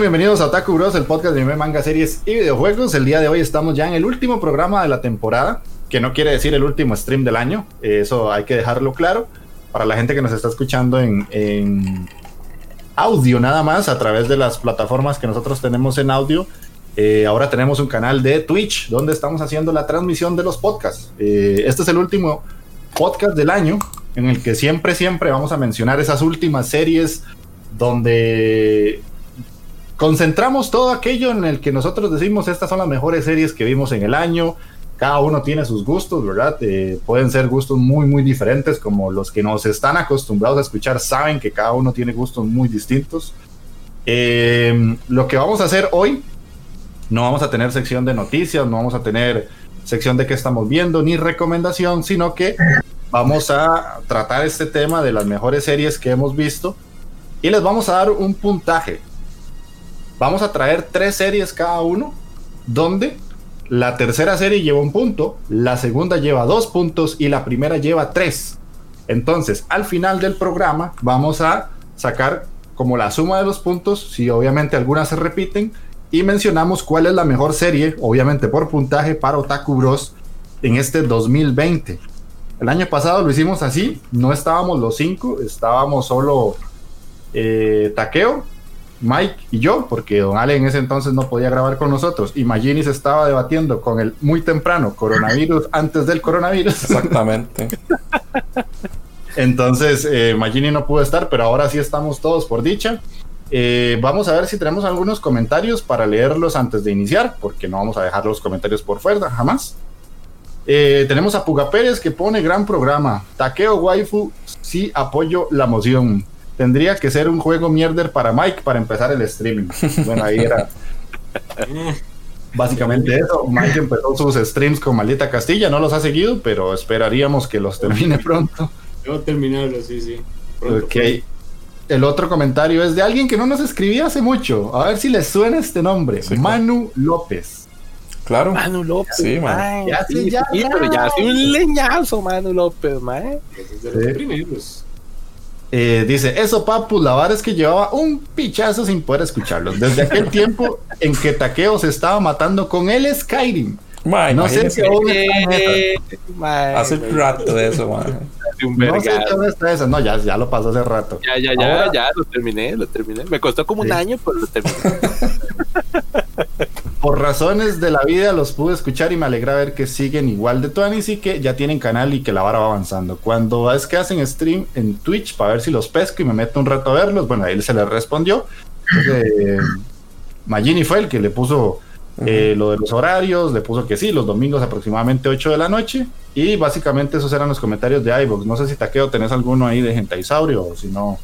Bienvenidos a Otaku Bros, el podcast de anime, manga, series y videojuegos. El día de hoy estamos ya en el último programa de la temporada, que no quiere decir el último stream del año, eso hay que dejarlo claro. Para la gente que nos está escuchando en, audio nada más, a través de las plataformas que nosotros tenemos en audio, eh, ahora tenemos un canal de Twitch donde estamos haciendo la transmisión de los podcasts. Eh, este es el último podcast del año en el que siempre, siempre vamos a mencionar esas últimas series donde concentramos todo aquello en el que nosotros decimos estas son las mejores series que vimos en el año. Cada uno tiene sus gustos, ¿verdad? Eh, pueden ser gustos muy, muy diferentes, como los que nos están acostumbrados a escuchar saben que cada uno tiene gustos muy distintos. Eh, lo que vamos a hacer hoy, no vamos a tener sección de noticias, no vamos a tener sección de qué estamos viendo, ni recomendación, sino que vamos a tratar este tema de las mejores series que hemos visto y les vamos a dar un puntaje vamos a traer tres series cada uno, donde la tercera serie lleva un punto, la segunda lleva dos puntos y la primera lleva tres. Entonces, al final del programa vamos a sacar como la suma de los puntos, si obviamente algunas se repiten, y mencionamos cuál es la mejor serie, obviamente por puntaje, para Otaku Bros. en este 2020. El año pasado lo hicimos así, no estábamos los cinco, estábamos solo eh, Takeo, Mike y yo, porque Don Ale en ese entonces no podía grabar con nosotros y Magini se estaba debatiendo con el muy temprano coronavirus antes del coronavirus. Exactamente. entonces eh, Magini no pudo estar, pero ahora sí estamos todos por dicha. Eh, vamos a ver si tenemos algunos comentarios para leerlos antes de iniciar, porque no vamos a dejar los comentarios por fuera, jamás. Eh, tenemos a Puga Pérez que pone gran programa. Takeo Waifu, sí apoyo la moción tendría que ser un juego mierder para Mike para empezar el streaming. Bueno, ahí era básicamente eso. Mike empezó sus streams con Maldita Castilla, no los ha seguido, pero esperaríamos que los termine pronto. Debo terminarlos, sí, sí. ok. El otro comentario es de alguien que no nos escribía hace mucho. A ver si les suena este nombre. Manu López. Claro. Manu López. Sí, man. Ya, sí, ya, pero ya hace un leñazo, Manu López, man. Es de los primeros. Eh, dice, eso papu, la verdad es que llevaba un pichazo sin poder escucharlos. Desde aquel tiempo en que Takeo se estaba matando con el Skyrim. no sé si aún Hace rato de eso, man. No sé dónde está eso. No, ya, ya lo pasó hace rato. Ya, ya, ya, ya, lo terminé, lo terminé. Me costó como un año, pero lo terminé. Por razones de la vida los pude escuchar y me alegra ver que siguen igual de Tuanis y que ya tienen canal y que la vara va avanzando. Cuando es que hacen stream en Twitch para ver si los pesco y me meto un rato a verlos, bueno, ahí se les respondió. Entonces, Magini fue el que le puso Eh, lo de los horarios, le puso que sí, los domingos aproximadamente 8 de la noche. Y básicamente esos eran los comentarios de iVoox. No sé si Taqueo tenés alguno ahí de Gentaisaurio o si no.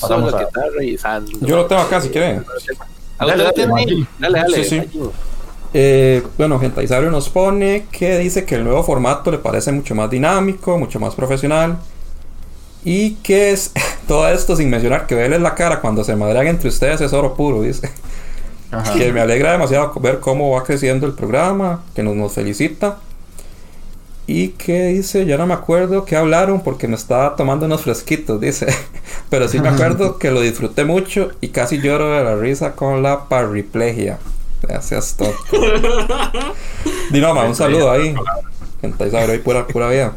Pasamos a... revisando. Yo lo tengo acá si quieren. Dale, dale, dale. Sí, sí. Eh, bueno, Gentaisaurio nos pone que dice que el nuevo formato le parece mucho más dinámico, mucho más profesional. Y que es todo esto sin mencionar que verles la cara cuando se madrean entre ustedes es oro puro, dice. Que me alegra demasiado ver cómo va creciendo el programa, que nos, nos felicita. Y que dice, ya no me acuerdo que hablaron porque me estaba tomando unos fresquitos, dice. Pero sí me acuerdo que lo disfruté mucho y casi lloro de la risa con la parriplegia. Gracias, todo. Dinoma, un saludo ahí. Gente, ahí pura, pura vida.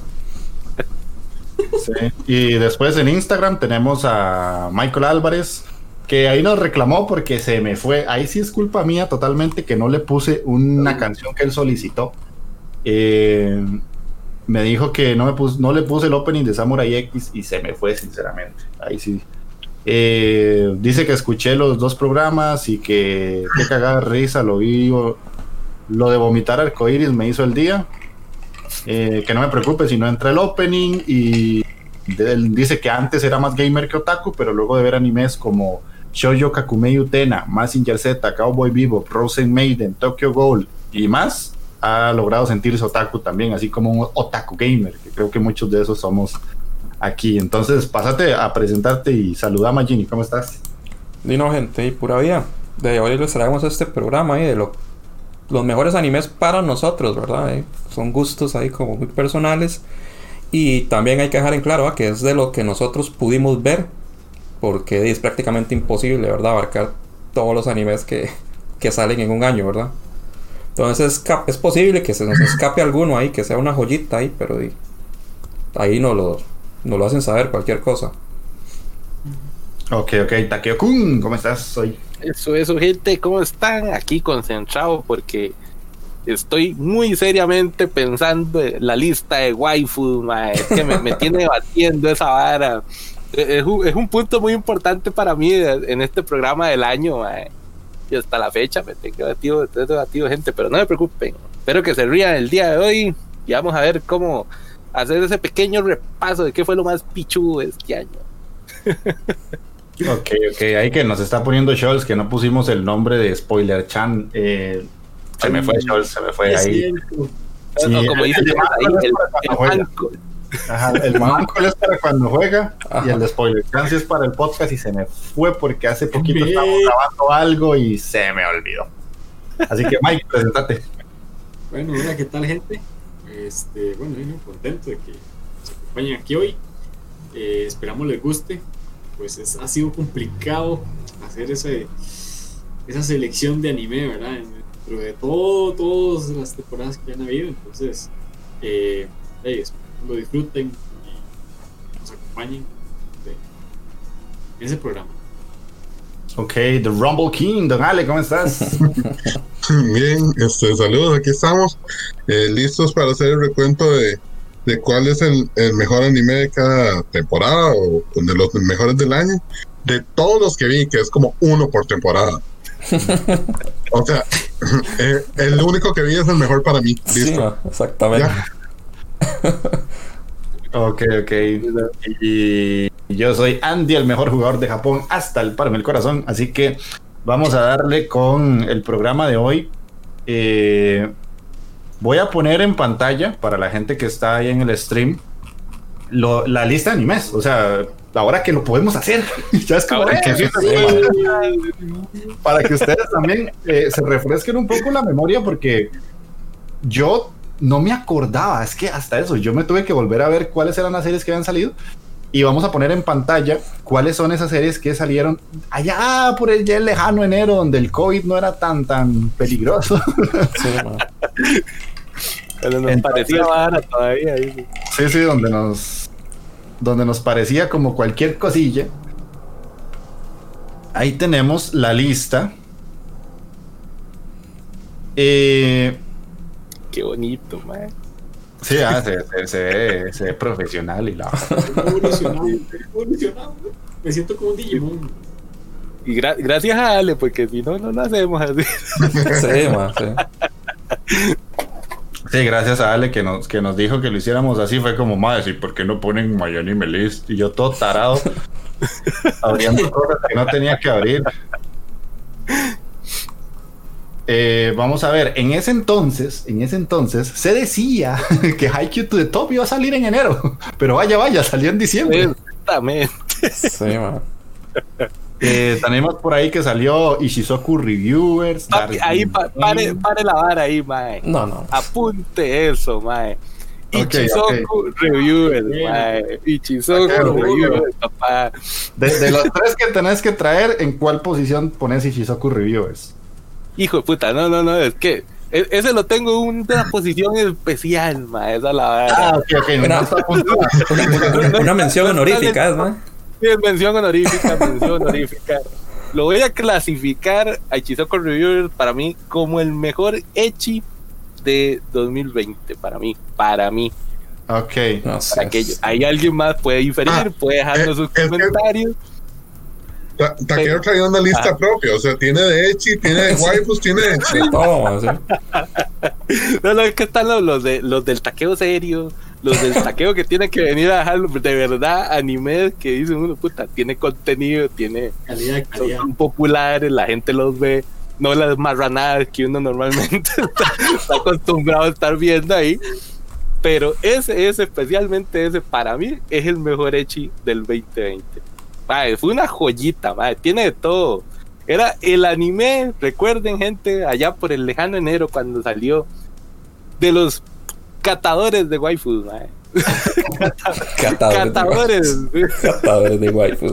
Sí. Y después en Instagram tenemos a Michael Álvarez, que ahí nos reclamó porque se me fue. Ahí sí es culpa mía totalmente que no le puse una canción que él solicitó. Eh, me dijo que no, me puse, no le puse el opening de Samurai X y se me fue, sinceramente. Ahí sí. Eh, dice que escuché los dos programas y que qué cagada risa, lo vi. Lo de vomitar arcoíris me hizo el día. Eh, que no me preocupe si no entra el opening. Y él dice que antes era más gamer que otaku, pero luego de ver animes como Shoujo Kakumei Utena, Massinger Z, Cowboy Vivo, Frozen Maiden, Tokyo Ghoul y más, ha logrado sentirse otaku también, así como un otaku gamer, que creo que muchos de esos somos aquí. Entonces, pásate a presentarte y saluda a ¿cómo estás? Dino, gente, y pura vida. De hoy les traemos este programa ahí de lo, los mejores animes para nosotros, ¿verdad? Eh, son gustos ahí como muy personales. Y también hay que dejar en claro que es de lo que nosotros pudimos ver, porque es prácticamente imposible, ¿verdad? Abarcar todos los animes que, que salen en un año, ¿verdad? Entonces es, posible que se nos escape alguno ahí, que sea una joyita ahí, pero ahí no lo, no lo hacen saber cualquier cosa. Ok, ok, Takeo-kun, ¿cómo estás hoy? Eso, eso, gente, ¿cómo están? Aquí concentrado porque estoy muy seriamente pensando en la lista de waifu, es que me, tiene batiendo esa vara. Es un, es un, punto muy importante para mí en este programa del año, y hasta la fecha me tengo debatido, tengo debatido gente, pero no me preocupen. Espero que se rían el día de hoy y vamos a ver cómo hacer ese pequeño repaso de qué fue lo más pichudo este año. ok, ok, ahí que nos está poniendo Scholz que no pusimos el nombre de Spoiler Chan. Eh, se me fue Scholz, se me fue ahí. como dice el, el, Ajá, el manco es para cuando juega y el de Spoiler Chan es para el podcast y se me fue porque hace poquito estábamos grabando algo y se me olvidó. Así que Mike, presentate. Bueno, hola, ¿qué tal gente? Este, bueno, contento de que nos acompañen aquí hoy. Eh, esperamos les guste. Pues es, ha sido complicado hacer ese, esa selección de anime, ¿verdad? Dentro de todo, todas las temporadas que han habido. Entonces, eh, lo disfruten y nos acompañen en ese programa. Ok, The Rumble King, Don Ale, ¿cómo estás? Bien, este, saludos, aquí estamos, eh, listos para hacer el recuento de, de cuál es el, el, mejor anime de cada temporada o de los mejores del año, de todos los que vi, que es como uno por temporada. o sea, eh, el único que vi es el mejor para mí. Listo. exactamente. Ok, ok. Y yo soy Andy, el mejor jugador de Japón hasta el paro en el corazón. Así que vamos a darle con el programa de hoy. Eh, voy a poner en pantalla para la gente que está ahí en el stream la lista de animes. O sea, ahora que lo podemos hacer, ya es como para que ustedes también eh, se refresquen un poco la memoria, porque yo no me acordaba. Es que hasta eso, yo me tuve que volver a ver cuáles eran las series que habían salido y vamos a poner en pantalla cuáles son esas series que salieron allá por el ya lejano enero, donde el COVID no era tan, tan peligroso. Sí, Pero nos parecía todavía. Sí, sí, donde nos, donde nos parecía como cualquier cosilla. Ahí tenemos la lista. Eh, Qué bonito, man. Sí, ah, se, se, ve, se, ve, profesional y la. Me siento como un Digimon. Y gra- gracias a Ale, porque si no, no lo hacemos así. Sí, ma, sí. Sí, gracias a Ale que nos, que nos dijo que lo hiciéramos así. Fue como, madre, ¿y por qué no ponen My Anime List? Y yo todo tarado, abriendo cosas que no tenía que abrir. Eh, vamos a ver, en ese entonces, en ese entonces, se decía que Haikyuu to the Top iba a salir en enero. Pero vaya, vaya, salió en diciembre. Exactamente. Sí, ma. Eh, tenemos por ahí que salió Ishizoku Reviewers. Papi, ahí pa- pare, pare la vara ahí, mae. No, no. Apunte eso, mae. Ok, Ichizoku Reviewers, Bien. mae. Ichizoku Ok, Reviewers, papá. De, de los tres que tenés que traer, ¿en cuál posición pones Ishizoku Reviewers? Hijo de puta, no, no, no, es que e- ese lo tengo en una posición especial, mae. Esa es la vara. Ah, ok, ok. No. Una, una- una mención honorífica, es, ma. Sí, es mención honorífica, mención honorífica. Lo voy a clasificar a Ichizoku Reviewers para mí como el mejor Echi de 2020, para mí, para mí. Ok. No sé. Para que ahí alguien más puede diferir, Ah, puede dejarnos eh, sus que- comentarios. Ta- Taquero traía una lista Ah. propia, o sea, tiene de Echi, tiene de waifus, tiene de Echi. Sí. No, no, es que están los, los de, los del taqueo serio, los del taqueo que tienen que venir a dejar de verdad animes que dicen uno, puta, tiene contenido, tiene Calidad, son, calidad. son populares, la gente los ve, no las marranadas que uno normalmente está, está acostumbrado a estar viendo ahí. Pero ese, ese, especialmente ese, para mí es el mejor Echi del 2020. Mae, fue una joyita, mae, tiene de todo. Era el anime, recuerden gente, allá por el lejano enero cuando salió, de los catadores de waifus, mae. Catadores. Catadores. De, catadores de waifus.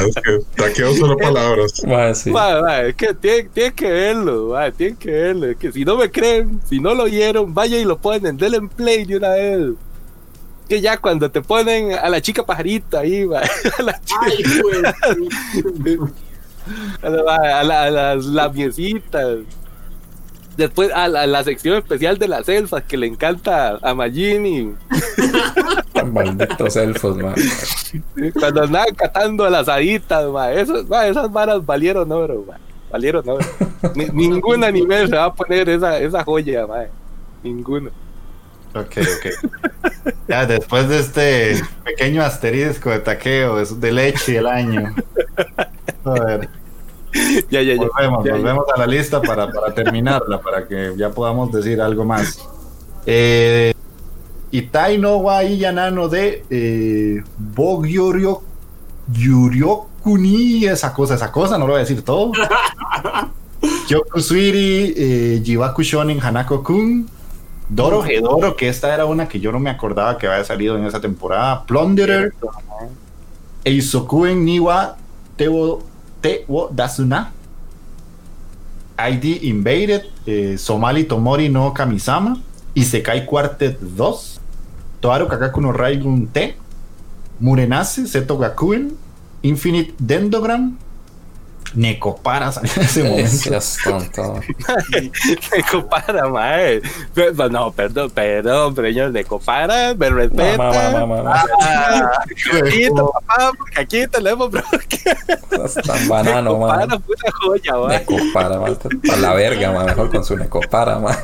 Es que taqueo solo palabras. Sí. Es que tienen, tienen que verlo, ma, tienen que verlo. Es que si no me creen, si no lo oyeron, vaya y lo ponen, denle en play de una vez. Que ya cuando te ponen a la chica pajarita ahí, ma, a, la chica- Ay, güey. a la- a la- a las lamiecitas. Después a la, a la sección especial de las elfas que le encanta a Magini. Malditos elfos. Cuando andaban catando a las haditas, esos- esas varas valieron oro, valieron oro. Ni- ningún anime se va a poner esa, esa joya, ma, ninguno. Ok, ok. Ya, después de este pequeño asterisco de taqueo, es de leche del año. Joder. Ya, ya, ya. Volvemos, Ya, ya. volvemos a la lista para, para terminarla, para que ya podamos decir algo más. Eh, Itai no wa Iyanano de eh, Bogyoryo Yuryokuni, esa cosa, esa cosa, no lo voy a decir todo. Kyokusuiri, eh, Jibaku Shonen Hanako Kun, Doro Hedoro, que esta era una que yo no me acordaba que había salido en esa temporada, Plunderer, Eisokuen Niwa Tewo, Tewo Dasuna, ID Invaded, eh, Somali Tomori no Kamisama, Isekai Quartet 2, Toaru Kakaku no Raigun T, Murenase, Seto Gakuen, Infinite Dendogram, Nekopara salió en ese momento. Seas tonto. Me compara, mae. Pero- No, perdón, perdón, señor, me compara, me respeta. Ma, ma, ma, ma, ma. Ah, Quito, papá, porque aquí tenemos, bro. Estás tan banano, ma. Compara, puta joya, mae. Necopara, ma. A la verga, ma. Mejor con su necopara, ma.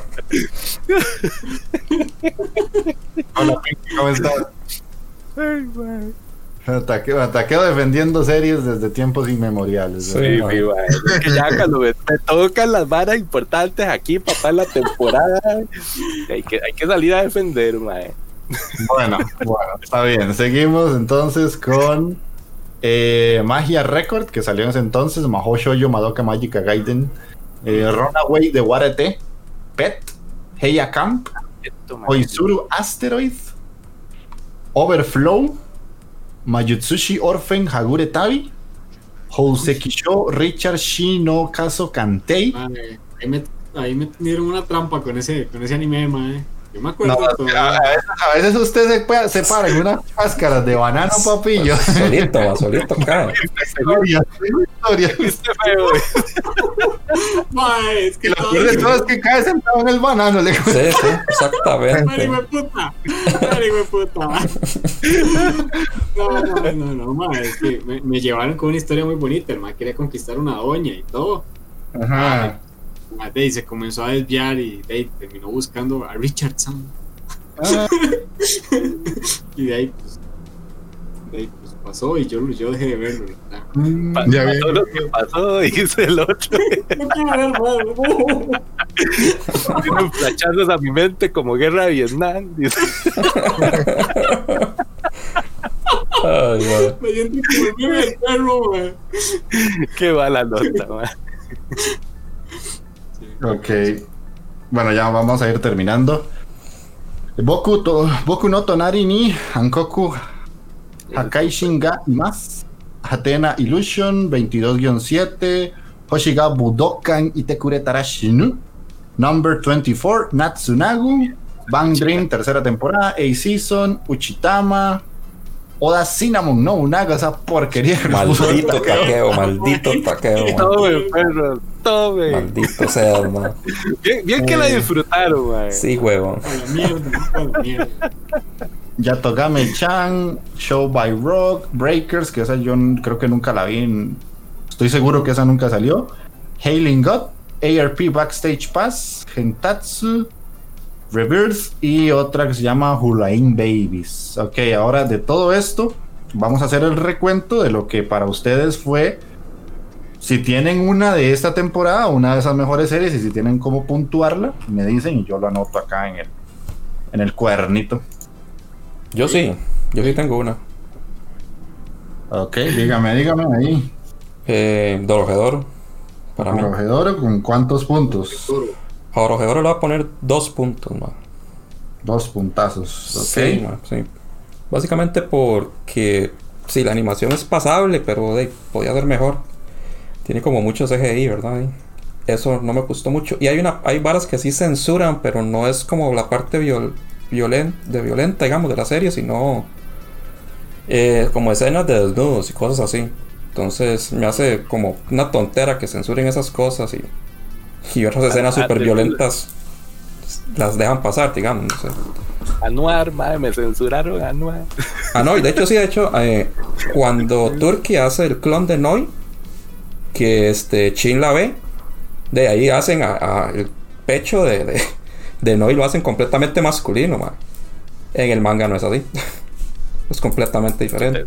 Hola, ¿cómo estás? Ay, mae. Ataqueo, ataqueo defendiendo series desde tiempos inmemoriales. Sí. Mae. Es que ya cuando me, tocan las varas importantes aquí, papá, en la temporada, hay que, hay que salir a defender, mae. Bueno, bueno, está bien. Seguimos entonces con eh, Magia Record, que salió en ese entonces, Mahou Shoujo Madoka Magica Gaiden, eh, Runaway de Warete, Pet, Heia Camp. Oizuru Asteroid, Overflow, Mayutsushi Orphan Hagure Tabi, Housekisho Richard Shi no Kaso Kantei. Ahí, me, ahí me dieron una trampa con ese, con ese anime, mae. Yo me acuerdo. No, todavía. a, veces, a veces usted se, pa- se para en unas cáscaras de banano, papillo. Solito, va, solito cae. Historia, historia. Viste feo, güey. Mae, es que lo peor de todo es que cae sentado en el banano. Le Sí, sí, Madre, exactamente. hijo de puta. Madre, de puta. No, no, no, no, ma, es que me, me llevaron con una historia muy bonita. El quería conquistar una doña y todo. Ajá. Ma, de ahí se comenzó a desviar y de ahí terminó buscando a Richardson. Ah, Y de ahí, pues, de ahí, pues pasó y yo, yo dejé de verlo. verdad. mm, Pa- Ya vi. pasó lo que pasó, dice el otro. No quiero ver no. Tienen flachazos a mi mente como guerra de Vietnam. Dice. Ay, va. Me siento como el perro. Qué mala nota, man. Ok. Bueno, ya vamos a ir terminando. Boku, to, Boku no Tonari ni Hankoku Hakai Shinga más. Hatena Illusion 22-7. Hoshiga Budokan Itekure Tarashinu. Number 24. Natsunagu. Bang Dream, tercera temporada. A-Season. Uchitama. Oda Cinnamon, no Unaga, esa porquería. Maldito taqueo, maldito taqueo, perro, tome. Maldito sea, man. Bien, bien que la disfrutaron, man. Sí, huevón. A la mierda, a la mierda. Yatogame Chan, Show by Rock, Breakers, que esa yo creo que nunca la vi. en- estoy seguro que esa nunca salió. Hailing God, ARP Backstage Pass, Gentatsu, Rebirth y otra que se llama Hulain Babies. Ok, ahora de todo esto, vamos a hacer el recuento de lo que para ustedes fue. Si tienen una de esta temporada, una de esas mejores series, y si tienen cómo puntuarla, me dicen y yo lo anoto acá en el, en el cuadernito. Yo sí, yo sí tengo una. Ok, dígame, dígame ahí. Eh, Dorojedoro. Para mí. ¿con cuántos puntos? Toro. Dorojedoro le voy a poner dos puntos, man. Dos puntazos. Ok. Sí, man, sí. Básicamente porque sí, la animación es pasable, pero de, podía ser mejor. Tiene como mucho CGI, ¿verdad? Y eso no me gustó mucho. Y hay una, hay varas que sí censuran, pero no es como la parte viol, violen- de violenta, digamos, de la serie, sino eh, como escenas de desnudos y cosas así. Entonces me hace como una tontera que censuren esas cosas y, y otras escenas ah, súper de- violentas las dejan pasar, digamos. No sé. Anuar, madre, me censuraron Anuar. Ah, no, y de hecho, sí, de hecho, eh, cuando Turkey hace el clon de Noi, que este Chin la ve, de ahí hacen a- el pecho de, de, de Noi, lo hacen completamente masculino. En el manga no es así. es completamente diferente.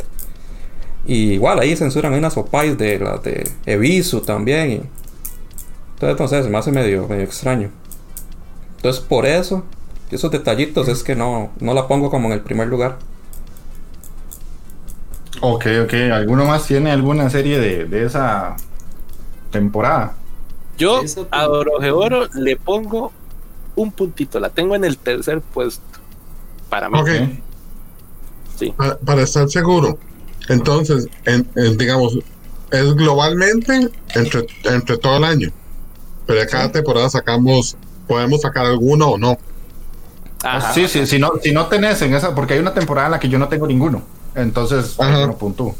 Y igual ahí censuran unas opais de las de Ebisu también. Y... Entonces, entonces, se me hace medio, medio extraño. Entonces, por eso, esos detallitos es que no, no la pongo como en el primer lugar. Ok, ok. ¿Alguno más tiene alguna serie de, de esa temporada? Yo a Orojeoro le pongo un puntito, la tengo en el tercer puesto. Para mí. Ok, Sí. para, para estar seguro. Entonces, en, en, digamos, es globalmente entre, entre todo el año. Pero de cada temporada sacamos, podemos sacar alguno o no. Ajá. Sí, sí, si no, si no tenés en esa, porque hay una temporada en la que yo no tengo ninguno. Entonces, no puntúo.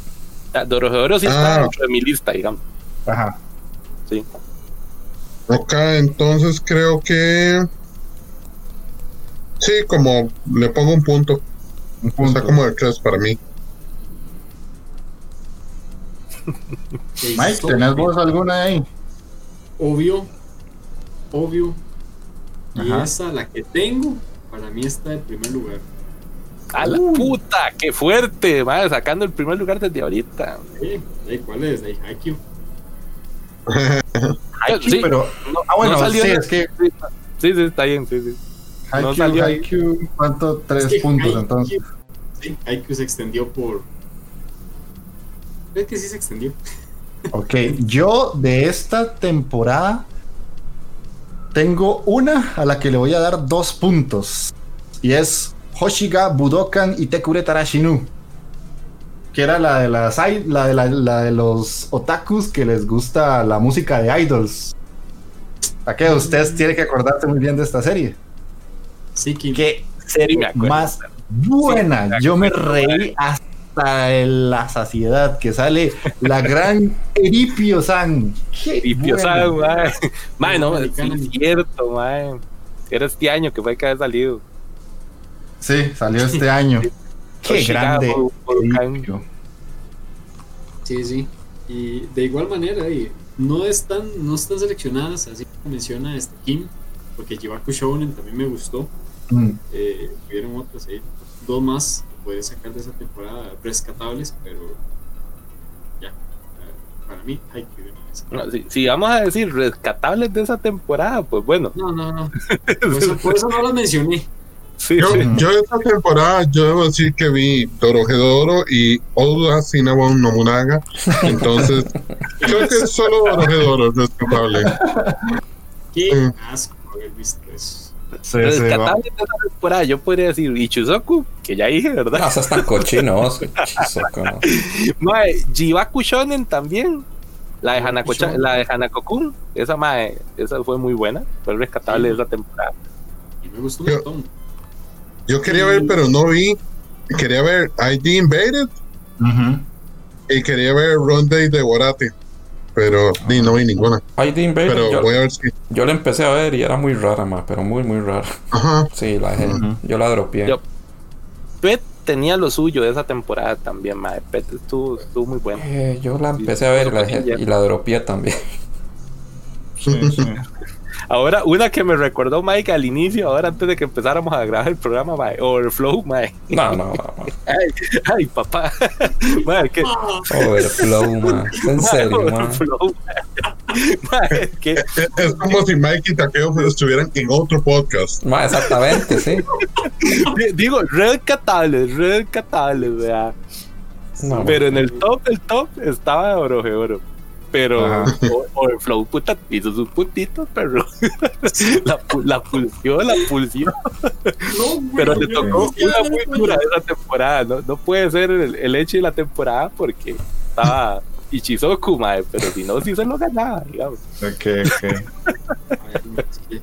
Ah, De Orojeoro sí Ah. está dentro de mi lista, digamos. Ajá. Sí. Ok, entonces creo que. Sí, como le pongo un punto. Un Está punto. como de tres para mí. Mike, ¿tenés vos alguna ahí? Obvio, obvio. Y Ajá. esa, la que tengo, para mí está en primer lugar. A la puta, qué fuerte, madre, sacando el primer lugar desde ahorita. ¿Eh? ¿Cuál es? ¿De Haikyuu? Haikyuu, Sí. pero. No- Ah, bueno, no salió sí, en- es que Sí, sí, está bien, sí, sí. Haikyuu, salió ahí. Haikyuu, ¿cuánto? Tres Es que puntos Haikyuu- entonces. Sí, Haikyuu se extendió por. Es que sí se extendió. Ok, yo de esta temporada tengo una a la que le voy a dar dos puntos. Y es Hoshiga Budokan Itekure Tarashinu. Que era la de las la de, la, la de los otakus que les gusta la música de idols. ¿A qué? Ustedes tienen que acordarse muy bien de esta serie. Sí, Kim. Qué serie más buena. Yo me reí hasta en la saciedad que sale la gran Eripio-san. Qué Ripio buena. San, mae. Mae, no, es cierto, mae. Era este año que fue que había salido. Sí, salió este año. Qué grande. Volcán. Sí, sí. Y de igual manera, y no están, no están seleccionadas, así como menciona este Kim, porque Jibaku Shounen también me gustó. Mm. Eh, hubieron otras ahí, dos más que puedes sacar de esa temporada rescatables, pero ya, eh, para mí hay que ver esa. No, si, si vamos a decir rescatables de esa temporada, pues bueno. No, no, no. Por eso, por eso no las mencioné. Sí, Yo, sí. yo esta temporada, yo debo decir que vi Dorohedoro y Oda Cinnamon Nobunaga. Entonces, creo que es solo Dorohedoro es respetable. Qué Mm. asco haber visto eso. Sí, sí, va. rescatables de esa temporada, yo podría decir Ichizoku, que ya dije, ¿verdad? No, esas tan cochinos. Chizoco, no. Mae, Jibaku Shonen también. La de, Jibaku Hanako Shonen. la de Hanako-kun, esa mae, esa fue muy buena, fue rescatable de esa temporada. Y me gustó un montón. Yo quería ver, pero no vi. Quería ver ID Invaded y quería ver Run Day de Borate. Pero ni no vi ninguna. ID Invader, Pero yo, voy a ver si. yo la empecé a ver y era muy rara, ma, pero muy, muy rara. Ajá. Sí, la dejé. Yo la dropié. Yo- Pet tenía lo suyo de esa temporada también, mae. Pet estuvo, estuvo muy bueno. Eh, yo la empecé a ver y la, dejé, y la dropié también. Sí, sí. Ahora, una que me recordó Mike al inicio, ahora antes de que empezáramos a grabar el programa, mae, Overflow, mae. No, no, no. no. Ay, ay, papá. Mae, que, Overflow, ma. En serio, ma. Overflow. Mae, que Es, es como si Mike y Takeo estuvieran en otro podcast. Exactamente, sí. di- digo, rescatables, rescatables, vea. No. Pero en el top del top estaba Oro de Oro. Pero Ajá. O- Overflow, puta, hizo sus puntitos, pero la, la pulsió, la pulsió. No, Pero le tocó una muy dura esa temporada. No, no puede ser el, el hecho de la temporada porque estaba Ichizoku, mae, pero si no, sí se lo ganaba, digamos. Ok, ok.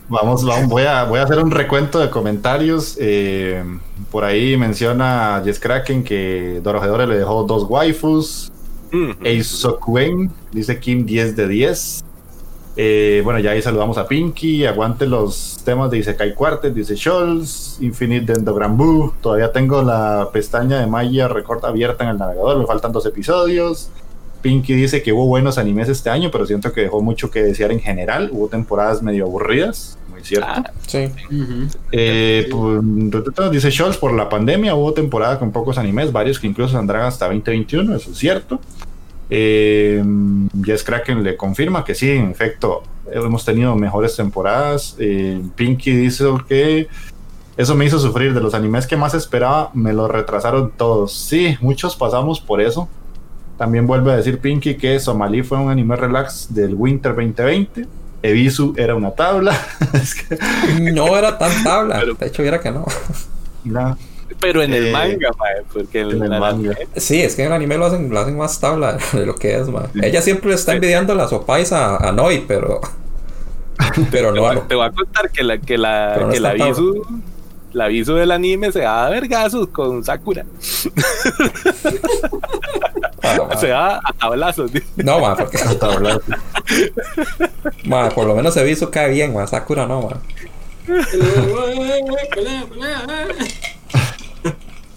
Vamos, vamos, voy a, voy a hacer un recuento de comentarios. Eh, por ahí menciona Jess Kraken que Dorohedore le dejó dos waifus. Ujú. Eisokuen, dice Kim 10 de 10. Eh, bueno, ya ahí saludamos a Pinky. Aguante los temas de Isekai Quartet, dice Scholz. Infinite Dendo Granbu. Todavía tengo la pestaña de Maya Record abierta en el navegador. Me faltan dos episodios. Pinky dice que hubo buenos animes este año, pero siento que dejó mucho que desear en general. Hubo temporadas medio aburridas, cierto. Ah, Sí. Eh, pues, dice Scholz, por la pandemia hubo temporada con pocos animes, varios que incluso saldrán hasta 2021, eso es cierto. Eh, Jess Kraken le confirma que sí, en efecto, hemos tenido mejores temporadas. Eh, Pinky dice que eso me hizo sufrir de los animes que más esperaba, me lo retrasaron todos. Sí, muchos pasamos por eso. También vuelve a decir Pinky que Somali fue un anime relax del Winter 2020. Ebisu era una tabla. Es que- No era tan tabla. Pero- De hecho, era que no. pero en el Eh, manga, mae, porque en, en el manga. Sí, es que en el anime lo hacen, lo hacen más tabla de lo que es, ma. Ella siempre le está envidiando las opais a, a Noi, pero. Pero no, te voy a contar que la que la no que la aviso la aviso del anime se da a vergazos con Sakura. Ah. Se da a tablazos. No, ma, porque. Tabla. Ma, por lo menos se visto cae bien, ma. Sakura no, ma. Pelea, pelea.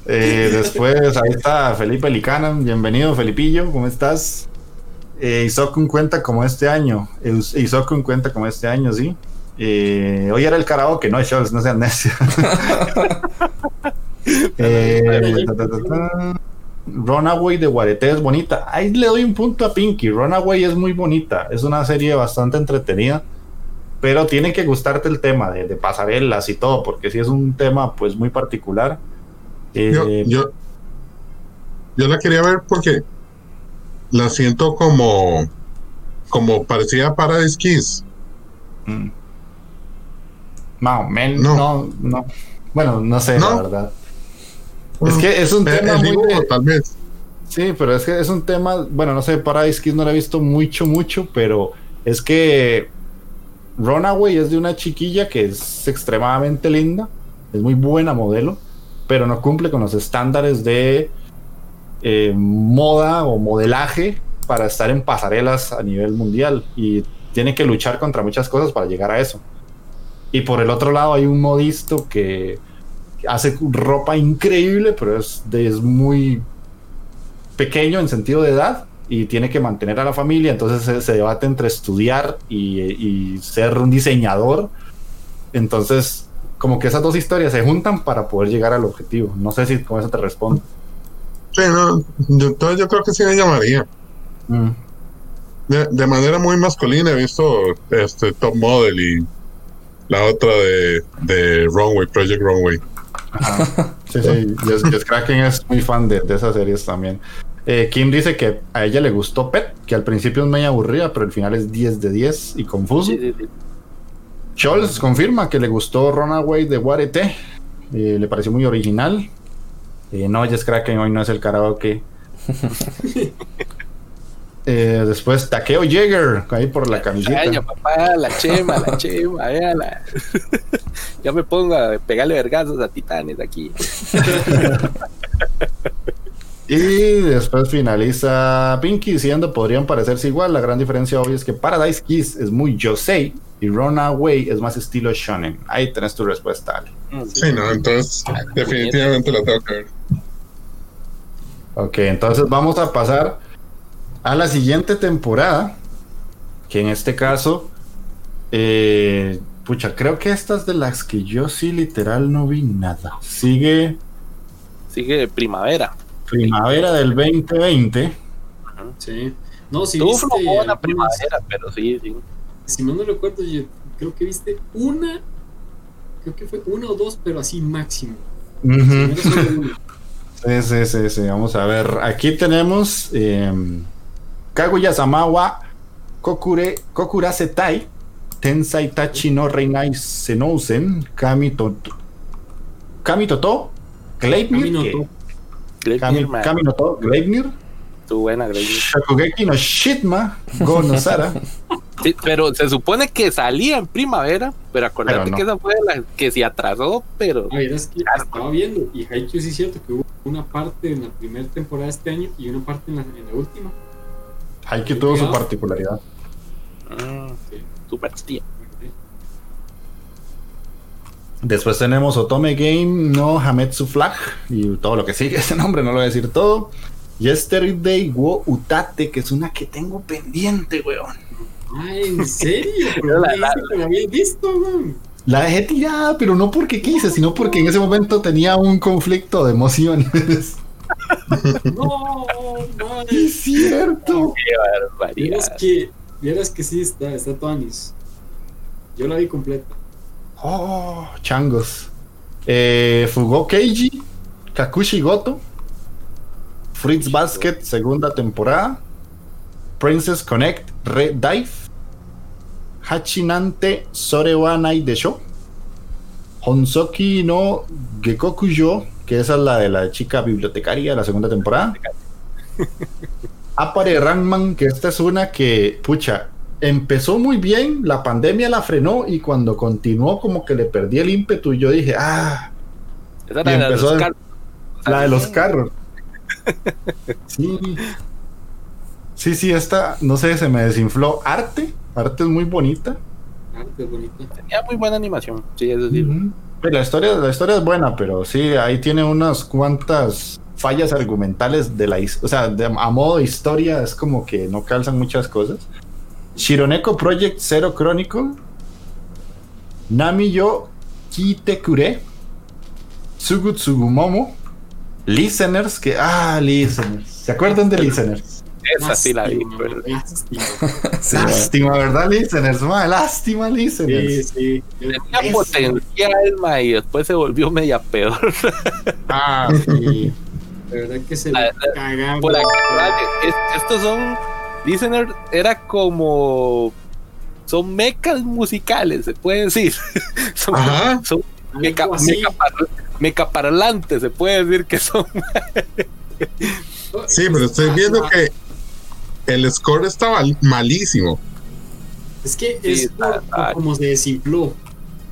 Eh, después, ahí está Felipe Licana. Bienvenido, Felipillo. ¿Cómo estás? Eh, Isokun cuenta como este año. Isokun cuenta como este año, sí. Eh, hoy era el karaoke, no Scholz, no sean necios. eh, ta, ta, ta, ta. Runaway de Guarete es bonita. Ahí le doy un punto a Pinky. Runaway es muy bonita. Es una serie bastante entretenida. Pero tiene que gustarte el tema de, de pasarelas y todo, porque si es un tema pues muy particular. Yo, Eh, yo, yo la quería ver porque la siento como como parecía Paradise Kiss. Mm. Más o menos. No. No. no, Bueno, no sé, No. la verdad. Es que es un Eh, tema muy dibujo, de- tal vez. Sí, pero es que es un tema. Bueno, no sé, Paradise Kiss no lo he visto mucho, mucho, pero es que Runaway es de una chiquilla que es extremadamente linda. es muy buena modelo, pero no cumple con los estándares de eh, moda o modelaje para estar en pasarelas a nivel mundial y tiene que luchar contra muchas cosas para llegar a eso. Y por el otro lado hay un modisto que hace ropa increíble, pero es, de- es muy pequeño en sentido de edad y tiene que mantener a la familia, entonces se, se debate entre estudiar y, y ser un diseñador. Entonces, como que esas dos historias se juntan para poder llegar al objetivo. No sé si con eso te respondo. Sí, no, yo, entonces yo creo que sí me llamaría. Mm. De, de manera muy masculina he visto este Top Model y la otra de, de Runway, Project Runway. Sí, sí, Jess, Jess Kraken es muy fan de, de esas series también. Eh, Kim dice que a ella le gustó Pet, que al principio es medio aburrida, pero al final es 10 de 10 y confuso. Sí, sí, sí. Scholz confirma que le gustó Runaway de Warete, eh, le pareció muy original. Eh, no, Jess Kraken hoy no es el karaoke. Eh, después Takeo Jäger, ahí por la camiseta. Ay, papá, la chema, la chema, véala. ya me pongo a pegarle vergazos a titanes aquí. Y después finaliza Pinky diciendo podrían parecerse igual. La gran diferencia obvia es que Paradise Kiss es muy Yosei y Runaway es más estilo shonen. Ahí tenés tu respuesta, Ale. Sí, no, entonces definitivamente la tengo que ver. Ok, entonces vamos a pasar a la siguiente temporada. Que en este caso, eh, pucha, creo que estas de las que yo sí literal no vi nada. Sigue Sigue primavera. primavera del 2020. Sí. No, si Tuvo viste algunas- primavera, pero sí, sí. si no me recuerdo, yo creo que viste una, creo que fue una o dos, pero así máximo. Solo una. Sí, sí, sí, sí. Vamos a ver. Aquí tenemos eh, Kaguya Samawa Kokure, Kokura Setai Tensai Tachi no Reinai Senousen Kami Toto Kami Toto Gleipnir Kami, man. Kami no To Gleipnir Tu buena, Gleipnir. Shokugeki no Shitma Go no Sara Sí, pero se supone que salía en primavera, pero acordate Pero no. que esa fue la que se atrasó, pero Ah, verás que estaba viendo y Haikyuu sí es cierto que hubo una parte en la primera temporada de este año y una parte en la, en la última. Hay que tuvo su particularidad. mm, Sí. super tía. Después tenemos Otome Game no Hametsu Flag y todo lo que sigue ese nombre, no lo voy a decir todo. Yesterday wo Utate, que es una que tengo pendiente, weón. Ah, ¿en serio? ¿Por Yo la- la- habías visto, weón? La dejé tirada, pero no porque quise, sino porque en ese momento tenía un conflicto de emociones. No, man. es cierto. Qué barbaridad. Vieras que, vieras que sí está, está Toanis. Yo la vi completa. Oh, changos. Eh, Fugó Keiji, Kakushi Goto, Fritz Basket, segunda temporada, Princess Connect, Red Dive, Hachinante Sorewanai de Show, Honsoki no Gekokuyo, que esa es la de la chica bibliotecaria de la segunda temporada. Apare Rangman, que esta es una que, pucha, empezó muy bien, la pandemia la frenó y cuando continuó como que le perdí el ímpetu y yo dije, ah, Esa y la de empezó los de- carros. la de los carros. Sí. Sí, sí, esta, no sé, se me desinfló. Arte, arte es muy bonita. Ah, qué bonita. Tenía muy buena animación. Sí, eso sí. Ujú. La historia, la historia es buena, pero sí, ahí tiene unas cuantas fallas argumentales de la o sea, a modo historia es como que no calzan muchas cosas. Shironeko Project Zero Chronicle, Nami yo Kitekure, Tsugutsugumomo, Listeners, que ah, Listeners. ¿Se acuerdan de Listeners? Esa sí la vi. Lástima, pero- lástima. Sí, lástima, ¿verdad, Listeners? Ma, lástima, Sí, Listeners. sí. Tenía Eso. potencial, ma, y después se volvió media peor. Ah, sí. De verdad que se La- la-. Por vale, es- estos son. Listener era como. Son mecas musicales, se puede decir. son, Ajá. son meca, mecaparl- mecaparlantes, se puede decir que son. Sí, pero estoy viendo que el score está mal- malísimo. Es que Sí, es por- por como se desinfló.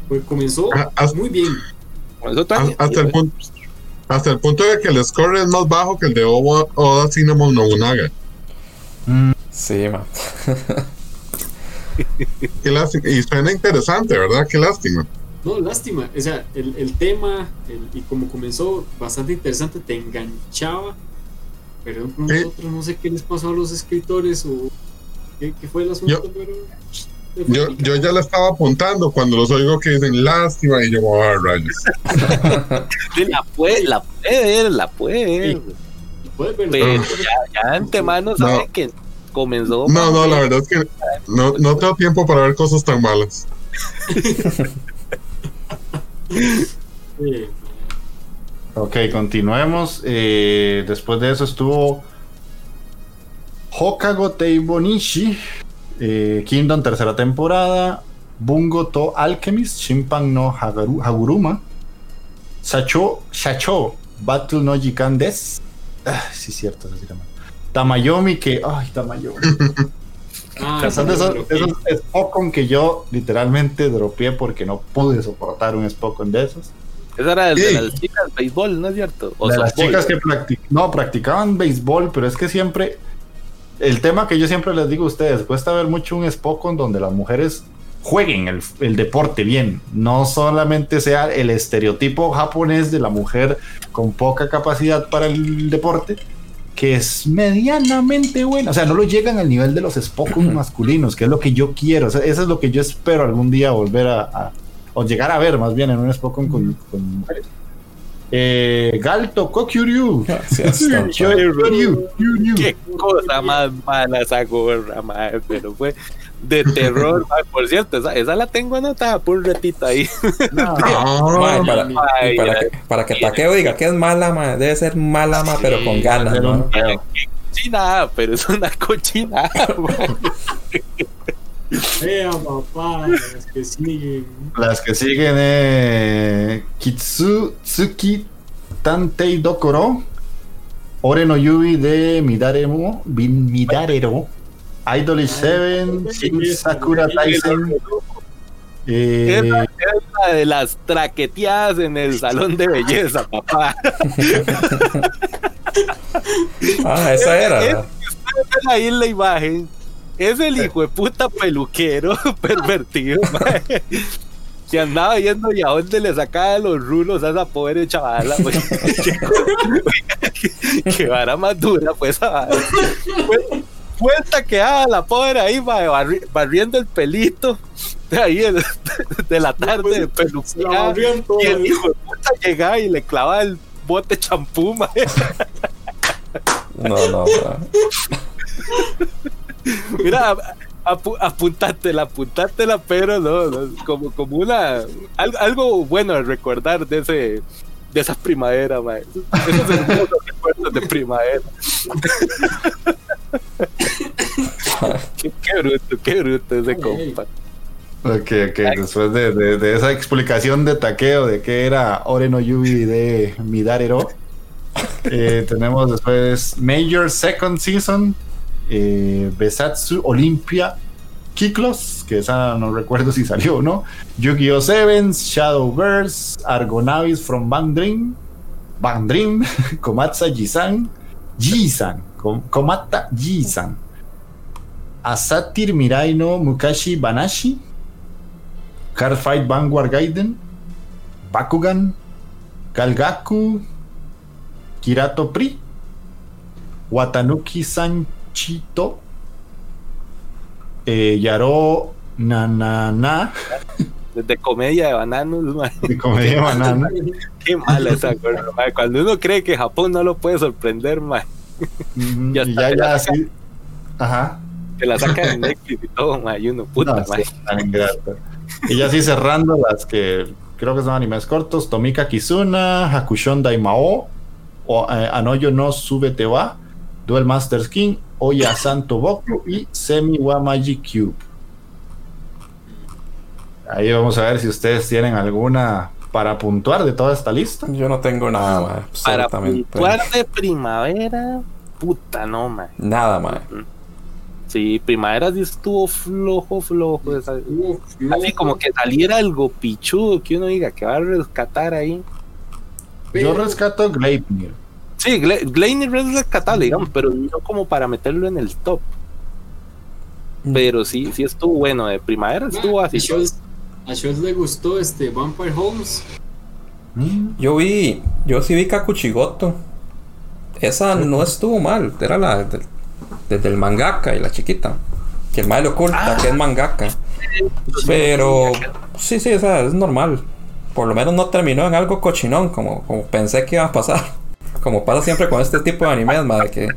Pues comenzó Ah, hasta- muy bien. Hasta, el punto, hasta el punto de que el score es más bajo que el de Oda, Oda Cinnamon Nobunaga. Sí, man. Qué lástima. Y suena interesante, ¿verdad? Qué lástima. No, lástima. O sea, el, el tema el- y como comenzó bastante interesante, te enganchaba. Pero Eh. a otro, no sé qué les pasó a los escritores o qué, qué fue el asunto, Yo- pero. Yo, ya la estaba apuntando cuando los oigo que dicen lástima y yo, ah, rayos. Sí, la puede, la puede ver, la puede ver. Ver Pero ya, ya antemano sabe No. que comenzó. No, no, la verdad es que no, no tengo tiempo para ver cosas tan malas. eh, Ok, continuemos. Eh, después de eso estuvo Hokago Teibonishi, eh, Kingdom tercera temporada, Bungo to Alchemist, Shimpan no Hagaru- Haguruma, Sacho, Shacho, Battle no Jikan Des. Ah, sí, cierto, así llama. Tamayomi, que. Ay, Tamayomi. Ah, Son esos, esos Spokon que yo literalmente dropeé porque no pude soportar un Spokon de esos. Esa era el de las chicas béisbol, ¿no es cierto? O de las chicas que practic- no, practicaban béisbol, pero es que siempre. El tema que yo siempre les digo a ustedes, cuesta ver mucho un Spokon donde las mujeres jueguen el, el deporte bien, no solamente sea el estereotipo japonés de la mujer con poca capacidad para el deporte, que es medianamente buena, o sea, no lo llegan al nivel de los Spokon masculinos, que es lo que yo quiero, o sea, eso es lo que yo espero algún día volver a, a- o llegar a ver más bien en un Spokon con, con mujeres. Eh, Galto Kokuryu. Qué cosa más mala esa gorra, madre, pero fue de terror, madre. Por cierto, esa, esa la tengo anotada por un ratito ahí. No, para, Ay, para, que, para que Takeo diga que es mala, mae, debe ser mala, mae, pero con ganas, un ¿no? pedo. Cochinada, pero es una cochinada, madre. Vea, papá, las que siguen. Las que siguen eh, Kitsutsuki Tantei Dokoro, Ore no Yubi de Midaremo, Bin- Midarero, Idolish 7, Shin Sakura Taisen. eh, es la de las traqueteadas en el salón de belleza, papá. Ah, esa era. Es-. Ven ahí en la imagen. Es el hijo de puta peluquero pervertido, mae, que andaba viendo y a dónde le sacaba los rulos a esa pobre chavala, güey. que vara más dura, pues. Fue- Vuelta que haga la pobre ahí, mae, barri- barriendo el pelito de ahí de, de la tarde de todo. Y el hijo de puta llegaba y le clavaba el bote champú, mae. No, no, mae. Mira, apu apuntátela, apuntátela, pero no, no, como, como una algo, algo bueno de recordar de ese de esa primavera, mae. Esos hermosos recuerdos de primavera. qué, qué bruto, qué bruto ese compa. Ok, ok, después de, de- de esa explicación de taqueo de que era Ore no Yubi de Midarero, eh, tenemos después Major Second Season, eh, Besatsu Olympia Kiklos, que esa no recuerdo si salió o no, Yu-Gi-Oh! Sevens, Shadowverse, Argonavis from Bang Dream, Komatsa Jisan, Jisan, Kom- Komata Jisan, Asatir Mirai no Mukashi Banashi, Cardfight Vanguard Gaiden, Bakugan, Galgaku, Kirato Pri, Watanuki Sanchito, eh, Yaro Nanana, Desde comedia de bananos, de comedia banana. Qué mala esa mae. Cuando uno cree que Japón no lo puede sorprender, mae. Ujú, Ya ya, ya así. Ajá. Que la sacan en Netflix y todo, mae. Y uno, puta, No, sí. Y ya así cerrando las que creo que son animes cortos: Tomika Kizuna, Hakushon Daimao, o, eh, Anoyo no Subete wa, Duel Master Skin, Oya Santo Boku y Semi wa Magic Cube. Ahí vamos a ver si ustedes tienen alguna para puntuar de toda esta lista. Yo no tengo nada, mae. Para puntuar de primavera, puta, no, mae. Nada, mae. Sí, primavera sí estuvo flojo, flojo. esa- Así como que saliera algo pichudo que uno diga que va a rescatar ahí. Yo rescato Gleipnir. Sí, Gle- Gleipnir es rescatable, digamos, pero no como para meterlo en el top. Pero sí, sí estuvo bueno. De primavera estuvo Ah, así. a Scholz le gustó este Vampire Homes. Mm, Yo vi, yo sí vi Kakuchigoto. Esa no estuvo mal, era la del, desde el mangaka y la chiquita. Que el mal le oculta, Ah. que es mangaka. Pero sí, sí, esa es normal. Por lo menos no terminó en algo cochinón, como, como pensé que iba a pasar. Como pasa siempre con este tipo de animes, madre, que,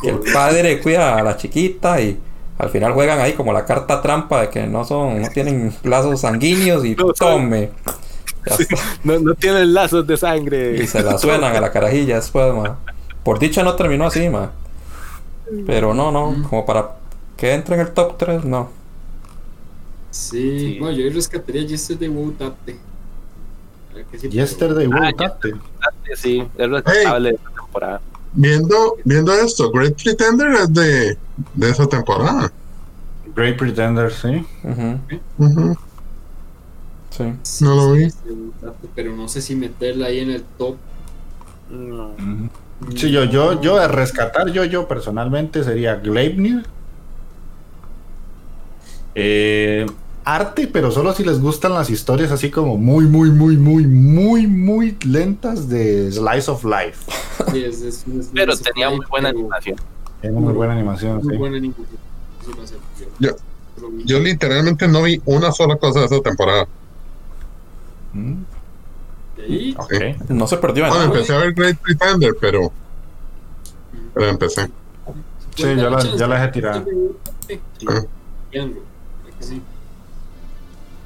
que el padre cuida a la chiquita y al final juegan ahí como la carta trampa de que no son, no tienen lazos sanguíneos y No tome. No, no tienen lazos de sangre. Y se la suenan a la carajilla después, ma. Por dicha no terminó así, ma. Pero no, no, como para que entre en el top 3, no. Sí, Sí. bueno, yo rescataría Yesterday Wow Tate. A sí, Yesterday Ah, World Tate. Sí, es rescatable de esta temporada. Viendo, viendo esto, Great Pretender es de, de esa temporada. Great Pretender, sí. Ujú, Ujú. Sí. Sí, No lo vi. Pero no sé si meterla ahí en el top. No. Sí, yo, yo, yo de rescatar, yo, yo personalmente sería Gleipnir. Eh, arte, pero solo si les gustan las historias así como muy, muy, muy, muy, muy, muy lentas de Slice of Life. Sí, es- es- es- Pero es- tenía muy buena pero animación. Tiene muy buena animación, Muy sí. buena animación. Yo- literalmente no vi una sola cosa de esa temporada. Mm, De ahí, ok. No se perdió en Bueno, nada. empecé a ver Great Pretender, pero, pero empecé. Sí, yo la- yo la dejé tirada. Sí, Ah. viendo,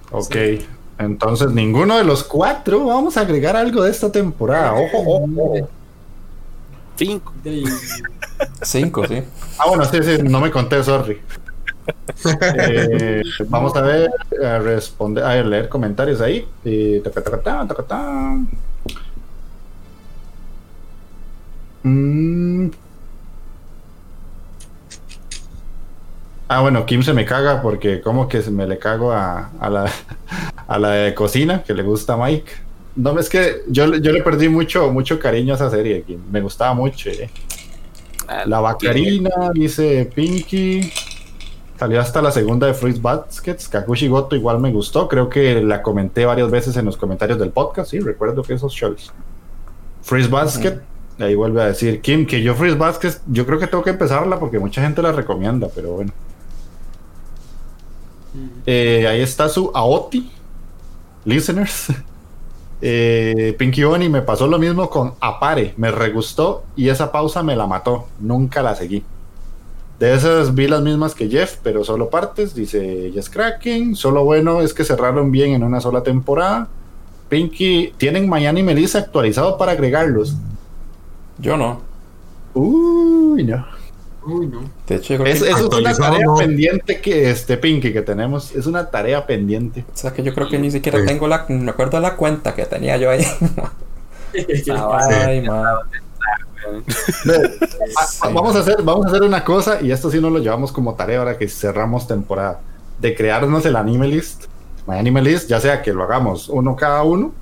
sí. Ok. Entonces, ninguno de los cuatro vamos a agregar algo de esta temporada. Ojo, ojo. Cinco. Cinco, sí. Ah, bueno, sí, sí, no me conté, sorry. Eh, vamos a ver, a responder, a leer comentarios ahí. Eh, taca, taca, ta, taca, ta. Mm. Ah, bueno, Kim se me caga porque como que se me le cago a, a la, a la de cocina que le gusta a Mike. No, es que yo, yo le perdí mucho, mucho cariño a esa serie, Kim. Me gustaba mucho. eh. Ah, La Bacarina, dice Pinky. Salió hasta la segunda de Fruits Baskets. Kakushi Goto igual me gustó. Creo que la comenté varias veces en los comentarios del podcast. Sí, recuerdo que esos shows. Fruits Basket. Ahí vuelve a decir Kim que yo Fruits Basket. Yo creo que tengo que empezarla porque mucha gente la recomienda, pero bueno. Eh, ahí está su Aoti. Listeners. Eh, Pinky Oni me pasó lo mismo con Apare, me regustó y esa pausa me la mató, nunca la seguí. De esas vi las mismas que Jeff, pero solo partes, dice Yes Kraken, solo bueno es que cerraron bien en una sola temporada. Pinky, ¿tienen Mañana y Melissa actualizado para agregarlos? Yo no. Uy, no. Uy, no. De hecho, yo creo Es, que, eso es una tarea no. pendiente que este Pinky que tenemos, es una tarea pendiente. o sea, que yo creo que ni siquiera Sí. tengo la. Me acuerdo la cuenta que tenía yo ahí. Ay, ma. Ah, Sí. Vamos a hacer, vamos a hacer una cosa, y esto sí nos lo llevamos como tarea ahora que cerramos temporada, de crearnos el anime list, my anime list, ya sea que lo hagamos uno cada uno,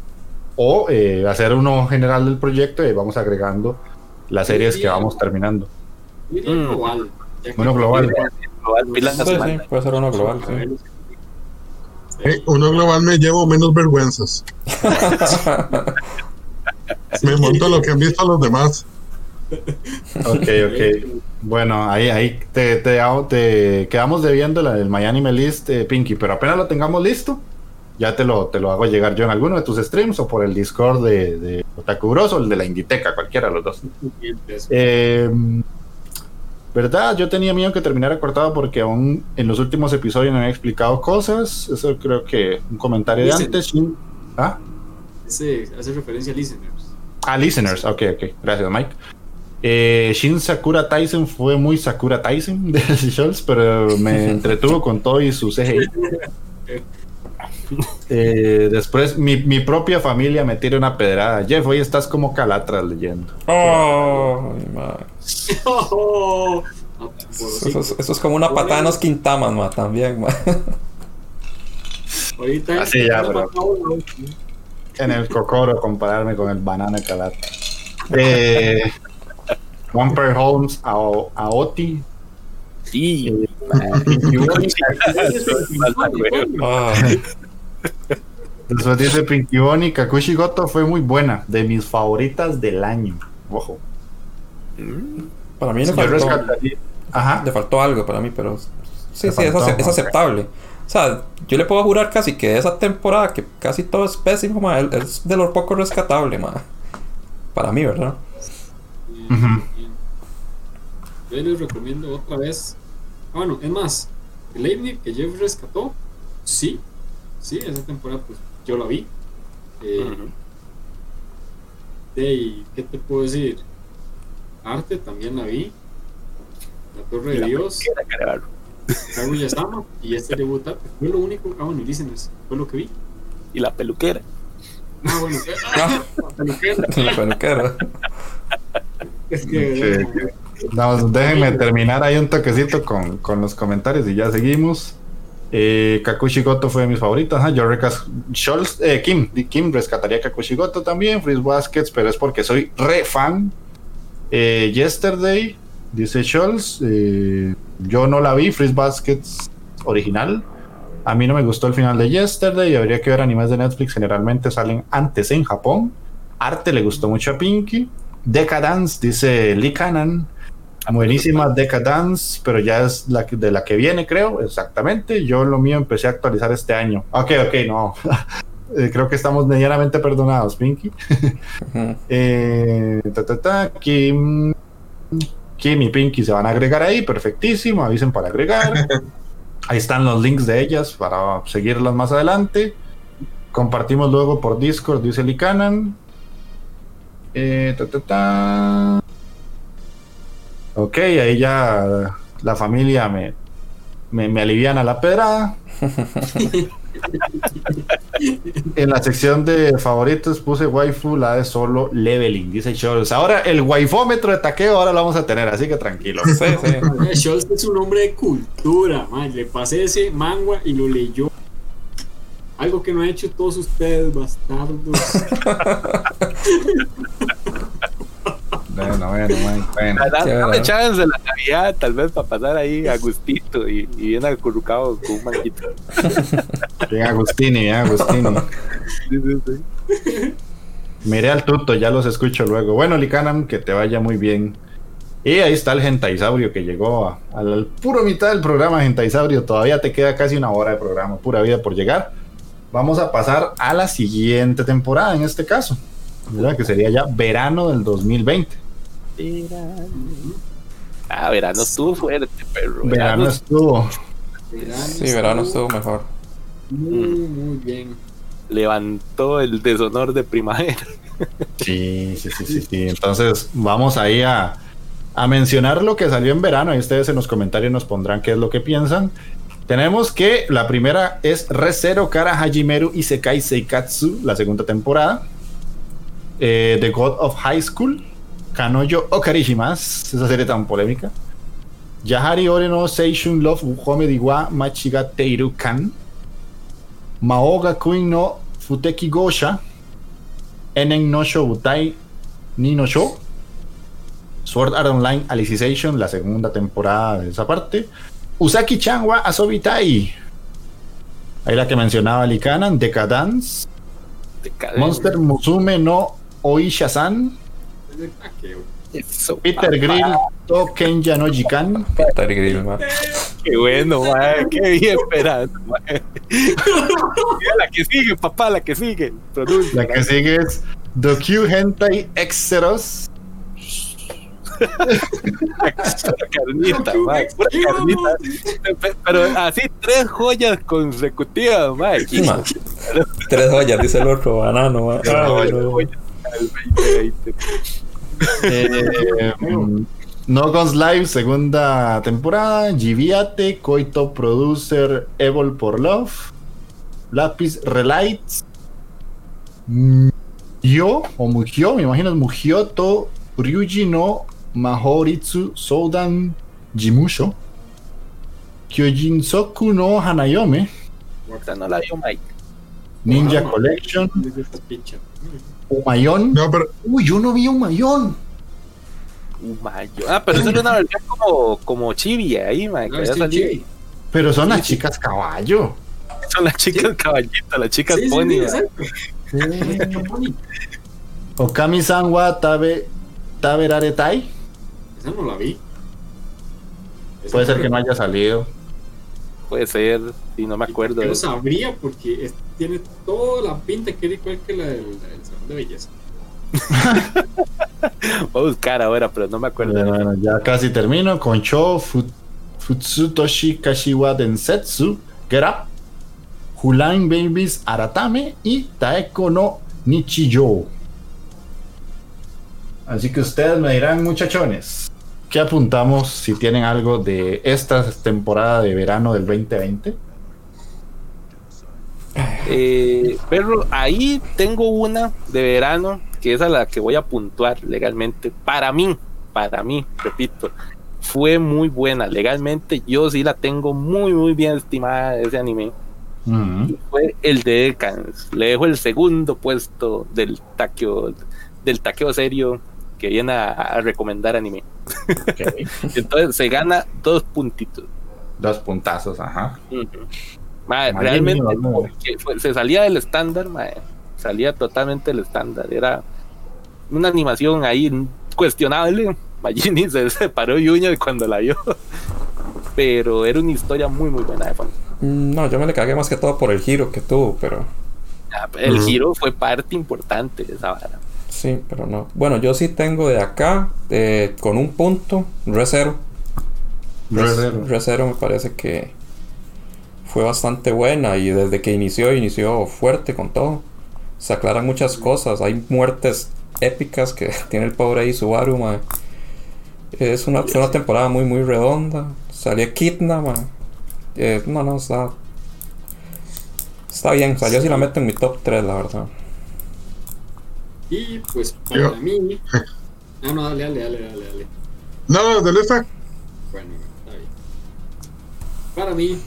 o eh, hacer uno general del proyecto y vamos agregando las series que vamos terminando. Mm. global. Uno global. Global, pilas Sí, sí, puede ser uno global, A sí. ver, Eh, uno global me llevo menos vergüenzas. Me monto lo que han visto los demás. Ok, ok. Bueno, ahí, ahí te, te, te quedamos debiendo la del Anime List, eh, Pinky, pero apenas lo tengamos listo, ya te lo, te lo hago llegar yo en alguno de tus streams o por el Discord de, de Otaku Bros o el de la Inditeca, cualquiera de los dos. eso. Eh, ¿Verdad? Yo tenía miedo que terminara cortado porque aún en los últimos episodios no había explicado cosas. Eso creo que un comentario de antes. ¿Ah? Ese hace referencia a listeners. Ah, listeners. Ok, ok. Gracias, Mike. Eh, Shin Sakura Tyson fue muy Sakura Tyson de Scholz, pero me entretuvo con todo y su CGI. Eh, después, mi, mi propia familia me tira una pedrada. Jeff, hoy estás como Calatras leyendo. Oh, ah, Eso, sí. eso- es como una patada en los quintamas, ma, también, ma. Ahorita. Así ya, pero- matamos, ¿no? en el cocoro compararme con el banana calata. Eh, Bumper Holmes a, a Oti. Sí. Después dice Pinky Bonnie, Kakushi Goto fue muy buena, de mis favoritas del año. Ojo. para mí le faltó. Ajá. le faltó algo para mí, pero sí, Le sí, es, faltó, aceptable. O sea, yo le puedo jurar casi que esa temporada, que casi todo es pésimo, ma, es- de lo poco rescatable, ma. Para mí, ¿verdad? Ujú. Yo les recomiendo otra vez. Ah, bueno, es más, el Leibniz que Jeff rescató, sí, sí, esa temporada pues yo la vi. Eh, de ¿qué te puedo decir? Arte también la vi. La Torre de Dios, Claro. Kaguya-sama y este de Butate. Fue lo único, ah bueno, y Listeners, fue lo que vi. Y la peluquera. Ah, bueno, la peluquera. La peluquera. Es que, Sí, No, déjenme terminar ahí un toquecito con, con los comentarios y ya seguimos. Eh, Kakushi Goto fue de mis favoritas. Yo recas eh, Kim, Kim rescataría Kakushi Goto también. Freeze Baskets, pero es porque soy re fan. Eh, Yesterday, dice Scholz. yo no la vi, Freeze Baskets original. A mí no me gustó el final de Yesterday. Habría que ver animes de Netflix. Generalmente salen antes en Japón. Arte le gustó mucho a Pinky. Decadence, dice Lee Cannon. Buenísima Decadence, pero ya es la que- de la que viene, creo, exactamente. Yo lo mío empecé a actualizar este año. Ok, ok, no. Eh, creo que estamos medianamente perdonados, Pinky. Eh, ta, ta, ta, Kim, Kim y Pinky se van a agregar ahí, perfectísimo. Avisen para agregar. Ahí están los links de ellas para seguirlas más adelante. Compartimos luego por Discord, dice Lee Cannon. Eh, ta, ta, ta. Ok, ahí ya la familia me, me, me alivian a la pedrada. En la sección de favoritos puse waifu, la de solo leveling, dice Scholz. Ahora el waifómetro de taqueo ahora lo vamos a tener, así que tranquilo. Sí, sí. Scholz es un hombre de cultura, man. Le pasé ese manga y lo leyó. Algo que no han hecho todos ustedes, bastardos. Bueno, bueno, bueno, Dame chance de la Navidad, tal vez para pasar ahí a gustito y, y bien acurrucado con un manguito. Bien Agustini, bien Agustini. Sí, sí, sí. Miré al tuto, ya los escucho luego. Bueno, Licanam, que te vaya muy bien. Y ahí está el Gentaisaurio que llegó a, a la puro mitad del programa Gentaisaurio. Todavía te queda casi una hora de programa, pura vida por llegar. Vamos a pasar a la siguiente temporada en este caso, ¿verdad? que sería ya verano del 2020. Ah, verano estuvo fuerte, perro. Verano estuvo. Verano Sí, verano estuvo mejor. Muy, muy bien. levantó el deshonor de primavera. Sí, sí, sí, sí, sí. Entonces vamos ahí a, a mencionar lo que salió en verano. Y ustedes en los comentarios nos pondrán qué es lo que piensan. Tenemos que la primera es Rezero Kara Hajimeru Isekai Seikatsu, la segunda temporada. Eh, The God of High School, Kanoyo Okarishimas, esa serie tan polémica. Yahari Ore no Seishun Love Homedi wa Machiga Teiru Kan. Maoga Queen no Futeki Gosha. Enen no Shobutai ni no Sho. Sword Art Online Alicization, la segunda temporada de esa parte. Usaki Chanwa Asobitai. Ahí la que mencionaba Likanan, Decadence. Monster Musume no Oisha-san. Eso, Peter papá. Grill to Kenya no Jikan. Peter Grill, ma. Qué bueno, mae, qué bien esperando. Mira la que sigue, papá, la que sigue. Pronuncia. La que sigue es The Q Hentai Exeros. carnita, mae, pura carnita. Pero así tres joyas consecutivas, mae. Sí, ma. Tres joyas, dice el otro banano, ma. Tres Ay, joyas. no. El 2020. Eh, no Guns Live, segunda temporada. Giviate, Coito Producer, Evil por Love. Lápiz Relights. Yo, o Mugyo, me imagino es Mugyoto, Ryuji no Mahoritsu Soudan Jimusho. Kyojin Soku no Hanayome. No la vio Mike. Ninja Wow. Collection. Humayón. No, pero Uy, yo no vi Humayón. Humayo. Ah, pero eso era una versión como, como chibi ahí, man, que sí, chibi. Pero son las chicas caballo. Son las chicas caballitas, las chicas Sí, sí, pony. sí. Pony. Okami-san wa tabe, taberaretai. Esa no la vi. Puede ser que no haya salido. Puede ser, sí, no me acuerdo. Yo de lo eso. sabría porque es- tiene toda la pinta que era igual que la del, salón de belleza. Voy a buscar ahora, pero no me acuerdo. Bueno, ya casi termino con Cho Fut- Futsutoshi Kashiwa Densetsu, Get Up, Huline Babies Aratame y Taeko no Nichiyo. Así que ustedes me dirán, muchachones, ¿qué apuntamos si tienen algo de esta temporada de verano del 2020? Eh, pero ahí tengo una de verano que es a la que voy a puntuar legalmente. Para mí, para mí, repito, fue muy buena. Legalmente yo sí la tengo muy, muy bien estimada ese anime. Mm, Fue el de Decans. Le dejo el segundo puesto del taqueo, del taqueo serio que viene a, a recomendar anime. Entonces se gana dos puntitos. Dos puntazos, ajá. Madre realmente fue- se salía del estándar, mae. salía totalmente del estándar. Era una animación ahí cuestionable. Magini se separó Yuña cuando la vio. Pero era una historia muy muy buena de fondo. Mm, No, yo me le cagué más que todo por el giro que tuvo, pero Ah, El giro fue parte importante de esa vara. Sí, pero no. Bueno, yo sí tengo de acá, eh, con un punto, Re Zero. Re me parece que fue bastante buena y desde que inició, inició fuerte con todo. Se aclaran muchas cosas, hay muertes épicas que tiene el pobre ahí Subaru, mae. Es una, fue una temporada muy, muy redonda. Salía Kidna, mae. Eh, no, no, está. Está bien, o sea, yo sí la meto en mi top 3, la verdad. Y pues para Yo- mí. Ah, no, dale, dale, dale, dale, dale. no, de esta. Bueno, está bien. Para mí,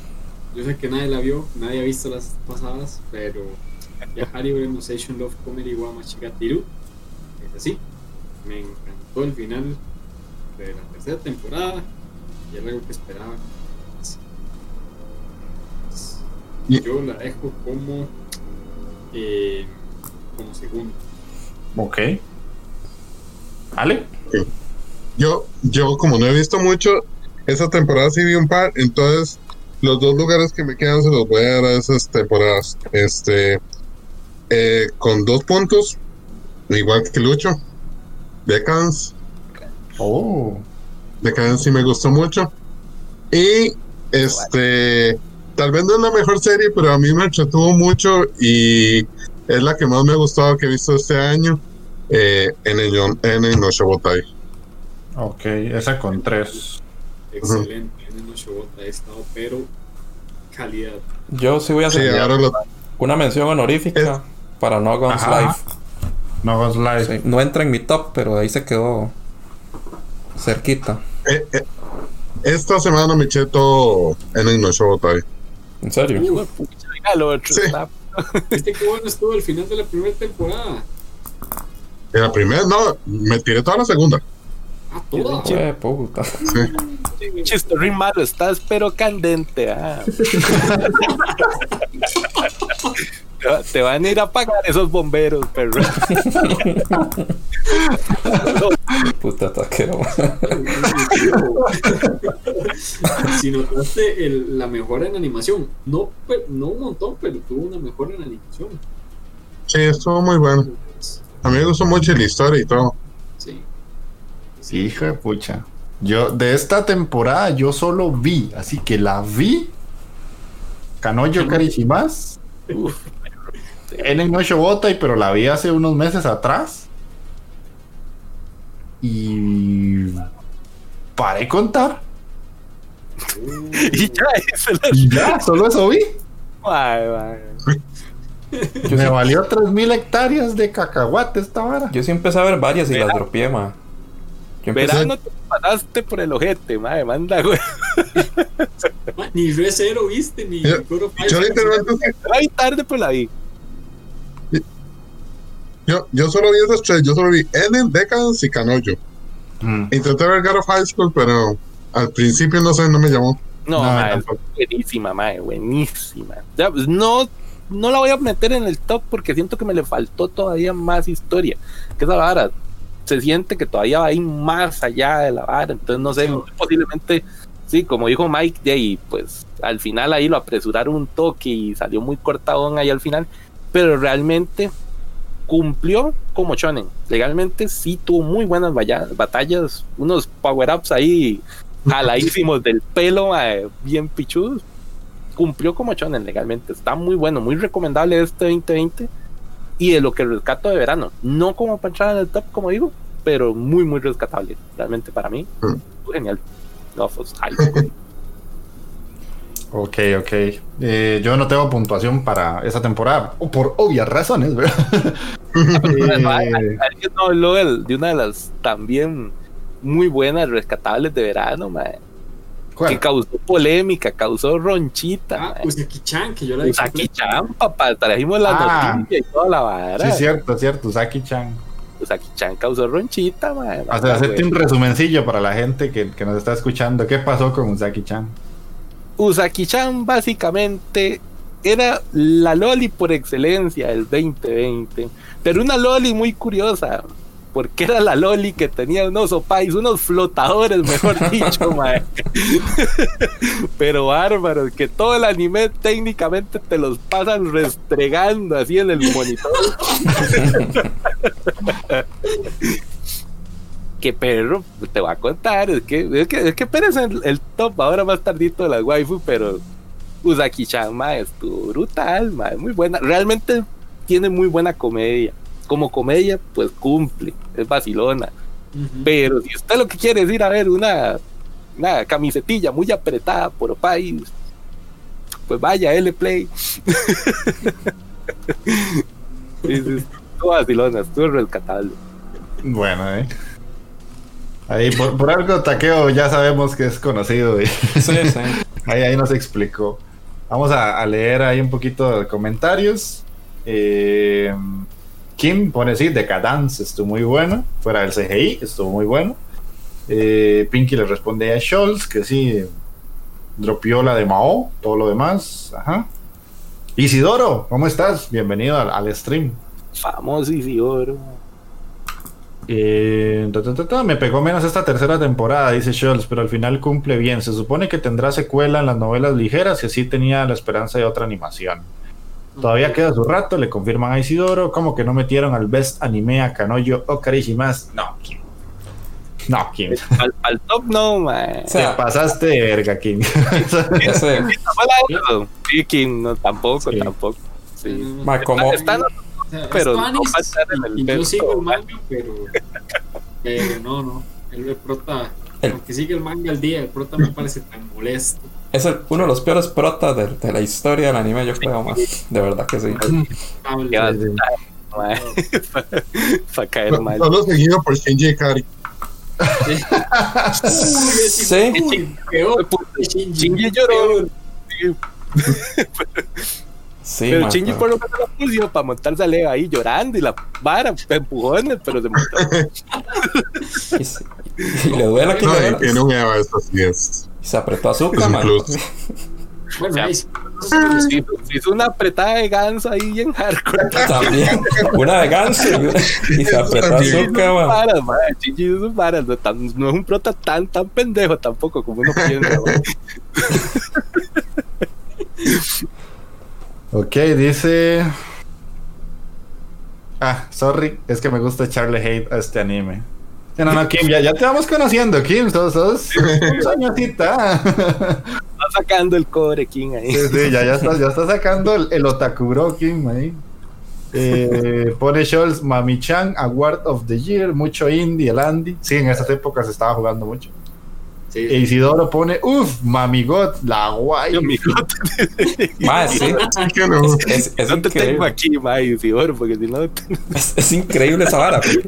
yo sé que nadie la vio, nadie ha visto las pasadas, pero Yahari Station Love Comedy wa Machigatiru es así. Me encantó el final de la tercera temporada y era algo que esperaba. Yo la dejo como eh, como segundo. Ok. ¿Ale? Yo, yo como no he visto mucho, esa temporada sí vi un par, entonces los dos lugares que me quedan se los voy a dar a esas temporadas. Este, eh, con dos puntos, igual que Lucho, Decans, Oh. Decans sí me gustó mucho. Y este, tal vez no es la mejor serie, pero a mí me entretuvo mucho y es la que más me ha gustado que he visto este año. Eh, en el en el no Shobotai. Ok, esa con tres. Excelente, en el Shobota he estado, pero calidad. Yo sí voy a hacer lo, una mención honorífica para No Guns Ajá. Life. No Ghost Life. Sí, no entra en mi top, pero ahí se quedó cerquita. eh, eh, esta semana me eché todo en el no Shobotai. En serio. Hijo de pucha, venga, lo otro Sí. está- ¿Viste qué bueno estuvo el final de la primera temporada? En la primera, no, me tiré toda la segunda. Ah, toda. Puta. Sí. Chistorrín malo, estás pero candente. ah. Te va- Te van a ir a pagar esos bomberos, perro. Puta taquero. si notaste el- la mejora en animación, no, no un montón, pero tuvo una mejora en animación. Sí, estuvo muy bueno. A mí me gustó mucho la historia y todo. Sí. Hijo de pucha. Yo, de esta temporada, yo solo vi, así que la vi. Kanoyo Karishimas. Uf, En el Noche Bota, pero la vi hace unos meses atrás. Y. Paré de contar. y ya, Y ya, solo eso vi. Ay, ay. Me valió 3000 hectáreas de cacahuate esta vara. Yo sí empecé a ver varias y las Verá. dropeé, ma. Yo empecé, Verano te pasaste por el ojete, madre, manda, güey. Ni Re Zero viste, ni Yo- of Yo literalmente, Ay, tarde pues la vi. Yo, yo solo vi esas tres, yo solo vi Eden, Decadence y Canoyo. Mm. Intenté ver God of High School, pero al principio no sé, no me llamó. No, No, mae, buenísima, mae, buenísima. Ya, pues, no, no la voy a meter en el top porque siento que me le faltó todavía más historia. Que esa vara se siente que todavía va a ir más allá de la vara. Entonces, no sé, posiblemente, sí, como dijo Mike, de ahí, pues al final ahí lo apresuraron un toque y salió muy cortadón ahí al final. Pero realmente cumplió como Shonen. Legalmente sí tuvo muy buenas batallas, unos power-ups ahí jaladísimos del pelo, mae, bien pichudos. Cumplió como Shonen legalmente. Está muy bueno, muy recomendable este 2020. Y de lo que rescato de verano. No como para entrar en el top, como digo, pero muy, muy rescatable. Realmente para mí, Mm. genial. No, pues, high school. Ok, ok. Eh, yo no tengo puntuación para esa temporada, por obvias razones, ¿verdad? Alguien no habló de una de las también muy buenas rescatables de verano, mae, ¿cuál? que causó polémica, causó ronchita. Ah, mae. Usaki-chan, que yo la Usaki Chan, papá, trajimos la Ah. noticia y toda la vara. Sí, cierto, cierto. Saki-chan. Usaki Chan causó ronchita, mae. O sea, hacerte un resumencillo para la gente que, que nos está escuchando. ¿Qué pasó con Usaki-chan? Usaki-chan básicamente era la Loli por excelencia del 2020. Pero una Loli muy curiosa. Porque era la Loli que tenía unos opais, unos flotadores, mejor dicho, mae. Pero bárbaros, que todo el anime técnicamente te los pasan restregando así en el monitor. que perro, te voy a contar, es que, es que, es que Pérez el, el top ahora más tardito de las waifu, pero Usaki-chan, ma, estuvo brutal, ma, muy buena, realmente tiene muy buena comedia, como comedia, pues cumple, es vacilona, pero si usted lo que quiere es ir a ver una, una camisetilla muy apretada por país, pues vaya, L-Play. Sí, sí, estuvo vacilona, estuvo rescatable. Bueno, eh. Ahí, por, por algo, Taqueo ya sabemos que es conocido. y Sí, sí. ahí, ahí nos explicó. Vamos a, a leer ahí un poquito de comentarios. Eh, Kim pone sí, Decadence estuvo muy bueno. Fuera del CGI, estuvo muy bueno. Eh, Pinky le responde a Scholz que sí, dropió la de Mao, todo lo demás. Ajá. Isidoro, ¿cómo estás? Bienvenido al, al stream. Famoso Isidoro. Eh, ta, ta, ta, ta, me pegó menos esta tercera temporada, dice Scholz, pero al final cumple bien. Se supone que tendrá secuela en las novelas ligeras y así tenía la esperanza de otra animación. Todavía queda su rato, le confirman a Isidoro, como que no metieron al Best Anime a Kanoyo o Karishimas. No, Kim. No, Kim. Al, al top no, man. O Te sea, pasaste de verga, Kim. Sí, Kim, no, tampoco, Sí. tampoco. Sí. Ma, como, Está- está- o sea, pero es no Tuanis, va a estar en el yo sigo el man. manga, pero, pero no, no. El prota, El- aunque sigue el manga al día, el prota me parece tan molesto. Es el- uno de los peores protas de, de la historia del anime, yo creo más. De verdad que sí. Para caer mal. Solo seguido por Shinji Ikari. Sí. Shinji, lloró. Sí, pero Shinji pero- por lo menos la puso para montarse a Leo ahí llorando y la vara, empujones, pero se montó. y, y le duele aquí. No, le duele. Eva, eso sí es. Y se apretó azúcar, Es man. Bueno, O sea, hizo una apretada de ganso ahí bien hardcore. También. Una de ganso y, se apretó azúcar, man. Para, man. Es para, no, tan- no es un prota tan, tan pendejo tampoco como uno piensa. man. Ok, dice. Ah, sorry, es que me gusta echarle hate a este anime. No, no, Kim, ya, ya te vamos conociendo, Kim, sos, sos un soñosita. Está sacando el cobre King ahí. Sí, sí, ya, ya está, ya está sacando el, el otakuro Kim ahí. Eh, pone Scholz, Mami-chan, Award of the Year, mucho indie, el Andy. Sí, en esas épocas se estaba jugando mucho. Sí, E Isidoro pone, uff, Mami God, la guay. Yo, mijo, Ma, sí. Así que no. Es, es no te tengo increíble. aquí, ma, Isidoro, porque si no. Es, es increíble esa vara. porque-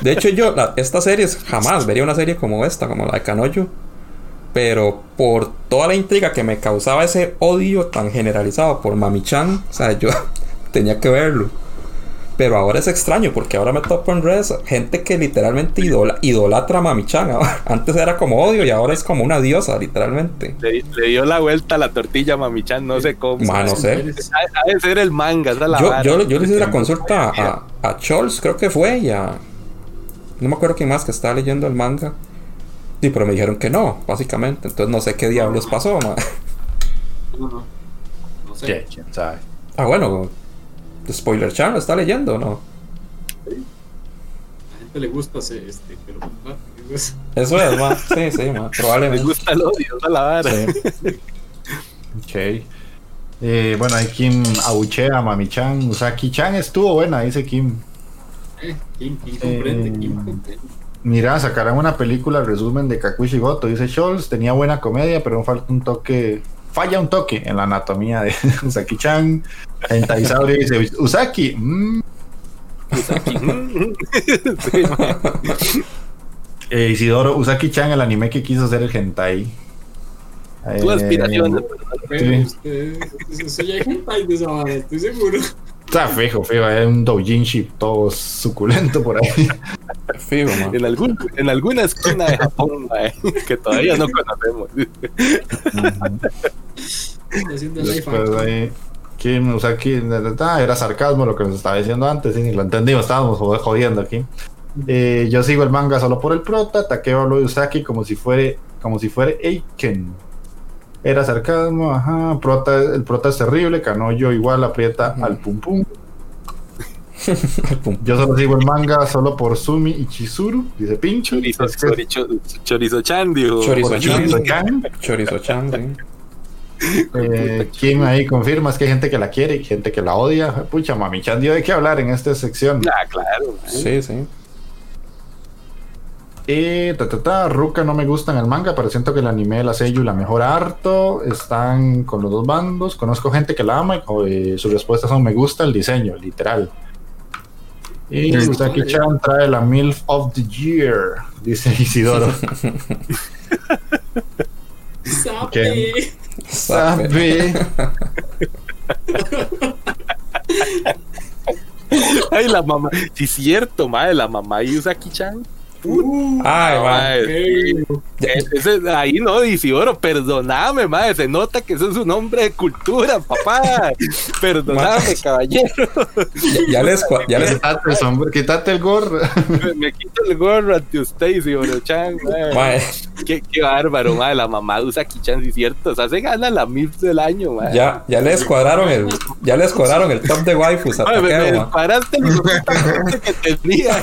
De hecho, yo, la- estas series, jamás vería una serie como esta, como la de Kanoyo. Pero por toda la intriga que me causaba ese odio tan generalizado por Mami-chan, o sea, yo tenía que verlo. Pero ahora es extraño porque ahora me topo en redes gente que literalmente idola, idolatra a Mami-chan. Antes era como odio y ahora es como una diosa, literalmente. Le, le dio la vuelta a la tortilla a Mami-chan, no sé cómo. Ma, no sé. Ha de ser el manga, esa la Yo, vara. yo, yo le hice la consulta a, a Scholz, creo que fue, y a... No me acuerdo quién más que estaba leyendo el manga. Sí, pero me dijeron que no, básicamente. Entonces no sé qué diablos pasó, ma. No, no. No sé. ¿Qué? ¿Quién sabe? Ah, bueno, Spoiler Chan lo está leyendo, ¿no? A la gente le gusta ese, este, pero es- Eso es, ma. Sí, sí, ma. Me Probablemente. gusta el odio, es la vara. Sí. Ok. Eh, bueno, hay Kim abuchea a Mami-chan. Usaki-chan estuvo buena, dice Kim. eh, ¿quién, quién comprende? Eh, ¿Quién comprende? Mira, sacarán una película resumen de Kakushi Goto, dice Scholz. Tenía buena comedia, pero falta un toque. Falla un toque en la anatomía de Usaki-chan. Hentai Sauri dice: Usaki, mm, Usaki. Sí, ma. eh, Isidoro, Usaki-chan, el anime que quiso hacer el hentai. Tu Eh, aspiración. Pero usted, eso ya hay hentai de esa vara, estoy seguro. Está fijo, fijo, hay un doujinshi todo suculento por ahí. Fijo, ma. En, algún, en alguna esquina de Japón, ma, que todavía no conocemos. Después ahí, Kim Usaki, ta, ta, ta, era sarcasmo lo que nos estaba diciendo antes, sí, lo entendimos, estábamos jod- jodiendo aquí. Eh, yo sigo el manga solo por el prota, Takeo habló de Usaki como si fuera, como si fuera Eiken. Era sarcasmo, ajá, prota, el prota es terrible, Kanoyo igual aprieta al pum pum. Yo solo sigo el manga solo por Sumi y Chizuru, dice Pincho. Chorizo, chorizo, chorizo chan, dijo. Chorizo chan. Chorizo-chan. Chorizo-chan, sí. Eh, Kim ahí confirma es que hay gente que la quiere y gente que la odia. Pucha, mami, Chan dio de qué hablar en esta sección. Ah, claro. ma. Sí, sí. Y ta, ta, ta, Ruka no me gusta en el manga, pero siento que el anime, la Seiyu la mejora harto. Están con los dos bandos. Conozco gente que la ama y eh, sus respuestas son me gusta el diseño, literal. Y Sí. Usaki-chan trae la MILF of the Year, dice Isidoro. Sape. Sabe. Ay, la mamá. Sí, cierto, madre, la mamá y Usaki-chan. Uh, Ay, ma. Madre, eh, ese- ahí no, Isidoro, perdóname, madre, se nota que ese es un hombre de cultura, papá. Perdóname, caballero. Ya, ya les, ya les, Quítate el sombrero, quítate el gorro. Me, me quito el gorro ante usted, Isidoro-chan, madre. mae, Qué, qué bárbaro, madre, la mamá de Usaki-chan, sí, cierto. O sea, se gana la MILF del año, madre. ya, ya les cuadraron el, ya les cuadraron el top de waifus a Madre, me, me ma. paraste el que tenía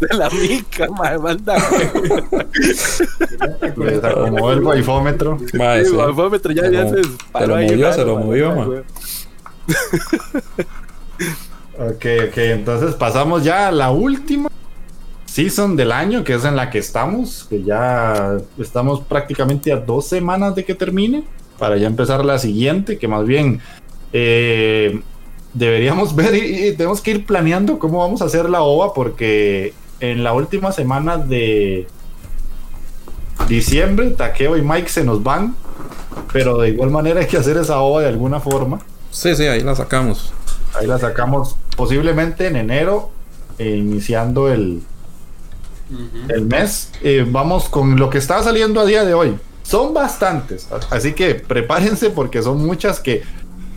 de la mica, madre, manda. Les acomodó el waifómetro. Mae, Sí, sí. bafómetro, ya, Se ya lo- se se lo movió, se lo movió, ma. Ok, ok, entonces pasamos ya a la última season del año, que es en la que estamos, que ya estamos prácticamente a dos semanas de que termine, para ya empezar la siguiente, que más bien eh, deberíamos ver y, y tenemos que ir planeando cómo vamos a hacer la OVA, porque en la última semana de diciembre, Takeo y Mike se nos van, pero de igual manera hay que hacer esa OVA de alguna forma. Sí, sí, ahí la sacamos. Ahí la sacamos posiblemente en enero, eh, iniciando el, el mes. Eh, vamos con lo que está saliendo a día de hoy. Son bastantes, así que prepárense porque son muchas que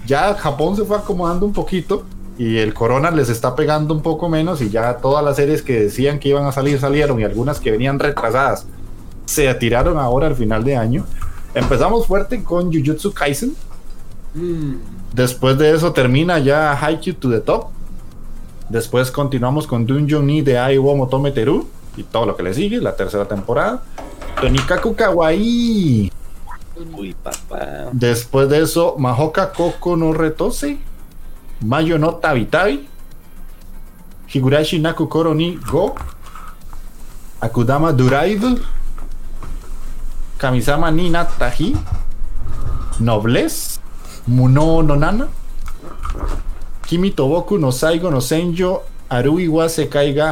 ya Japón se fue acomodando un poquito y el corona les está pegando un poco menos y ya todas las series que decían que iban a salir salieron y algunas que venían retrasadas se atiraron ahora al final de año. Empezamos fuerte con Jujutsu Kaisen. Mm, Después de eso termina ya Haikyuu to the Top. Después continuamos con Dungeon Ni de Aiwo Motome Teru y todo lo que le sigue, la tercera temporada. Tonikaku Kawaii. Uy, papá. Después de eso, Mahoka Koko no Retose. Mayo no Tabi Tabi. Higurashi Naku Koro ni Go. Akudama Duraid. Kamisama ni Natahi. Noblesse. Muno no Nana. Kimi Toboku no Saigo no Senjo. Arui wa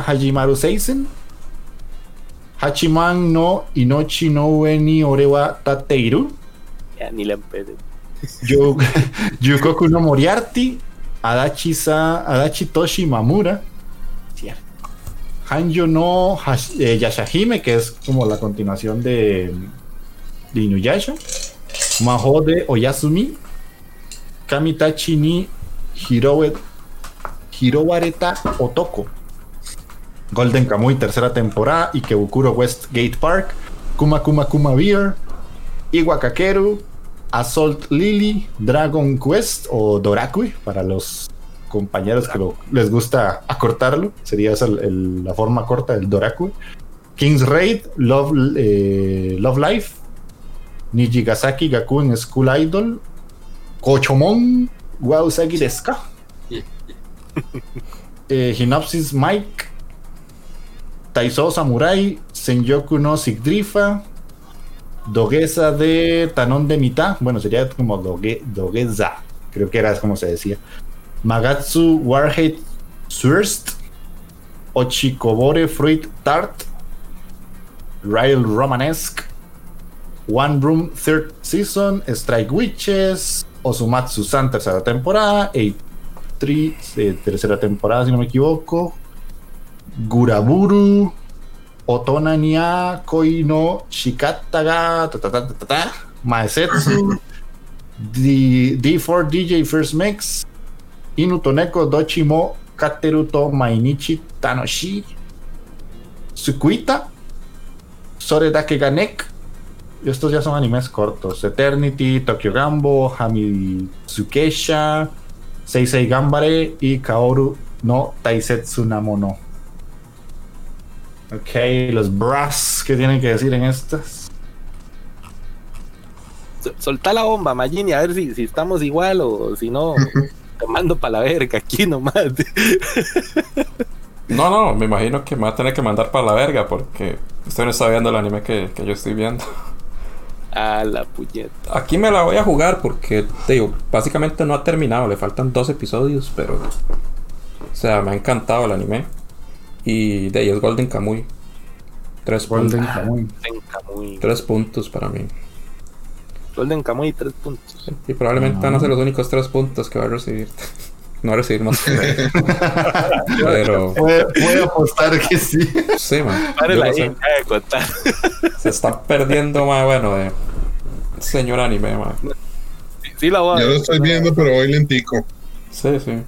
Hajimaru Seisen. Hachiman no Inochi no ue ni ore wa Tateiru. Ya ni la Yukoku no Moriarty, Adachi-sa, Adachi Toshi Mamura. Hanjo no Hash- eh, Yashahime, que es como la continuación de, de Inuyasha. Maho de Oyasumi. Kamitachi ni Hiroe, Hirobareta Otoko. Golden Kamuy, tercera temporada. Ikebukuro Westgate Park. Kuma Kuma Kuma Beer. Iwakakeru. Assault Lily. Dragon Quest o Dorakui para los compañeros que lo- les gusta acortarlo. Sería esa la forma corta del Dorakui. King's Raid. Love, eh, Love Life. Nijigasaki Gakuen School Idol. Kochomon. Wausagi desu ka? Eh, Hinopsis Mike. Taiso Samurai. Senyoku no Sigdrifa. Dogeza de Tanón de mitad. Bueno, sería como Doge, Dogeza. Creo que era como se decía. Magatsu Warhead Swirst. Ochikobore Fruit Tart. Ryle Romanesque. One Room Third Season. Strike Witches. Osumatsu-san tercera temporada. Eight Tree eh, tercera temporada, si no me equivoco. Guraburu. Otona Nia Koi no Shikata ga ta ta ta ta ta Maesetsu D- D4 DJ First Mix Inutoneko Dochimo Kateruto Mainichi Tanoshi Tsukuita Soredake Ganek estos ya son animes cortos Eternity, Tokyo Gambo Hami Tsukesha Seisei Gambare y Kaoru no Taisetsu Namono Ok, los brass que tienen que decir en estas. Sol- Soltá la bomba, Magini, a ver si, si estamos igual o si no, te mando para la verga aquí nomás. No, no, me imagino que me va a tener que mandar para la verga porque usted no está viendo el anime que, que yo estoy viendo. A la puñeta. Aquí me la voy a jugar porque, te digo, básicamente no ha terminado, le faltan dos episodios, pero. O sea, me ha encantado el anime. Y de ahí es Golden Kamuy. Tres Golden puntos. Kamuy. Golden Kamuy. Tres puntos para mí. Golden Kamuy, tres puntos. Y probablemente van a ser los únicos tres puntos que va a recibir. No recibir más. Pero. Puedo, apostar que sí. Sí, man. Pare yo la sé. hincha de contar. Se está perdiendo más, bueno, de. Señor anime, man. Sí, sí la voy a Ya lo estoy viendo, pero voy lentico. Sí, sí.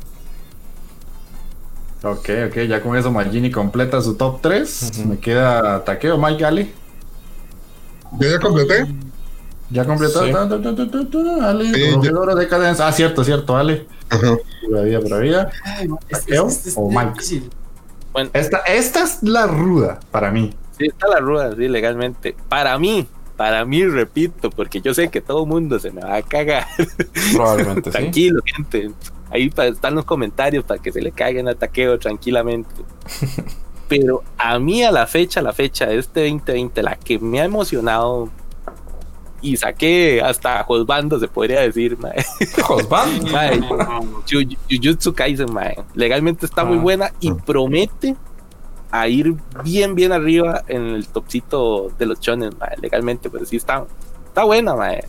Ok, ok, ya con eso Magini completa su top 3. Me queda Takeo, Mike Ali. Yo ya completé. Ya completó. Sí. Ale, Sí, de cadencia. Ah, cierto, cierto, Ale. Ajá. Este, ¿Takeo este- este o Mike? difícil. Esta, esta es la ruda para mí. Sí, está la rueda, sí, legalmente. Para mí, para mí, repito, porque yo sé que todo el mundo se me va a cagar. Probablemente sí. Tranquilo, gente. Ahí están los comentarios para que se le caigan a taqueo tranquilamente. Pero a mí a la fecha, a la fecha de este 2020, la que me ha emocionado y saqué hasta Josbando, se podría decir, mae. Josband. Mae, Ju- Jujutsu Kaisen, mae. Legalmente está muy Ah. buena y promete a ir bien, bien arriba en el topcito de los chones, mae. Legalmente, pero sí está, está buena, mae.